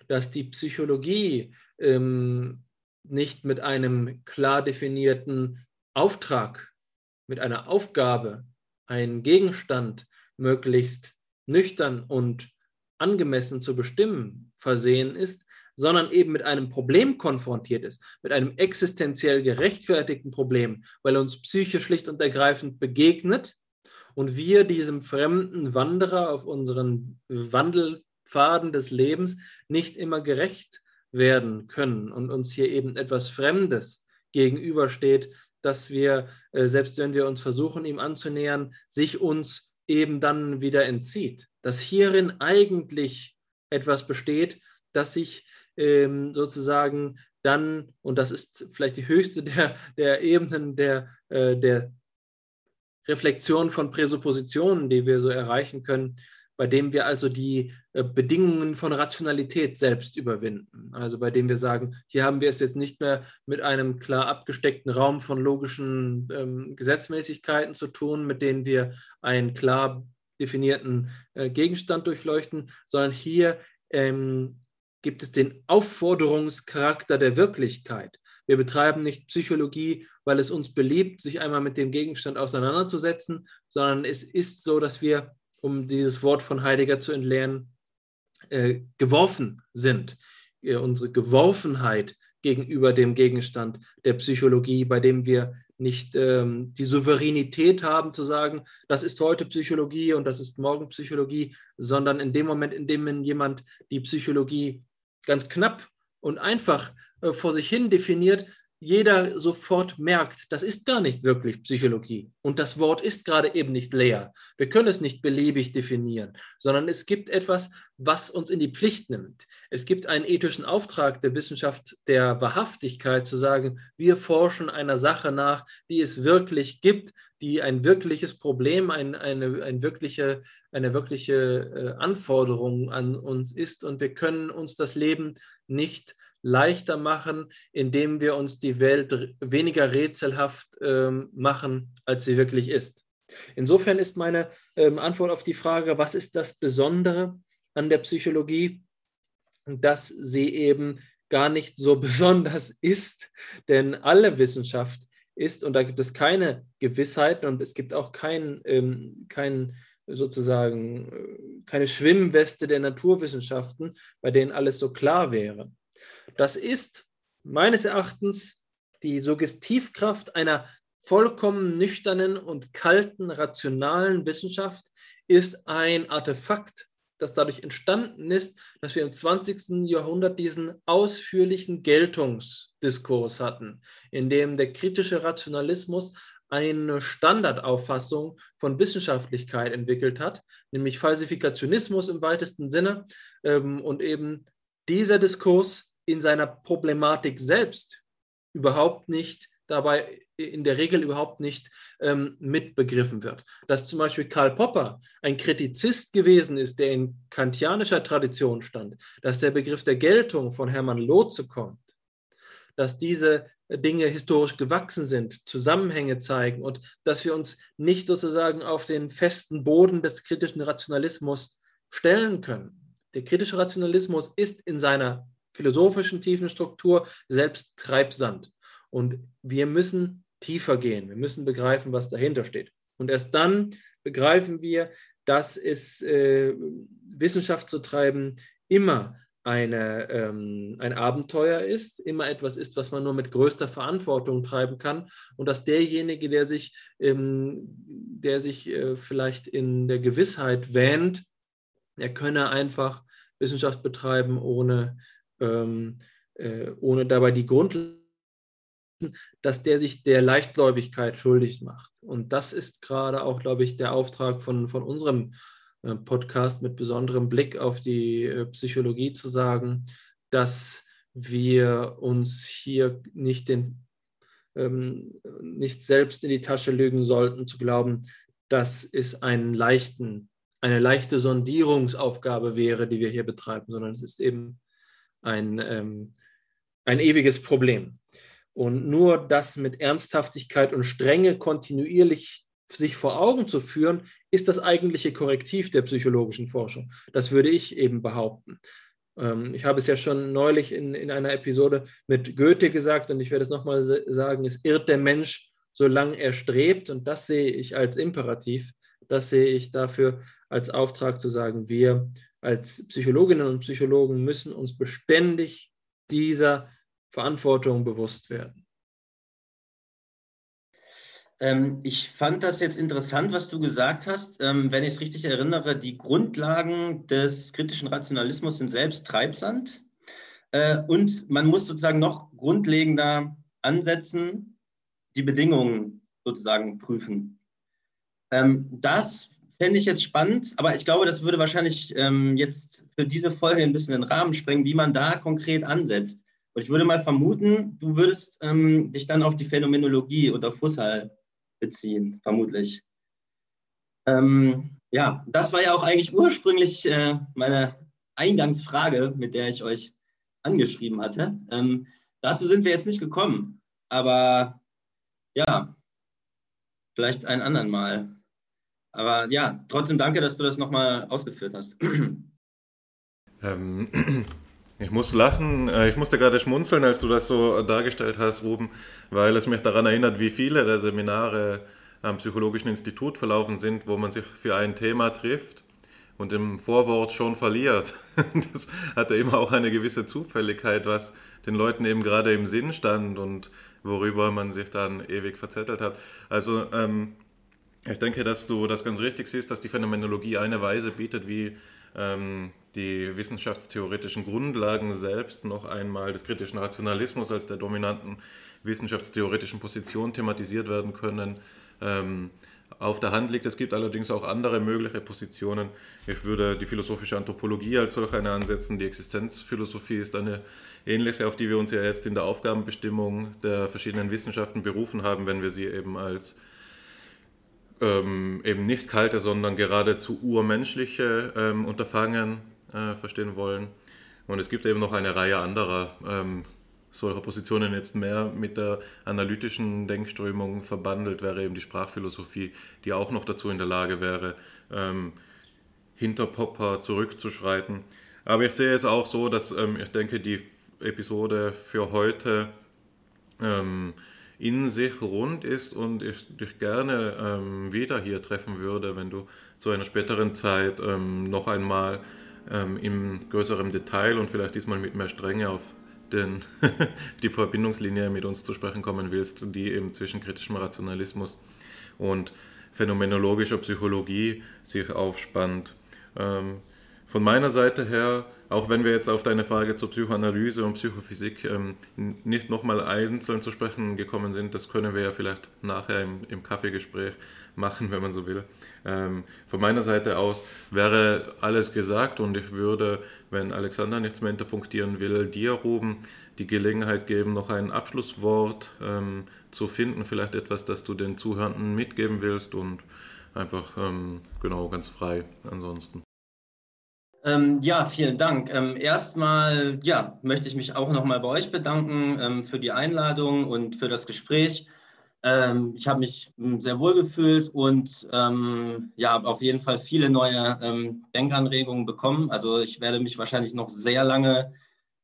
dass die Psychologie ähm, nicht mit einem klar definierten Auftrag, mit einer Aufgabe, einen Gegenstand möglichst nüchtern und angemessen zu bestimmen versehen ist, sondern eben mit einem Problem konfrontiert ist, mit einem existenziell gerechtfertigten Problem, weil uns psychisch schlicht und ergreifend begegnet und wir diesem fremden Wanderer auf unseren Wandelpfaden des Lebens nicht immer gerecht werden können und uns hier eben etwas Fremdes gegenübersteht, dass wir, äh, selbst wenn wir uns versuchen, ihm anzunähern, sich uns eben dann wieder entzieht. Dass hierin eigentlich etwas besteht, das sich ähm, sozusagen dann, und das ist vielleicht die höchste der, der Ebenen der, äh, der Reflexion von Präsuppositionen, die wir so erreichen können, bei dem wir also die äh, Bedingungen von Rationalität selbst überwinden. Also bei dem wir sagen, hier haben wir es jetzt nicht mehr mit einem klar abgesteckten Raum von logischen ähm, Gesetzmäßigkeiten zu tun, mit denen wir einen klar definierten äh, Gegenstand durchleuchten, sondern hier ähm, gibt es den Aufforderungscharakter der Wirklichkeit. Wir betreiben nicht Psychologie, weil es uns beliebt, sich einmal mit dem Gegenstand auseinanderzusetzen, sondern es ist so, dass wir, um dieses Wort von Heidegger zu entleeren, äh, geworfen sind. Äh, unsere Geworfenheit gegenüber dem Gegenstand der Psychologie, bei dem wir nicht ähm, die Souveränität haben zu sagen, das ist heute Psychologie und das ist morgen Psychologie, sondern in dem Moment, in dem jemand die Psychologie ganz knapp und einfach äh, vor sich hin definiert, jeder sofort merkt, das ist gar nicht wirklich Psychologie und das Wort ist gerade eben nicht leer. Wir können es nicht beliebig definieren, sondern es gibt etwas, was uns in die Pflicht nimmt. Es gibt einen ethischen Auftrag der Wissenschaft der Wahrhaftigkeit zu sagen, wir forschen einer Sache nach, die es wirklich gibt, die ein wirkliches Problem, ein, eine, ein wirkliche, eine wirkliche äh, Anforderung an uns ist und wir können uns das Leben nicht leichter machen, indem wir uns die Welt weniger rätselhaft ähm, machen, als sie wirklich ist. Insofern ist meine ähm, Antwort auf die Frage, was ist das Besondere an der Psychologie, dass sie eben gar nicht so besonders ist, denn alle Wissenschaft ist, und da gibt es keine Gewissheiten und es gibt auch kein, ähm, kein sozusagen äh, keine Schwimmweste der Naturwissenschaften, bei denen alles so klar wäre. Das ist meines Erachtens die Suggestivkraft einer vollkommen nüchternen und kalten, rationalen Wissenschaft, ist ein Artefakt, das dadurch entstanden ist, dass wir im 20. Jahrhundert diesen ausführlichen Geltungsdiskurs hatten, in dem der kritische Rationalismus eine Standardauffassung von Wissenschaftlichkeit entwickelt hat, nämlich Falsifikationismus im weitesten Sinne. Ähm, und eben dieser Diskurs in seiner Problematik selbst überhaupt nicht dabei in der Regel überhaupt nicht ähm, mitbegriffen wird. Dass zum Beispiel Karl Popper ein Kritizist gewesen ist, der in kantianischer Tradition stand, dass der Begriff der Geltung von Hermann Lotze kommt, dass diese Dinge historisch gewachsen sind, Zusammenhänge zeigen und dass wir uns nicht sozusagen auf den festen Boden des kritischen Rationalismus stellen können. Der kritische Rationalismus ist in seiner philosophischen tiefen Struktur selbst Treibsand. Und wir müssen tiefer gehen. Wir müssen begreifen, was dahinter steht. Und erst dann begreifen wir, dass es äh, Wissenschaft zu treiben immer eine, ähm, ein Abenteuer ist, immer etwas ist, was man nur mit größter Verantwortung treiben kann und dass derjenige, der sich, ähm, der sich äh, vielleicht in der Gewissheit wähnt, er könne einfach Wissenschaft betreiben, ohne ähm, äh, ohne dabei die Grundlagen, dass der sich der Leichtgläubigkeit schuldig macht. Und das ist gerade auch, glaube ich, der Auftrag von, von unserem äh, Podcast mit besonderem Blick auf die äh, Psychologie zu sagen, dass wir uns hier nicht den ähm, nicht selbst in die Tasche lügen sollten, zu glauben, dass es einen leichten, eine leichte Sondierungsaufgabe wäre, die wir hier betreiben, sondern es ist eben ein, ähm, ein ewiges Problem. Und nur das mit Ernsthaftigkeit und Strenge kontinuierlich sich vor Augen zu führen, ist das eigentliche Korrektiv der psychologischen Forschung. Das würde ich eben behaupten. Ähm, ich habe es ja schon neulich in, in einer Episode mit Goethe gesagt und ich werde es nochmal sagen, es irrt der Mensch, solange er strebt und das sehe ich als Imperativ, das sehe ich dafür als Auftrag zu sagen, wir als Psychologinnen und Psychologen müssen uns beständig dieser Verantwortung bewusst werden. Ähm, ich fand das jetzt interessant, was du gesagt hast. Ähm, wenn ich es richtig erinnere, die Grundlagen des kritischen Rationalismus sind selbst Treibsand. Äh, und man muss sozusagen noch grundlegender ansetzen, die Bedingungen sozusagen prüfen. Ähm, das fände ich jetzt spannend, aber ich glaube, das würde wahrscheinlich ähm, jetzt für diese Folge ein bisschen den Rahmen sprengen, wie man da konkret ansetzt. Und ich würde mal vermuten, du würdest ähm, dich dann auf die Phänomenologie und auf Husserl beziehen, vermutlich. Ähm, ja, das war ja auch eigentlich ursprünglich äh, meine Eingangsfrage, mit der ich euch angeschrieben hatte. Ähm, dazu sind wir jetzt nicht gekommen, aber ja, vielleicht ein andern Mal. Aber ja, trotzdem danke, dass du das nochmal ausgeführt hast. Ähm, ich muss lachen, äh, ich musste gerade schmunzeln, als du das so dargestellt hast, Ruben, weil es mich daran erinnert, wie viele der Seminare am Psychologischen Institut verlaufen sind, wo man sich für ein Thema trifft und im Vorwort schon verliert. Das hatte immer auch eine gewisse Zufälligkeit, was den Leuten eben gerade im Sinn stand und worüber man sich dann ewig verzettelt hat. Also ähm, ich denke, dass du das ganz richtig siehst, dass die Phänomenologie eine Weise bietet, wie ähm, die wissenschaftstheoretischen Grundlagen selbst noch einmal des kritischen Rationalismus als der dominanten wissenschaftstheoretischen Position thematisiert werden können. Ähm, auf der Hand liegt. Es gibt allerdings auch andere mögliche Positionen. Ich würde die philosophische Anthropologie als solche eine ansetzen. Die Existenzphilosophie ist eine ähnliche, auf die wir uns ja jetzt in der Aufgabenbestimmung der verschiedenen Wissenschaften berufen haben, wenn wir sie eben als ähm, eben nicht kalte, sondern geradezu urmenschliche ähm, Unterfangen äh, verstehen wollen. Und es gibt eben noch eine Reihe anderer ähm, solcher Positionen jetzt mehr mit der analytischen Denkströmung verbandelt, wäre eben die Sprachphilosophie, die auch noch dazu in der Lage wäre, ähm, hinter Popper zurückzuschreiten. Aber ich sehe es auch so, dass ähm, ich denke, die Episode für heute ähm, in sich rund ist und ich dich gerne ähm, wieder hier treffen würde, wenn du zu einer späteren Zeit ähm, noch einmal ähm, im größeren Detail und vielleicht diesmal mit mehr Strenge auf den, die Verbindungslinie mit uns zu sprechen kommen willst, die eben zwischen kritischem Rationalismus und phänomenologischer Psychologie sich aufspannt. Ähm, von meiner Seite her, auch wenn wir jetzt auf deine Frage zur Psychoanalyse und Psychophysik ähm, nicht nochmal einzeln zu sprechen gekommen sind, das können wir ja vielleicht nachher im, im Kaffeegespräch machen, wenn man so will. Ähm, von meiner Seite aus wäre alles gesagt und ich würde, wenn Alexander nichts mehr interpunktieren will, dir, Ruben, die Gelegenheit geben, noch ein Abschlusswort ähm, zu finden, vielleicht etwas, das du den Zuhörenden mitgeben willst und einfach ähm, genau ganz frei ansonsten. Ähm, ja, vielen Dank. Ähm, erstmal ja, möchte ich mich auch nochmal bei euch bedanken ähm, für die Einladung und für das Gespräch. Ähm, ich habe mich hm, sehr wohl gefühlt und ähm, ja, habe auf jeden Fall viele neue ähm, Denkanregungen bekommen. Also ich werde mich wahrscheinlich noch sehr lange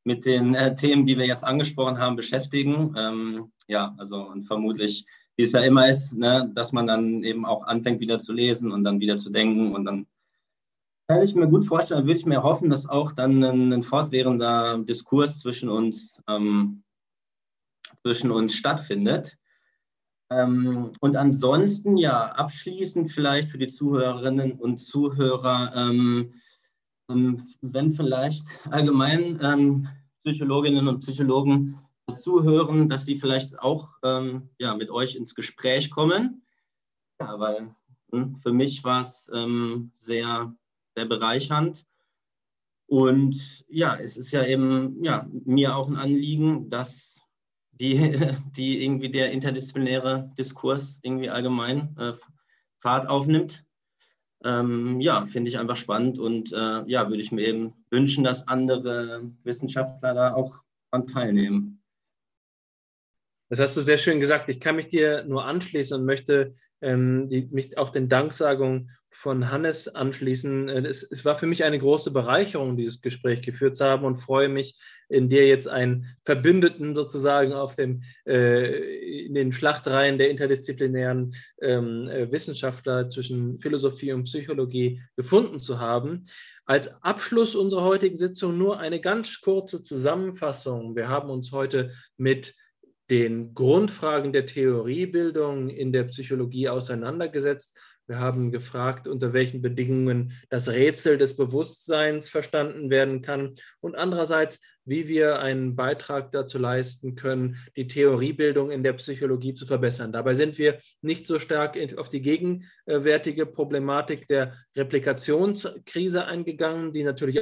mit den äh, Themen, die wir jetzt angesprochen haben, beschäftigen. ja, also und vermutlich, wie es ja immer ist, ne, dass man dann eben auch anfängt wieder zu lesen und dann wieder zu denken und dann kann ich mir gut vorstellen, würde ich mir hoffen, dass auch dann ein, ein fortwährender Diskurs zwischen uns, ähm, zwischen uns stattfindet. Ähm, und ansonsten, ja, abschließend vielleicht für die Zuhörerinnen und Zuhörer, ähm, ähm wenn vielleicht allgemein ähm, Psychologinnen und Psychologen zuhören, dass sie vielleicht auch ähm, ja, mit euch ins Gespräch kommen. Ja, weil hm, für mich war es sehr sehr bereichernd. Und ja, es ist ja eben ja, mir auch ein Anliegen, dass die, die irgendwie der interdisziplinäre Diskurs irgendwie allgemein äh, Fahrt aufnimmt. Ähm, ja, finde ich einfach spannend und äh, ja, würde ich mir eben wünschen, dass andere Wissenschaftler da auch daran teilnehmen. Das hast du sehr schön gesagt. Ich kann mich dir nur anschließen und möchte ähm, die, mich auch den Danksagungen von Hannes anschließen. Äh, es, es, war für mich eine große Bereicherung, dieses Gespräch geführt zu haben und freue mich, in dir jetzt einen Verbündeten sozusagen auf dem, äh, in den Schlachtreihen der interdisziplinären ähm, äh, Wissenschaftler zwischen Philosophie und Psychologie gefunden zu haben. Als Abschluss unserer heutigen Sitzung nur eine ganz kurze Zusammenfassung. Wir haben uns heute mit den Grundfragen der Theoriebildung in der Psychologie auseinandergesetzt. Wir haben gefragt, unter welchen Bedingungen das Rätsel des Bewusstseins verstanden werden kann und andererseits, wie wir einen Beitrag dazu leisten können, die Theoriebildung in der Psychologie zu verbessern. Dabei sind wir nicht so stark auf die gegenwärtige Problematik der Replikationskrise eingegangen, die natürlich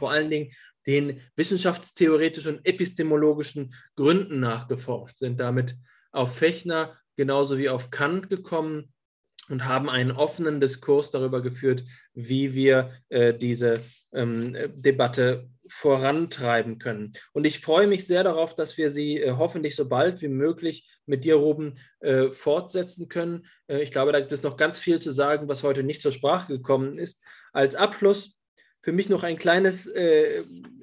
vor allen Dingen den wissenschaftstheoretischen, epistemologischen Gründen nachgeforscht, sind damit auf Fechner genauso wie auf Kant gekommen und haben einen offenen Diskurs darüber geführt, wie wir äh, diese ähm, Debatte vorantreiben können. Und ich freue mich sehr darauf, dass wir sie äh, hoffentlich so bald wie möglich mit dir, Ruben, äh, fortsetzen können. Äh, ich glaube, da gibt es noch ganz viel zu sagen, was heute nicht zur Sprache gekommen ist. Als Abschluss für mich noch ein kleines, äh,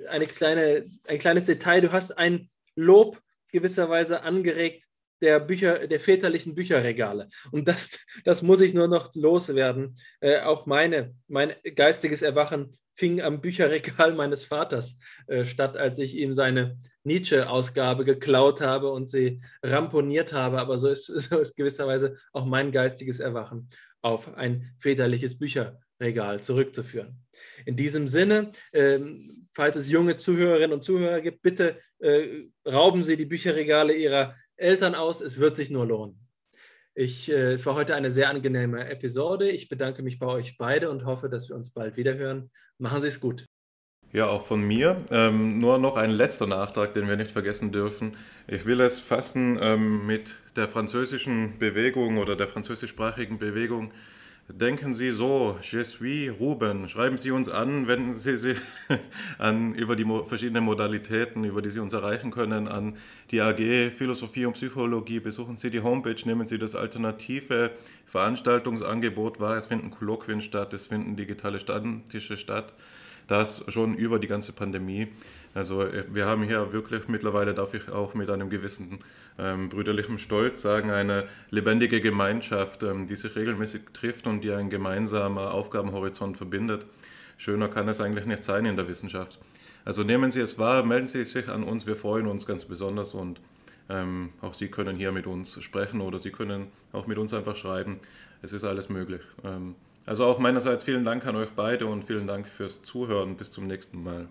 eine kleine, ein kleines Detail. Du hast ein Lob gewisserweise angeregt der Bücher, der väterlichen Bücherregale. Und das, das muss ich nur noch loswerden. Äh, auch meine, mein geistiges Erwachen fing am Bücherregal meines Vaters äh, statt, als ich ihm seine Nietzsche-Ausgabe geklaut habe und sie ramponiert habe. Aber so ist, so ist gewisserweise auch mein geistiges Erwachen auf ein väterliches Bücherregal zurückzuführen. In diesem Sinne, ähm, falls es junge Zuhörerinnen und Zuhörer gibt, bitte äh, rauben Sie die Bücherregale Ihrer Eltern aus. Es wird sich nur lohnen. Ich, äh, es war heute eine sehr angenehme Episode. Ich bedanke mich bei euch beide und hoffe, dass wir uns bald wiederhören. Machen Sie es gut. Ja, auch von mir. Ähm, nur noch ein letzter Nachtrag, den wir nicht vergessen dürfen. Ich will es fassen ähm, mit der französischen Bewegung oder der französischsprachigen Bewegung. Denken Sie so, je suis Ruben. Schreiben Sie uns an, wenden Sie sich an über die verschiedenen Modalitäten, über die Sie uns erreichen können, an die AG Philosophie und Psychologie. Besuchen Sie die Homepage, nehmen Sie das alternative Veranstaltungsangebot wahr. Es finden Kolloquien statt, es finden digitale Stammtische statt das schon über die ganze Pandemie. Also äh, wir haben hier wirklich mittlerweile, darf ich auch mit einem gewissen ähm, brüderlichen Stolz sagen, eine lebendige Gemeinschaft, ähm, die sich regelmäßig trifft und die ein gemeinsamer Aufgabenhorizont verbindet. Schöner kann es eigentlich nicht sein in der Wissenschaft. Also nehmen Sie es wahr, melden Sie sich an uns, wir freuen uns ganz besonders und ähm, auch Sie können hier mit uns sprechen oder Sie können auch mit uns einfach schreiben. Es ist alles möglich. Ähm, also auch meinerseits vielen Dank an euch beide und vielen Dank fürs Zuhören. Bis zum nächsten Mal.